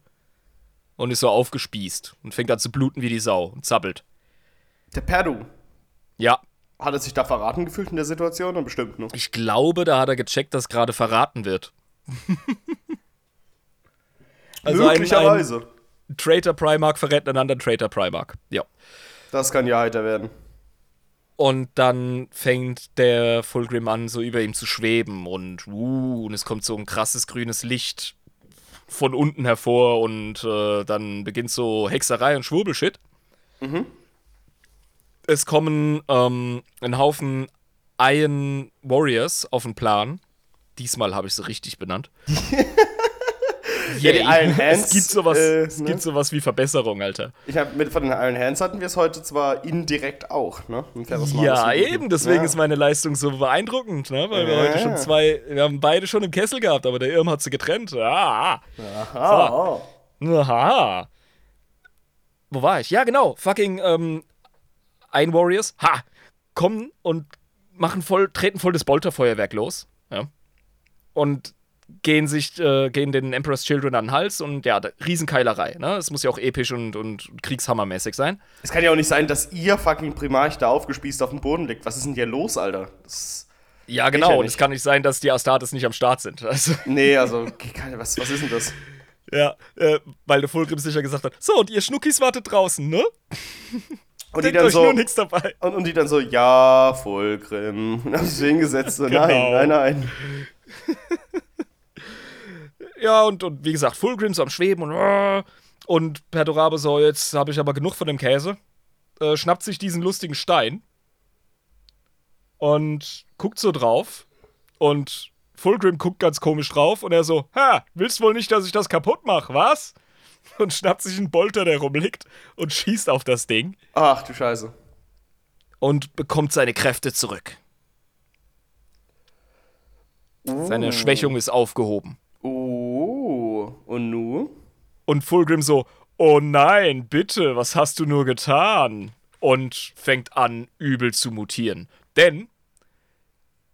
und ist so aufgespießt und fängt an zu bluten wie die Sau und zappelt. Der Perdu. Ja. Hat er sich da verraten gefühlt in der Situation? Und bestimmt noch. Ich glaube, da hat er gecheckt, dass gerade verraten wird. also Möglicherweise. Ein, ein Traitor Primark verrät einen anderen Traitor Primark. Ja. Das kann ja heiter werden. Und dann fängt der Fulgrim an, so über ihm zu schweben und, uh, und es kommt so ein krasses grünes Licht von unten hervor und äh, dann beginnt so Hexerei und Schwurbelshit. Mhm. Es kommen ähm, ein Haufen Iron Warriors auf den Plan. Diesmal habe ich sie richtig benannt. Ja, die Iron Hands. Es gibt sowas, äh, es ne? gibt sowas wie Verbesserung, Alter. Ich hab, mit von den Iron Hands hatten wir es heute zwar indirekt auch, ne? Ja, eben, deswegen ja. ist meine Leistung so beeindruckend, ne? Weil wir Ja. heute schon zwei, wir haben beide schon im Kessel gehabt, aber der Irm hat sie getrennt. Ah, Aha, oh. aha. Wo war ich? Ja, genau, fucking ähm, Ein Warriors, ha, kommen und machen voll, treten voll das Bolterfeuerwerk los, ja. Und gehen sich, äh, gehen den Emperor's Children an den Hals und ja, Riesenkeilerei, ne? Es muss ja auch episch und, und kriegshammermäßig sein. Es kann ja auch nicht sein, dass ihr fucking Primarch da aufgespießt auf dem Boden liegt. Was ist denn hier los, Alter? Das, Ja, ja genau. Und nicht. es kann nicht sein, dass die Astartes nicht am Start sind. Also, nee, also, was, was ist denn das? ja, äh, weil der Fulgrim sicher gesagt hat: So, und ihr Schnuckis wartet draußen, ne? Und die dann so, nur nichts dabei. und, und die dann so, ja, Fulgrim. Und haben sich so hingesetzt, so, Genau. nein, nein, nein. Ja, und, und wie gesagt, Fulgrim so am Schweben und. äh, Und Perdorabe so: Jetzt habe ich aber genug von dem Käse. Äh, schnappt sich diesen lustigen Stein und guckt so drauf. Und Fulgrim guckt ganz komisch drauf und er so: Ha, willst wohl nicht, dass ich das kaputt mache, was? Und schnappt sich einen Bolter, der rumliegt und schießt auf das Ding. Ach du Scheiße. und bekommt seine Kräfte zurück. Seine Schwächung ist aufgehoben. Oh, und nu? Und Fulgrim so, oh nein, bitte, was hast du nur getan? Und fängt an, übel zu mutieren. Denn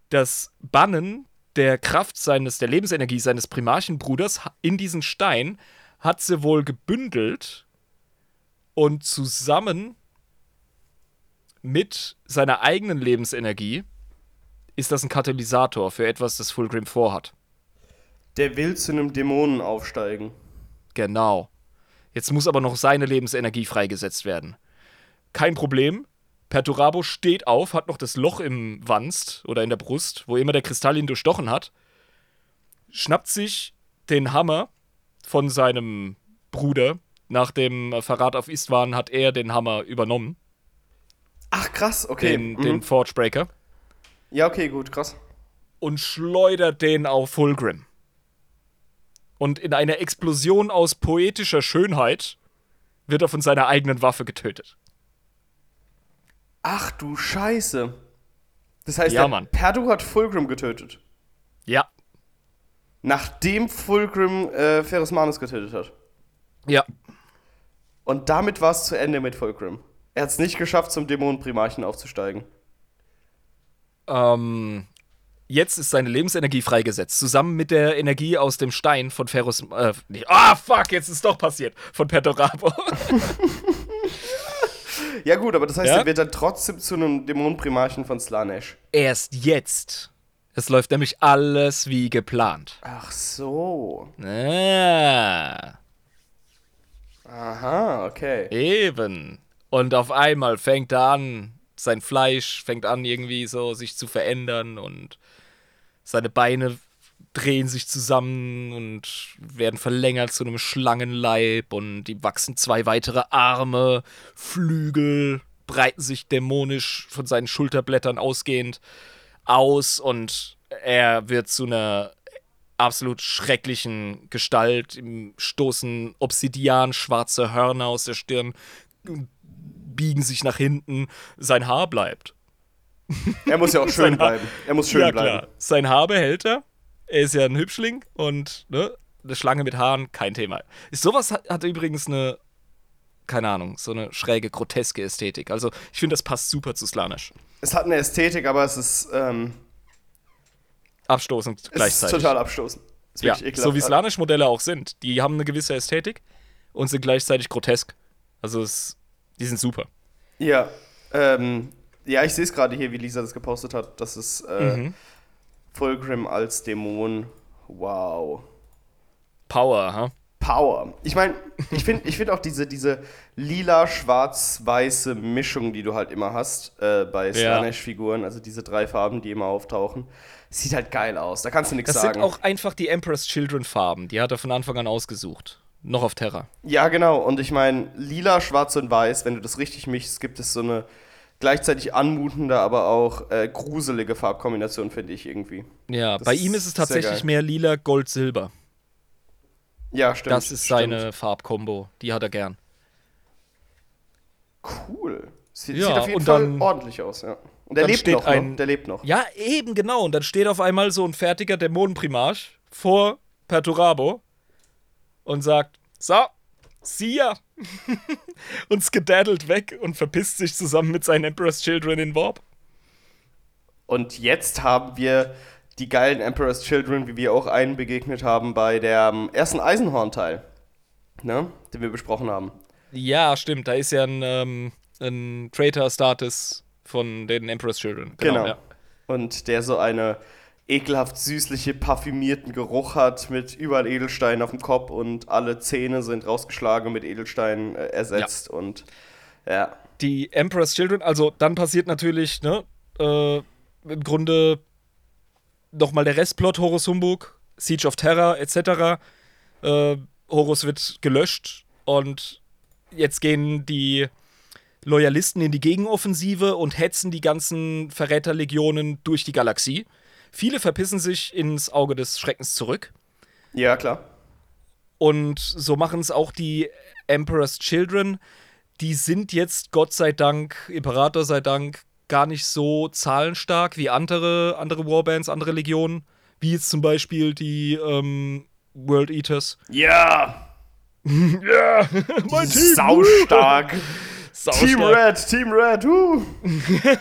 das Bannen der Kraft seines, der Lebensenergie seines Primarchenbruders in diesen Stein hat sie wohl gebündelt und zusammen mit seiner eigenen Lebensenergie ist das ein Katalysator für etwas, das Fulgrim vorhat. Der will zu einem Dämonen aufsteigen. Genau. Jetzt muss aber noch seine Lebensenergie freigesetzt werden. Kein Problem. Perturabo steht auf, hat noch das Loch im Wanst oder in der Brust, wo immer der Kristall ihn durchstochen hat, schnappt sich den Hammer von seinem Bruder. Nach dem Verrat auf Istvan hat er den Hammer übernommen, Ach, krass, okay. den, mhm. den Forgebreaker, Ja, okay, gut, krass. und schleudert den auf Fulgrim. Und in einer Explosion aus poetischer Schönheit wird er von seiner eigenen Waffe getötet. Ach du Scheiße. Das heißt, Ja. Perdu hat Fulgrim getötet. Ja. Nachdem Fulgrim äh, Ferus Manus getötet hat. Ja. Und damit war es zu Ende mit Fulgrim. Er hat es nicht geschafft, zum Dämonenprimarchen aufzusteigen. Ähm, jetzt ist seine Lebensenergie freigesetzt. Zusammen mit der Energie aus dem Stein von Ferus. Äh, ah, fuck, jetzt ist doch passiert. Von Pertorabo. Ja, gut, aber das heißt, Ja? er wird dann trotzdem zu einem Dämonenprimarchen von Slanesh. Erst jetzt. Es läuft nämlich alles wie geplant. Ach so. Ah, Aha, okay. eben. Und auf einmal fängt er an, sein Fleisch fängt an, irgendwie so sich zu verändern und seine Beine drehen sich zusammen und werden verlängert zu einem Schlangenleib und die wachsen zwei weitere Arme, Flügel, breiten sich dämonisch von seinen Schulterblättern ausgehend aus und er wird zu einer absolut schrecklichen Gestalt. Ihm stoßen Obsidian schwarze Hörner aus der Stirn, biegen sich nach hinten, sein Haar bleibt. Er muss ja auch schön bleiben. Er muss schön ja, bleiben. klar. Sein Haar behält er. Er ist ja ein Hübschling und ne, eine Schlange mit Haaren, kein Thema. Ist sowas hat, hat übrigens eine, keine Ahnung, so eine schräge, groteske Ästhetik. Also ich finde, das passt super zu Slanisch. Es hat eine Ästhetik, aber es ist, ähm, Abstoßend es ist gleichzeitig. total abstoßend. Ist ja, so wie. Slanisch-Modelle auch sind. Die haben eine gewisse Ästhetik und sind gleichzeitig grotesk. Also es, die sind super. Ja, ähm, ja, ich sehe es gerade hier, wie Lisa das gepostet hat. Das ist äh, Mhm. Fulgrim als Dämon. Wow. Power, ha? Power. Ich meine, ich finde ich find auch diese, diese lila-schwarz-weiße Mischung, die du halt immer hast äh, bei. Slanesh-Figuren, also diese drei Farben, die immer auftauchen, sieht halt geil aus. Da kannst du nichts Das sagen. sind auch einfach die Emperor's Children Farben. Die hat er von Anfang an ausgesucht. Noch auf Terra. Ja, genau. Und ich meine, lila, schwarz und weiß, wenn du das richtig mischst, gibt es so eine gleichzeitig anmutende, aber auch äh, gruselige Farbkombination, finde ich irgendwie. Ja, Das bei ihm ist es tatsächlich mehr lila, Gold, Silber. Ja, stimmt. Das ist seine Farbkombo. Die hat er gern. Cool. Sieht, Ja, sieht auf jeden Fall dann- ordentlich aus, ja. Und der lebt noch, ein- ne? Der lebt noch. Ja, eben genau. Und dann steht auf einmal so ein fertiger Dämonenprimarch vor Perturabo und sagt: So, sieh ja. und skedaddelt weg und verpisst sich zusammen mit seinen Emperor's Children in Warp. Und jetzt haben wir die geilen Emperor's Children, wie wir auch einen begegnet haben bei der ersten Eisenhorn-Teil, ne? Den wir besprochen haben. Ja, stimmt. Da ist ja ein, ähm, ein Traitor-Status von den Emperor's Children. Genau. ja. Und der so eine ekelhaft süßliche, parfümierten Geruch hat mit überall Edelsteinen auf dem Kopf und alle Zähne sind rausgeschlagen und mit Edelsteinen äh, ersetzt und ja. die Emperor's Children, also dann passiert natürlich, ne, äh, im Grunde nochmal der Restplot Horus Humbug, Siege of Terror etc. Äh, Horus wird gelöscht und jetzt gehen die Loyalisten in die Gegenoffensive und hetzen die ganzen Verräterlegionen durch die Galaxie. Viele verpissen sich ins Auge des Schreckens zurück. Ja, klar. Und so machen es auch die Emperor's Children. Die sind jetzt, Gott sei Dank, Imperator sei Dank, gar nicht so zahlenstark wie andere, andere Warbands, andere Legionen. Wie jetzt zum Beispiel die ähm, World Eaters. Ja! Ja, mein Team. Saustark! Saustark. Team Red, Team Red, uh.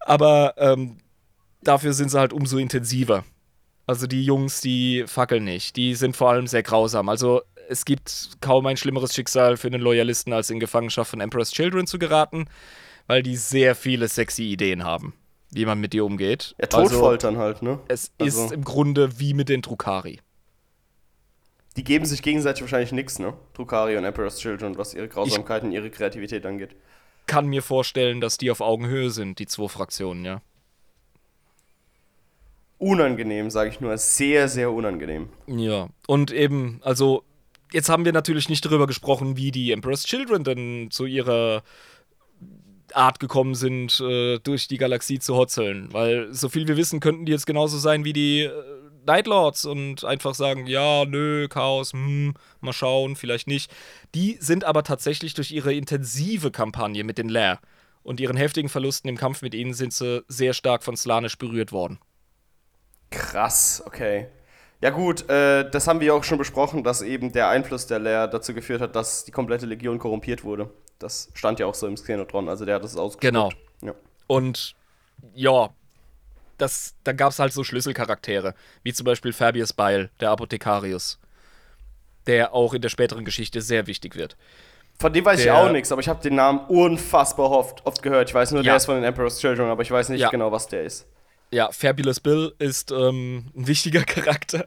Aber ähm, dafür sind sie halt umso intensiver. Also die Jungs, die fackeln nicht. Die sind vor allem sehr grausam. Also es gibt kaum ein schlimmeres Schicksal für einen Loyalisten, als in Gefangenschaft von Emperor's Children zu geraten, weil die sehr viele sexy Ideen haben, wie man mit dir umgeht. Ja, also, Todfoltern halt, ne? es Also- ist im Grunde wie mit den Drukari. Die geben sich gegenseitig wahrscheinlich nichts, ne? Drukari und Emperor's Children, was ihre Grausamkeit und ihre Kreativität angeht. Kann mir vorstellen, dass die auf Augenhöhe sind, die zwei Fraktionen, ja. Unangenehm, sage ich nur. Sehr, sehr unangenehm. Ja, und eben, also jetzt haben wir natürlich nicht darüber gesprochen, wie die Emperor's Children denn zu ihrer Art gekommen sind, äh, durch die Galaxie zu hotzeln. Weil, so viel wir wissen, könnten die jetzt genauso sein wie die äh, Night Lords und einfach sagen, ja, nö, Chaos, hm, mal schauen, vielleicht nicht. Die sind aber tatsächlich durch ihre intensive Kampagne mit den Lair und ihren heftigen Verlusten im Kampf mit ihnen sind sie sehr stark von Slanisch berührt worden. Krass, okay. Ja gut, äh, das haben wir ja auch schon besprochen, dass eben der Einfluss der Lehr dazu geführt hat, dass die komplette Legion korrumpiert wurde. Das stand ja auch so im Xenotron, also der hat das ausgespuckt. Genau. Ja. Und ja, das, da gab es halt so Schlüsselcharaktere, wie zum Beispiel Fabius Beil, der Apothekarius, der auch in der späteren Geschichte sehr wichtig wird. Von dem weiß ich Der- auch nichts, aber ich habe den Namen unfassbar oft, oft gehört. Ich weiß nur, Ja. der ist von den Emperor's Children, aber ich weiß nicht Ja. genau, was der ist. Ja, Fabulous Bill ist ähm, ein wichtiger Charakter.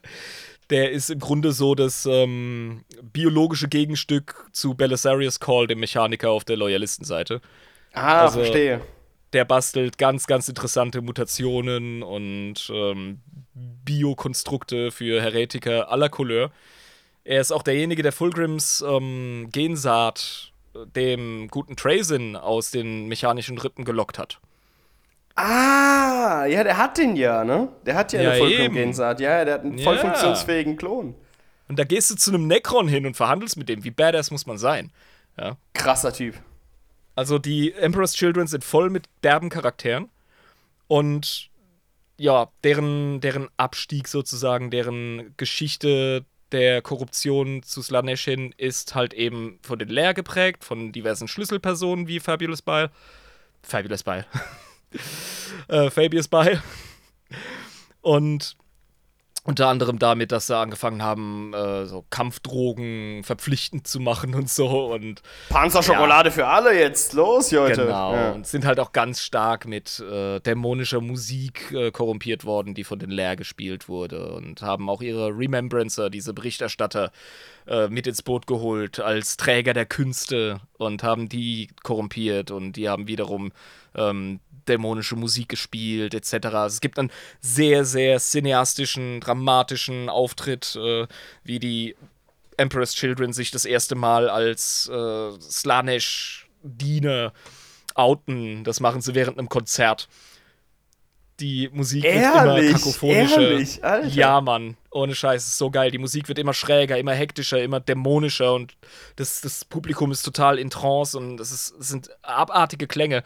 Der ist im Grunde so das ähm, biologische Gegenstück zu Belisarius Call, dem Mechaniker auf der Loyalistenseite. Ah, Also- verstehe. der bastelt ganz, ganz interessante Mutationen und ähm, Biokonstrukte für Heretiker aller Couleur. Er ist auch derjenige, der Fulgrims ähm, Gensaat äh, dem guten Trazin aus den mechanischen Rippen gelockt hat. Ah, ja, der hat den ja, ne? Der hat ja, Ja, eine. Fulcrum-Gensaat. Ja, der hat einen voll Ja. funktionsfähigen Klon. Und da gehst du zu einem Necron hin und verhandelst mit dem. Wie badass muss man sein? Ja. Krasser Typ. Also die Emperor's Children sind voll mit derben Charakteren und ja, deren, deren Abstieg sozusagen, deren Geschichte der Korruption zu Slanesh hin ist halt eben von den Lehr geprägt, von diversen Schlüsselpersonen wie Fabulous Bile. Fabulous Bile. äh, Fabius Bile. Und unter anderem damit, dass sie angefangen haben, äh, so Kampfdrogen verpflichtend zu machen und so und Panzerschokolade für alle jetzt. Los, Leute. Genau, Ja. und sind halt auch ganz stark mit äh, dämonischer Musik äh, korrumpiert worden, die von den Lehr gespielt wurde. Und haben auch ihre Remembrancer, diese Berichterstatter, äh, mit ins Boot geholt als Träger der Künste und haben die korrumpiert und die haben wiederum ähm, dämonische Musik gespielt, etc. Also es gibt einen sehr, sehr cineastischen, dramatischen Auftritt, äh, wie die Emperor's Children sich das erste Mal als äh, Slanesh-Diener outen. Das machen sie während einem Konzert. Die Musik Ehrlich? wird immer kakophonischer. Ehrlich? Alter. Ja, Mann. Ohne Scheiß, ist so geil. Die Musik wird immer schräger, immer hektischer, immer dämonischer und das, das Publikum ist total in Trance und es, ist, es sind abartige Klänge.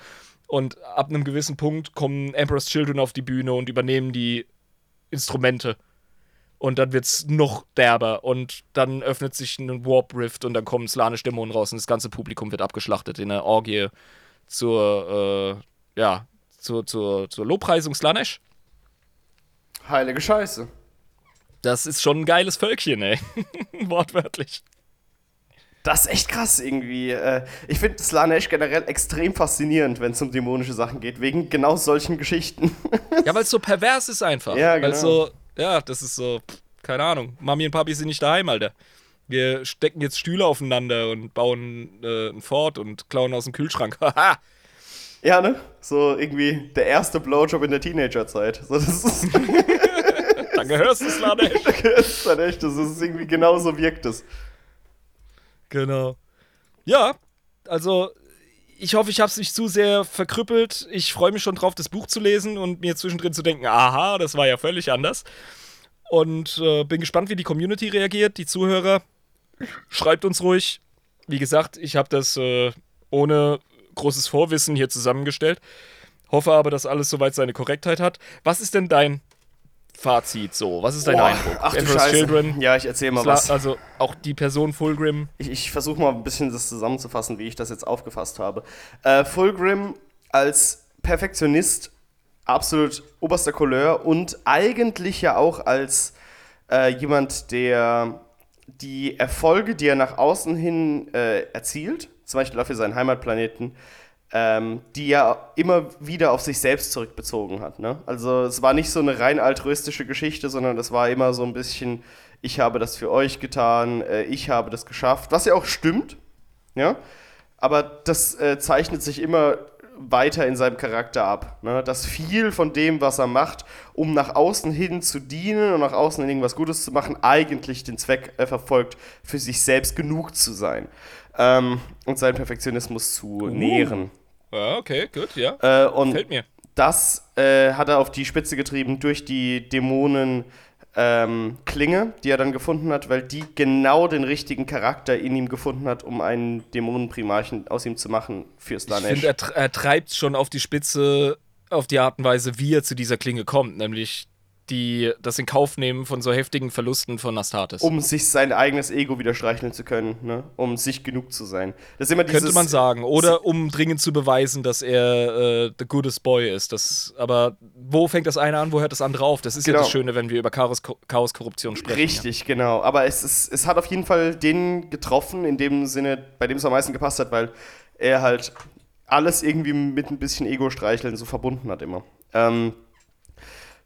Und ab einem gewissen Punkt kommen Emperor's Children auf die Bühne und übernehmen die Instrumente. Und dann wird's noch derber und dann öffnet sich ein Warp Rift und dann kommen slanisch Dämonen raus und das ganze Publikum wird abgeschlachtet in einer Orgie zur, äh, ja, zur, zur, zur Lobpreisung Slanesh. Heilige Scheiße. Das ist schon ein geiles Völkchen, ey. Wortwörtlich. Das ist echt krass irgendwie. Äh, Ich finde Slanesh generell extrem faszinierend, wenn es um dämonische Sachen geht, wegen genau solchen Geschichten. Ja, weil es so pervers ist einfach. Ja, Weil genau. so, ja, das ist so, keine Ahnung. Mami und Papi sind nicht daheim, Alter. Wir stecken jetzt Stühle aufeinander und bauen äh, ein Fort und klauen aus dem Kühlschrank. Haha. ja, ne? So irgendwie der erste Blowjob in der Teenagerzeit. So, das ist, da gehörst du Slanesh. das ist dann echt, das ist irgendwie genauso wirkt es. Genau. Ja, also ich hoffe, ich habe es nicht zu sehr verkrüppelt. Ich freue mich schon drauf, das Buch zu lesen und mir zwischendrin zu denken, aha, das war ja völlig anders. Und äh, bin gespannt, wie die Community reagiert, die Zuhörer. Schreibt uns ruhig. Wie gesagt, ich habe das äh, ohne großes Vorwissen hier zusammengestellt. Hoffe aber, dass alles soweit seine Korrektheit hat. Was ist denn dein Fazit so? Was ist dein Boah, Eindruck? Ach du Emperor's Scheiße. Children, Ja, ich erzähl mal Sla- was. also auch die Person Fulgrim. Ich, ich versuche mal ein bisschen das zusammenzufassen, wie ich das jetzt aufgefasst habe. Äh, Fulgrim als Perfektionist absolut oberster Couleur und eigentlich ja auch als äh, jemand, der die Erfolge, die er nach außen hin äh, erzielt, zum Beispiel auch für seinen Heimatplaneten, ähm, die er immer wieder auf sich selbst zurückbezogen hat. Ne? Also es war nicht so eine rein altruistische Geschichte, sondern es war immer so ein bisschen, ich habe das für euch getan, äh, ich habe das geschafft, was ja auch stimmt, ja. Aber das äh, zeichnet sich immer weiter in seinem Charakter ab. Ne? Dass viel von dem, was er macht, um nach außen hin zu dienen und nach außen hin irgendwas Gutes zu machen, eigentlich den Zweck äh, verfolgt, für sich selbst genug zu sein ähm, und seinen Perfektionismus zu nähren. Ja, okay, gut, ja. Äh, und Fällt mir. das äh, hat er auf die Spitze getrieben durch die Dämonen ähm, Klinge, die er dann gefunden hat, weil die genau den richtigen Charakter in ihm gefunden hat, um einen Dämonenprimarchen aus ihm zu machen für Ich Slanesh. finde, er, er treibt schon auf die Spitze auf die Art und Weise, wie er zu dieser Klinge kommt, nämlich die, das in Kauf nehmen von so heftigen Verlusten von Astartes. um sich sein eigenes Ego wieder streicheln zu können, ne? um sich genug zu sein. Das ist immer dieses, Könnte man sagen. Oder um dringend zu beweisen, dass er äh, the goodest boy ist. Das, aber wo fängt das eine an, wo hört das andere auf? Das ist ja Genau. das Schöne, wenn wir über Chaos, Chaos sprechen. Richtig, genau. Aber es, ist, es hat auf jeden Fall den getroffen, in dem Sinne, bei dem es am meisten gepasst hat, weil er halt alles irgendwie mit ein bisschen Ego-Streicheln so verbunden hat immer. Ähm,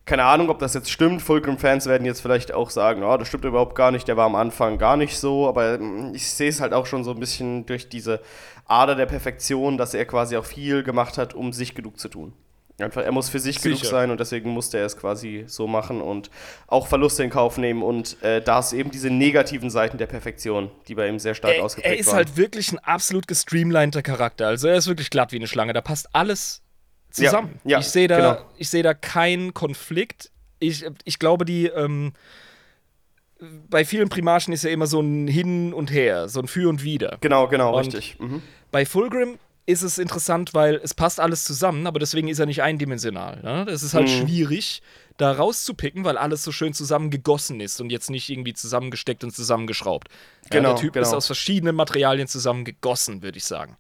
keine Ahnung, ob das jetzt stimmt. Fulcrum-Fans werden jetzt vielleicht auch sagen, oh, das stimmt überhaupt gar nicht, der war am Anfang gar nicht so, aber mm, ich sehe es halt auch schon so ein bisschen durch diese Ader der Perfektion, dass er quasi auch viel gemacht hat, um sich genug zu tun. Einfach, er muss für sich genug Sicher. sein und deswegen musste er es quasi so machen und auch Verluste in Kauf nehmen und äh, da ist eben diese negativen Seiten der Perfektion, die bei ihm sehr stark Er, ausgeprägt er ist waren. halt wirklich ein absolut gestreamliner Charakter. Also er ist wirklich glatt wie eine Schlange. Da passt alles zusammen. Ja, ja, ich sehe da, genau. ich sehe da keinen Konflikt. Ich, ich glaube, die ähm, bei vielen Primarchen ist ja immer so ein Hin und Her, so ein Für und Wider. genau, genau, Und- richtig. Mhm. Bei Fulgrim ist es interessant, weil es passt alles zusammen, aber deswegen ist er nicht eindimensional. Ne? Es ist halt Mhm. schwierig, da rauszupicken, weil alles so schön zusammengegossen ist und jetzt nicht irgendwie zusammengesteckt und zusammengeschraubt. Genau, ja, der Typ genau. ist aus verschiedenen Materialien zusammengegossen, würde ich sagen.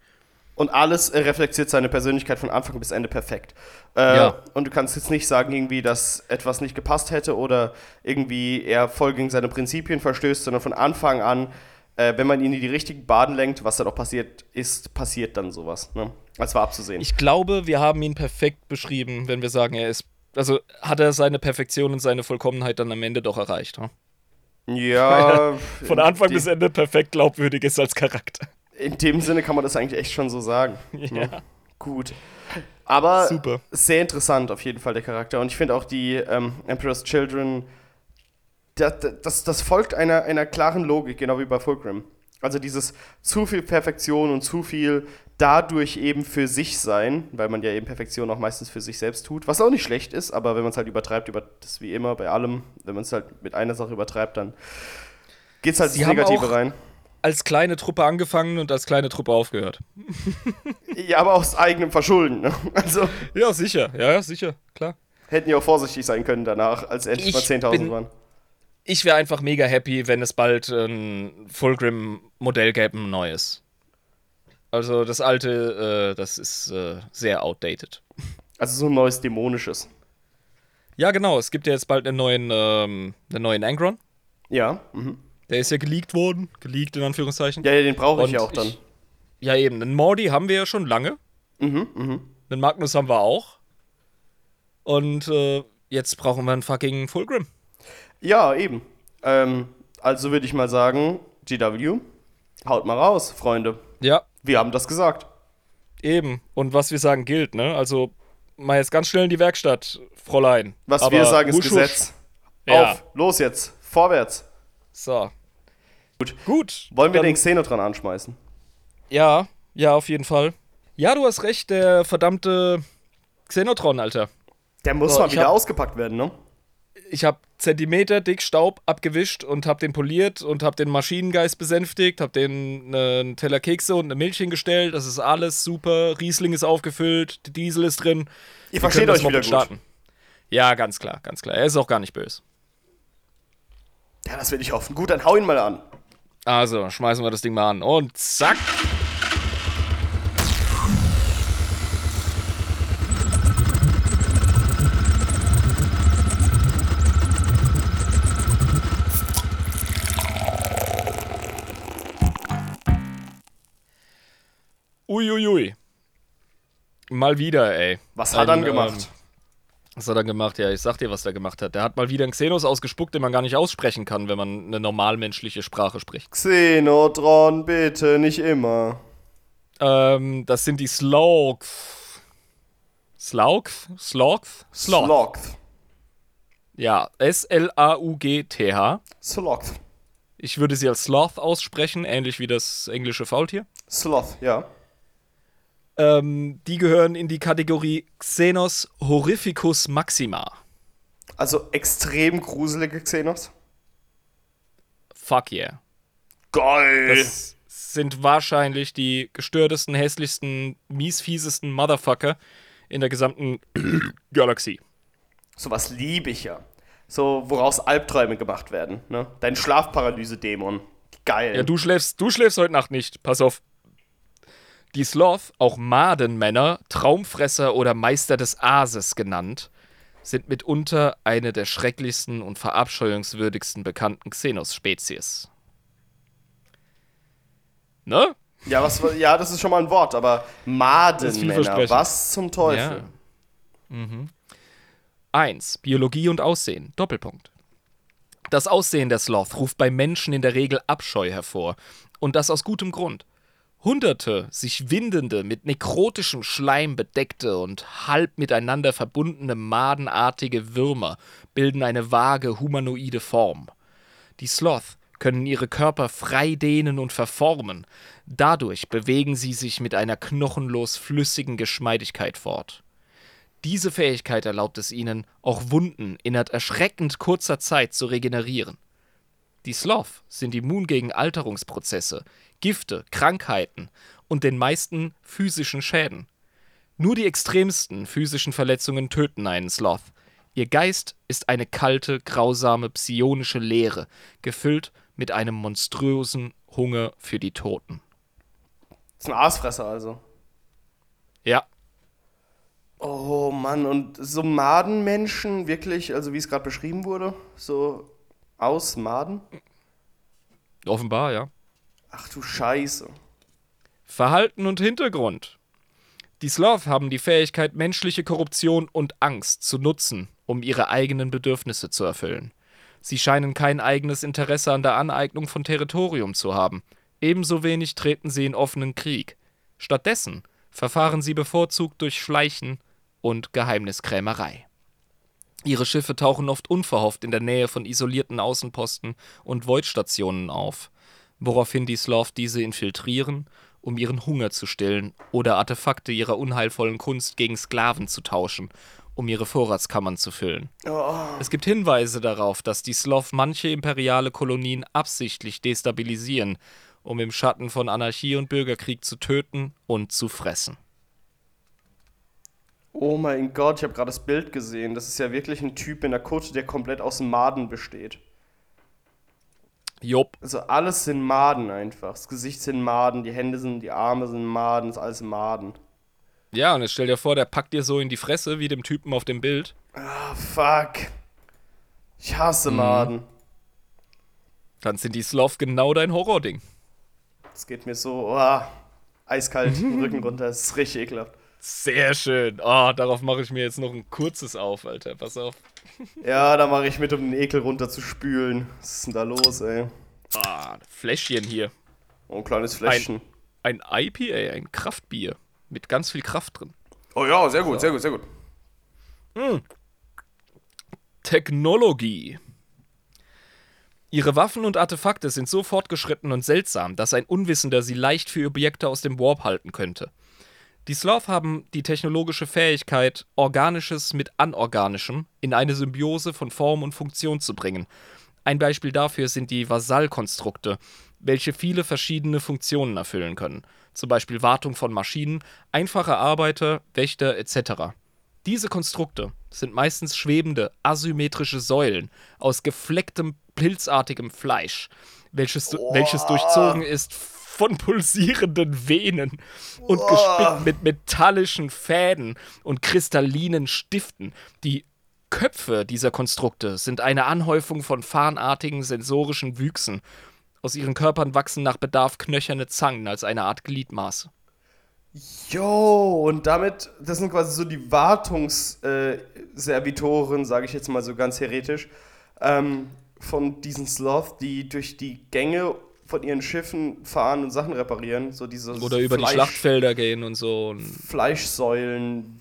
Und alles äh, reflektiert seine Persönlichkeit von Anfang bis Ende perfekt. Äh, Ja. Und du kannst jetzt nicht sagen, irgendwie, dass etwas nicht gepasst hätte oder irgendwie er voll gegen seine Prinzipien verstößt, sondern von Anfang an, äh, wenn man ihn in die richtigen Baden lenkt, was dann auch passiert ist, passiert dann sowas. Ne? Das war abzusehen. Ich glaube, wir haben ihn perfekt beschrieben, wenn wir sagen, er ist. Also hat er seine Perfektion und seine Vollkommenheit dann am Ende doch erreicht. Ne? ja. Von Anfang bis Ende perfekt glaubwürdig ist als Charakter. In dem Sinne kann man das eigentlich echt schon so sagen. Ja. Ne? Gut. Aber Super. sehr interessant auf jeden Fall der Charakter. Und ich finde auch die ähm, Emperor's Children, das, das, das folgt einer, einer klaren Logik, genau wie bei Fulcrum. Also dieses zu viel Perfektion und zu viel dadurch eben für sich sein, weil man ja eben Perfektion auch meistens für sich selbst tut, was auch nicht schlecht ist, aber wenn man es halt übertreibt, über das wie immer bei allem, wenn man es halt mit einer Sache übertreibt, dann geht es halt Sie ins Negative rein. Als kleine Truppe angefangen und als kleine Truppe aufgehört. Ja, aber aus eigenem Verschulden. Ne? Also Ja, sicher. Ja, sicher. Klar. hätten ja auch vorsichtig sein können danach, als endlich mal Ich 10.000 bin- waren. Ich wäre einfach mega happy, wenn es bald ein Fulgrim-Modell gäbe, ein neues. Also das alte, äh, das ist äh, sehr outdated. Also so ein neues Dämonisches. Ja, genau. Es gibt ja jetzt bald einen neuen, ähm, einen neuen Angron. Ja, mhm. Der ist ja geleakt worden. Geleakt in Anführungszeichen. ja, ja den brauche ich Und ja auch dann. ich- Ja, eben. Einen Mordi haben wir ja schon lange. Mhm, mhm. Einen Magnus haben wir auch. Und äh, jetzt brauchen wir einen fucking Fulgrim. Ja, eben. Ähm, also würde ich mal sagen, GW, haut mal raus, Freunde. Ja, Wir haben das gesagt. eben. Und was wir sagen gilt, ne? Also mal jetzt ganz schnell in die Werkstatt, Fräulein. Was Aber wir sagen ist husch, husch. Gesetz. Ja. Auf, los jetzt, vorwärts. So. Gut. Gut. Wollen wir dann- den Xeno dran anschmeißen? Ja, ja, auf jeden Fall. Ja, du hast recht, der verdammte Xenotron, Alter. Der muss So, mal wieder hab- ausgepackt werden, ne? Ich habe Zentimeter dick Staub abgewischt und habe den poliert und habe den Maschinengeist besänftigt, habe den äh, einen Teller Kekse und eine Milch hingestellt. Das ist alles super. Riesling ist aufgefüllt, die Diesel ist drin. Ihr versteht euch wieder gut. Ja, ganz klar, ganz klar. Er ist auch gar nicht böse. Ja, das will ich hoffen. Gut, dann hau ihn mal an. Also, schmeißen wir das Ding mal an. Und zack. Uiuiui. Mal wieder, ey. Was hat er dann gemacht? Was hat er gemacht? Ja, ich sag dir, was der gemacht hat. Der hat mal wieder einen Xenos ausgespuckt, den man gar nicht aussprechen kann, wenn man eine normalmenschliche Sprache spricht. Xenotron, bitte, nicht immer. Ähm, das sind die. Slogs? Slogs? Sloth. Sloth. Ja, S-L-A-U-G-T-H. Sloth. Ich würde sie als Sloth aussprechen, ähnlich wie das englische Faultier. Sloth, ja. Ähm, die gehören in die Kategorie Xenos Horrificus Maxima. Also extrem gruselige Xenos. Fuck yeah. Geil. Das sind wahrscheinlich die gestörtesten, hässlichsten, miesfiesesten Motherfucker in der gesamten Galaxie. Sowas liebe ich ja. So, woraus Albträume gemacht werden, ne? Dein Schlafparalyse-Dämon. Geil. Ja, du schläfst, du schläfst heute Nacht nicht. Pass auf. Die Sloth, auch Madenmänner, Traumfresser oder Meister des Aases genannt, sind mitunter eine der schrecklichsten und verabscheuungswürdigsten bekannten Xenos-Spezies. Ne? Ja, was, ja, das ist schon mal ein Wort, aber Madenmänner, was zum Teufel? Mhm. 1. Biologie und Aussehen. Doppelpunkt. Das Aussehen der Sloth ruft bei Menschen in der Regel Abscheu hervor. Und das aus gutem Grund. Hunderte sich windende, mit nekrotischem Schleim bedeckte und halb miteinander verbundene madenartige Würmer bilden eine vage humanoide Form. Die Sloth können ihre Körper frei dehnen und verformen. Dadurch bewegen sie sich mit einer knochenlos flüssigen Geschmeidigkeit fort. Diese Fähigkeit erlaubt es ihnen, auch Wunden innerhalb erschreckend kurzer Zeit zu regenerieren. Die Sloth sind immun gegen Alterungsprozesse, Gifte, Krankheiten und den meisten physischen Schäden. Nur die extremsten physischen Verletzungen töten einen Sloth. Ihr Geist ist eine kalte, grausame, psionische Leere, gefüllt mit einem monströsen Hunger für die Toten. Das ist ein Aasfresser also. Ja, Oh Mann, und so Madenmenschen, wirklich, also wie es gerade beschrieben wurde, so aus Maden? offenbar, ja. Ach du Scheiße. Verhalten und Hintergrund. Die Sloth haben die Fähigkeit, menschliche Korruption und Angst zu nutzen, um ihre eigenen Bedürfnisse zu erfüllen. Sie scheinen kein eigenes Interesse an der Aneignung von Territorium zu haben. Ebenso wenig treten sie in offenen Krieg. Stattdessen verfahren sie bevorzugt durch Schleichen und Geheimniskrämerei. Ihre Schiffe tauchen oft unverhofft in der Nähe von isolierten Außenposten und Voidstationen auf. woraufhin die Sloth diese infiltrieren, um ihren Hunger zu stillen oder Artefakte ihrer unheilvollen Kunst gegen Sklaven zu tauschen, um ihre Vorratskammern zu füllen. Oh. Es gibt Hinweise darauf, dass die Sloth manche imperiale Kolonien absichtlich destabilisieren, um im Schatten von Anarchie und Bürgerkrieg zu töten und zu fressen. Oh mein Gott, ich habe gerade das Bild gesehen. Das ist ja wirklich ein Typ in der Kutte, der komplett aus Maden besteht. Jopp. Also alles sind Maden einfach. Das Gesicht sind Maden, die Hände sind, die Arme sind Maden, ist alles Maden. Ja, und jetzt stell dir vor, der packt dir so in die Fresse wie dem Typen auf dem Bild. Ah, fuck. Ich hasse Mhm. Maden. Dann sind die Sloth genau dein Horrording. Es geht mir so, oh, eiskalt den Rücken runter. Das ist richtig ekelhaft. Sehr schön. Oh, darauf mache ich mir jetzt noch ein kurzes auf, Alter. Pass auf. Ja, da mache ich mit, um den Ekel runter zu spülen. Was ist denn da los, ey? Ah, Fläschchen hier. Oh, ein kleines Fläschchen. Ein IPA, ein Kraftbier. Mit ganz viel Kraft drin. Oh ja, sehr gut, sehr gut, sehr gut. Technologie. Ihre Waffen und Artefakte sind so fortgeschritten und seltsam, dass ein Unwissender sie leicht für Objekte aus dem Warp halten könnte. Die Sloth haben die technologische Fähigkeit, Organisches mit Anorganischem in eine Symbiose von Form und Funktion zu bringen. Ein Beispiel dafür sind die Vasallkonstrukte, welche viele verschiedene Funktionen erfüllen können. Zum Beispiel Wartung von Maschinen, einfache Arbeiter, Wächter etc. Diese Konstrukte sind meistens schwebende, asymmetrische Säulen aus geflecktem, pilzartigem Fleisch, welches, welches durchzogen ist von pulsierenden Venen und gespickt mit metallischen Fäden und kristallinen Stiften. Die Köpfe dieser Konstrukte sind eine Anhäufung von fahnartigen sensorischen Wüchsen. Aus ihren Körpern wachsen nach Bedarf knöcherne Zangen als eine Art Gliedmaße. Jo, und damit, das sind quasi so die Wartungsservitoren, sage ich jetzt mal so ganz heretisch, ähm, von diesen Sloth, die durch die Gänge von ihren Schiffen fahren und Sachen reparieren. So diese Oder über die Fleisch- Schlachtfelder gehen und so. Und Fleischsäulen,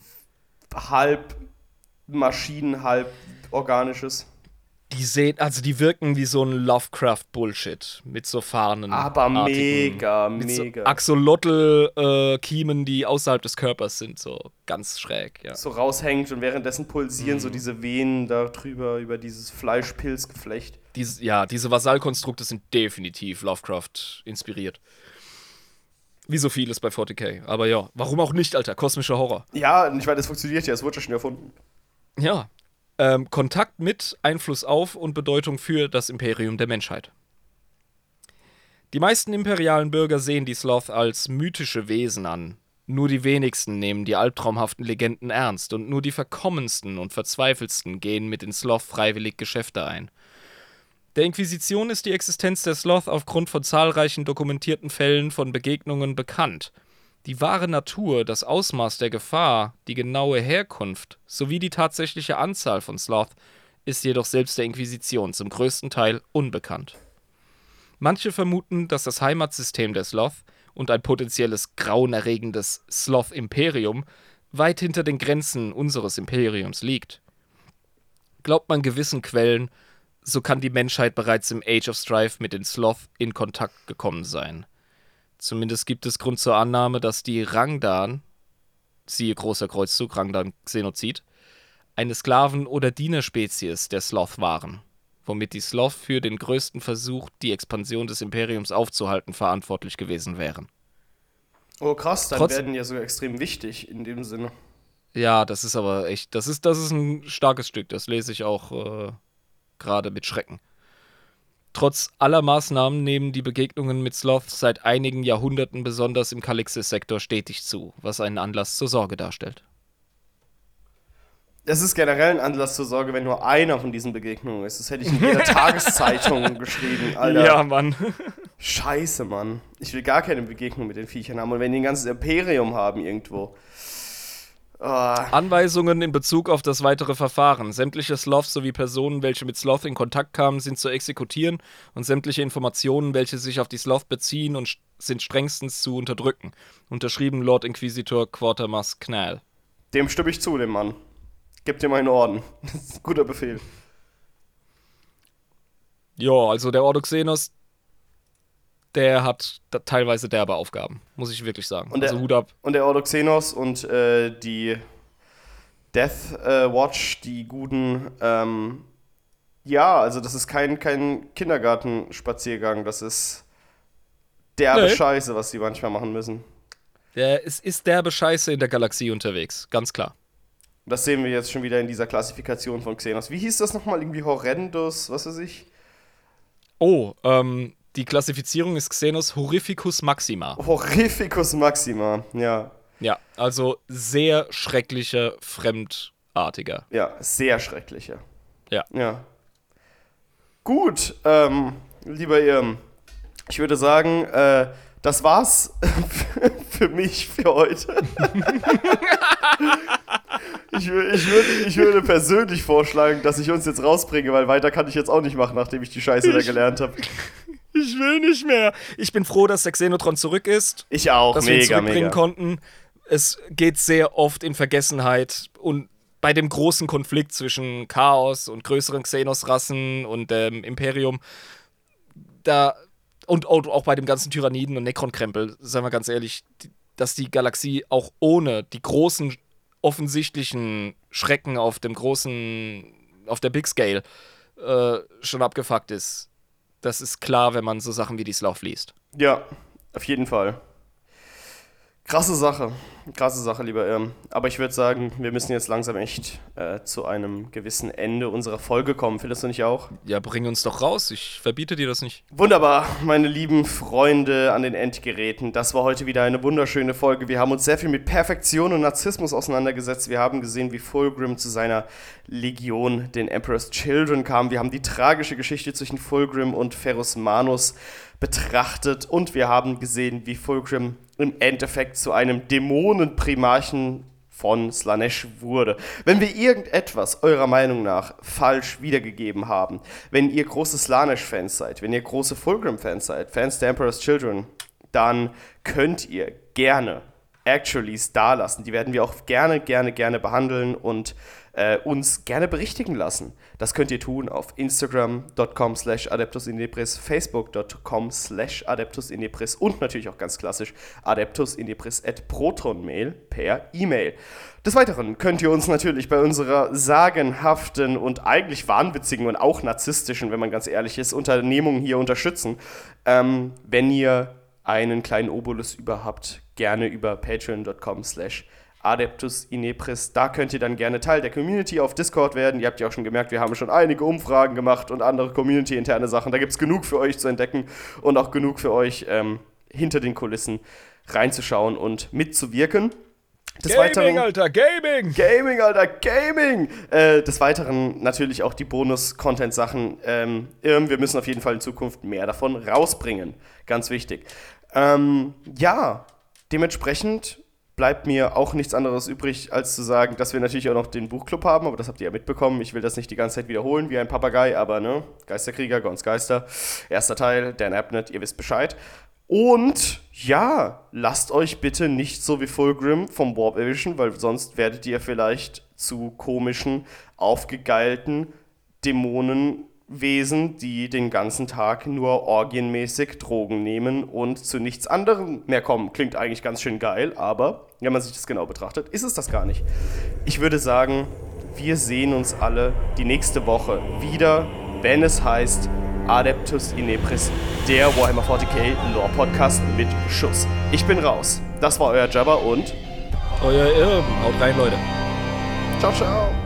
halb Maschinen, halb organisches. die sehen, also die wirken wie so ein Lovecraft-Bullshit mit so Fahnen. Aber mega, mit so mega. Axolotl-Kiemen, die außerhalb des Körpers sind, so ganz schräg, ja. so raushängt und währenddessen pulsieren Mhm. so diese Venen da drüber über dieses Fleischpilzgeflecht. Dies, ja, diese Vasallkonstrukte sind definitiv Lovecraft inspiriert. Wie so vieles bei 40k. Aber ja, warum auch nicht, Alter? Kosmischer Horror. Ja, ich meine, das funktioniert ja, es wurde ja schon erfunden. Ja. Ähm, Kontakt mit, Einfluss auf und Bedeutung für das Imperium der Menschheit. Die meisten imperialen Bürger sehen die Sloth als mythische Wesen an. Nur die wenigsten nehmen die albtraumhaften Legenden ernst und nur die verkommensten und verzweifelsten gehen mit den Sloth freiwillig Geschäfte ein. Der Inquisition ist die Existenz der Sloth aufgrund von zahlreichen dokumentierten Fällen von Begegnungen bekannt. Die wahre Natur, das Ausmaß der Gefahr, die genaue Herkunft sowie die tatsächliche Anzahl von Sloth ist jedoch selbst der Inquisition zum größten Teil unbekannt. Manche vermuten, dass das Heimatsystem der Sloth und ein potenzielles grauenerregendes Sloth-Imperium weit hinter den Grenzen unseres Imperiums liegt. Glaubt man gewissen Quellen, so kann die Menschheit bereits im Age of Strife mit den Sloth in Kontakt gekommen sein. Zumindest gibt es Grund zur Annahme, dass die Rangdan, siehe großer Kreuzzug, Rangdan-Xenozid, eine Sklaven- oder Dienerspezies der Sloth waren, womit die Sloth für den größten Versuch, die Expansion des Imperiums aufzuhalten, verantwortlich gewesen wären. Oh krass, dann Trotz- werden ja sogar extrem wichtig in dem Sinne. Ja, das ist aber echt, das ist, das ist ein starkes Stück, das lese ich auch äh, gerade mit Schrecken. Trotz aller Maßnahmen nehmen die Begegnungen mit Sloth seit einigen Jahrhunderten besonders im Kalixis-Sektor stetig zu, was einen Anlass zur Sorge darstellt. Es ist generell ein Anlass zur Sorge, wenn nur einer von diesen Begegnungen ist. Das hätte ich in jeder Tageszeitung geschrieben, Alter. Mann. Scheiße, Mann. Ich will gar keine Begegnung mit den Viechern haben. Und wenn die ein ganzes Imperium haben irgendwo. Ah, Anweisungen in Bezug auf das weitere Verfahren. Sämtliche Sloths sowie Personen, welche mit Sloth in Kontakt kamen, sind zu exekutieren und sämtliche Informationen, welche sich auf die Sloth beziehen, und sind strengstens zu unterdrücken. Unterschrieben Lord Inquisitor Quatermass Knall. dem stimme ich zu, dem Mann. Gib dir meinen Orden. Das ist ein guter Befehl. Ja, also der Ordo Xenos der hat teilweise derbe Aufgaben, muss ich wirklich sagen. Und der, also Hut ab. Und der Ordoxenos und äh, die Death äh, Watch, die guten, ähm, ja, also das ist kein, kein Kindergartenspaziergang, das ist derbe Nee. Scheiße, was die manchmal machen müssen. Der ist, ist derbe Scheiße in der Galaxie unterwegs, ganz klar. Das sehen wir jetzt schon wieder in dieser Klassifikation von Xenos. Wie hieß das nochmal? Irgendwie Horrendus, was weiß ich? Oh, ähm, die Klassifizierung ist Xenos Horrificus Maxima. Horrificus Maxima, ja. Ja, also sehr schrecklicher, fremdartiger. Ja, sehr schreckliche. Ja. Ja. Gut, ähm, lieber Irm, ich würde sagen, äh, das war's für mich für heute. ich, ich, würde, ich würde persönlich vorschlagen, dass ich uns jetzt rausbringe, weil weiter kann ich jetzt auch nicht machen, nachdem ich die Scheiße da gelernt habe. Ich will nicht mehr. Ich bin froh, dass der Xenotron zurück ist, Ich auch, dass wir ihn mega, zurückbringen mega. konnten. Es geht sehr oft in Vergessenheit und bei dem großen Konflikt zwischen Chaos und größeren Xenos-Rassen und dem Imperium, da und auch bei dem ganzen Tyranniden und Necron-Krempel, sagen wir ganz ehrlich, dass die Galaxie auch ohne die großen offensichtlichen Schrecken auf dem großen, auf der Big Scale äh, schon abgefuckt ist. Das ist klar, wenn man so Sachen wie die Slough liest. Ja, auf jeden Fall. Krasse Sache. Krasse Sache, lieber Irm. Aber ich würde sagen, wir müssen jetzt langsam echt äh, zu einem gewissen Ende unserer Folge kommen. Findest du nicht auch? Ja, bring uns doch raus. Ich verbiete dir das nicht. Wunderbar, meine lieben Freunde an den Endgeräten. Das war heute wieder eine wunderschöne Folge. Wir haben uns sehr viel mit Perfektion und Narzissmus auseinandergesetzt. Wir haben gesehen, wie Fulgrim zu seiner Legion, den Emperor's Children, kam. Wir haben die tragische Geschichte zwischen Fulgrim und Ferus Manus betrachtet. Und wir haben gesehen, wie Fulgrim im Endeffekt zu einem Dämonenprimarchen von Slanesh wurde. Wenn wir irgendetwas eurer Meinung nach falsch wiedergegeben haben, wenn ihr große Slanesh-Fans seid, wenn ihr große Fulgrim-Fans seid, Fans der Emperor's Children, dann könnt ihr gerne Actuallys dalassen. Die werden wir auch gerne, gerne, gerne behandeln und äh, uns gerne berichtigen lassen. Das könnt ihr tun auf instagram.com slash adeptusinepris, facebook.com slash adeptusinepris und natürlich auch ganz klassisch adeptusinepris at protonmail per E-Mail. Des Weiteren könnt ihr uns natürlich bei unserer sagenhaften und eigentlich wahnwitzigen und auch narzisstischen, wenn man ganz ehrlich ist, Unternehmung hier unterstützen, ähm, wenn ihr einen kleinen Obolus überhaupt, gerne über patreon.com slash Adeptus Inepris. Da könnt ihr dann gerne Teil der Community auf Discord werden. Ihr habt ja auch schon gemerkt, wir haben schon einige Umfragen gemacht und andere Community-interne Sachen. Da gibt es genug für euch zu entdecken und auch genug für euch ähm, hinter den Kulissen reinzuschauen und mitzuwirken. Des Weiteren, Alter, Gaming! Gaming, Alter, Gaming! Äh, des Weiteren natürlich auch die Bonus-Content-Sachen. Ähm, wir müssen auf jeden Fall in Zukunft mehr davon rausbringen. Ganz wichtig. Ähm, ja, dementsprechend bleibt mir auch nichts anderes übrig, als zu sagen, dass wir natürlich auch noch den Buchclub haben, aber das habt ihr ja mitbekommen. Ich will das nicht die ganze Zeit wiederholen wie ein Papagei, aber ne, Geisterkrieger, Gons Geister, erster Teil, Dan Abnett, ihr wisst Bescheid. Und ja, lasst euch bitte nicht so wie Fulgrim vom Warp erwischen, weil sonst werdet ihr vielleicht zu komischen, aufgegeilten Dämonenwesen, die den ganzen Tag nur orgienmäßig Drogen nehmen und zu nichts anderem mehr kommen. Klingt eigentlich ganz schön geil, aber wenn man sich das genau betrachtet, ist es das gar nicht. Ich würde sagen, wir sehen uns alle die nächste Woche wieder, wenn es heißt Adeptus Inepris, der Warhammer 40k Lore Podcast mit Schuss. Ich bin raus. Das war euer Jabba und Euer Irm. Haut rein, Leute. ciao, ciao.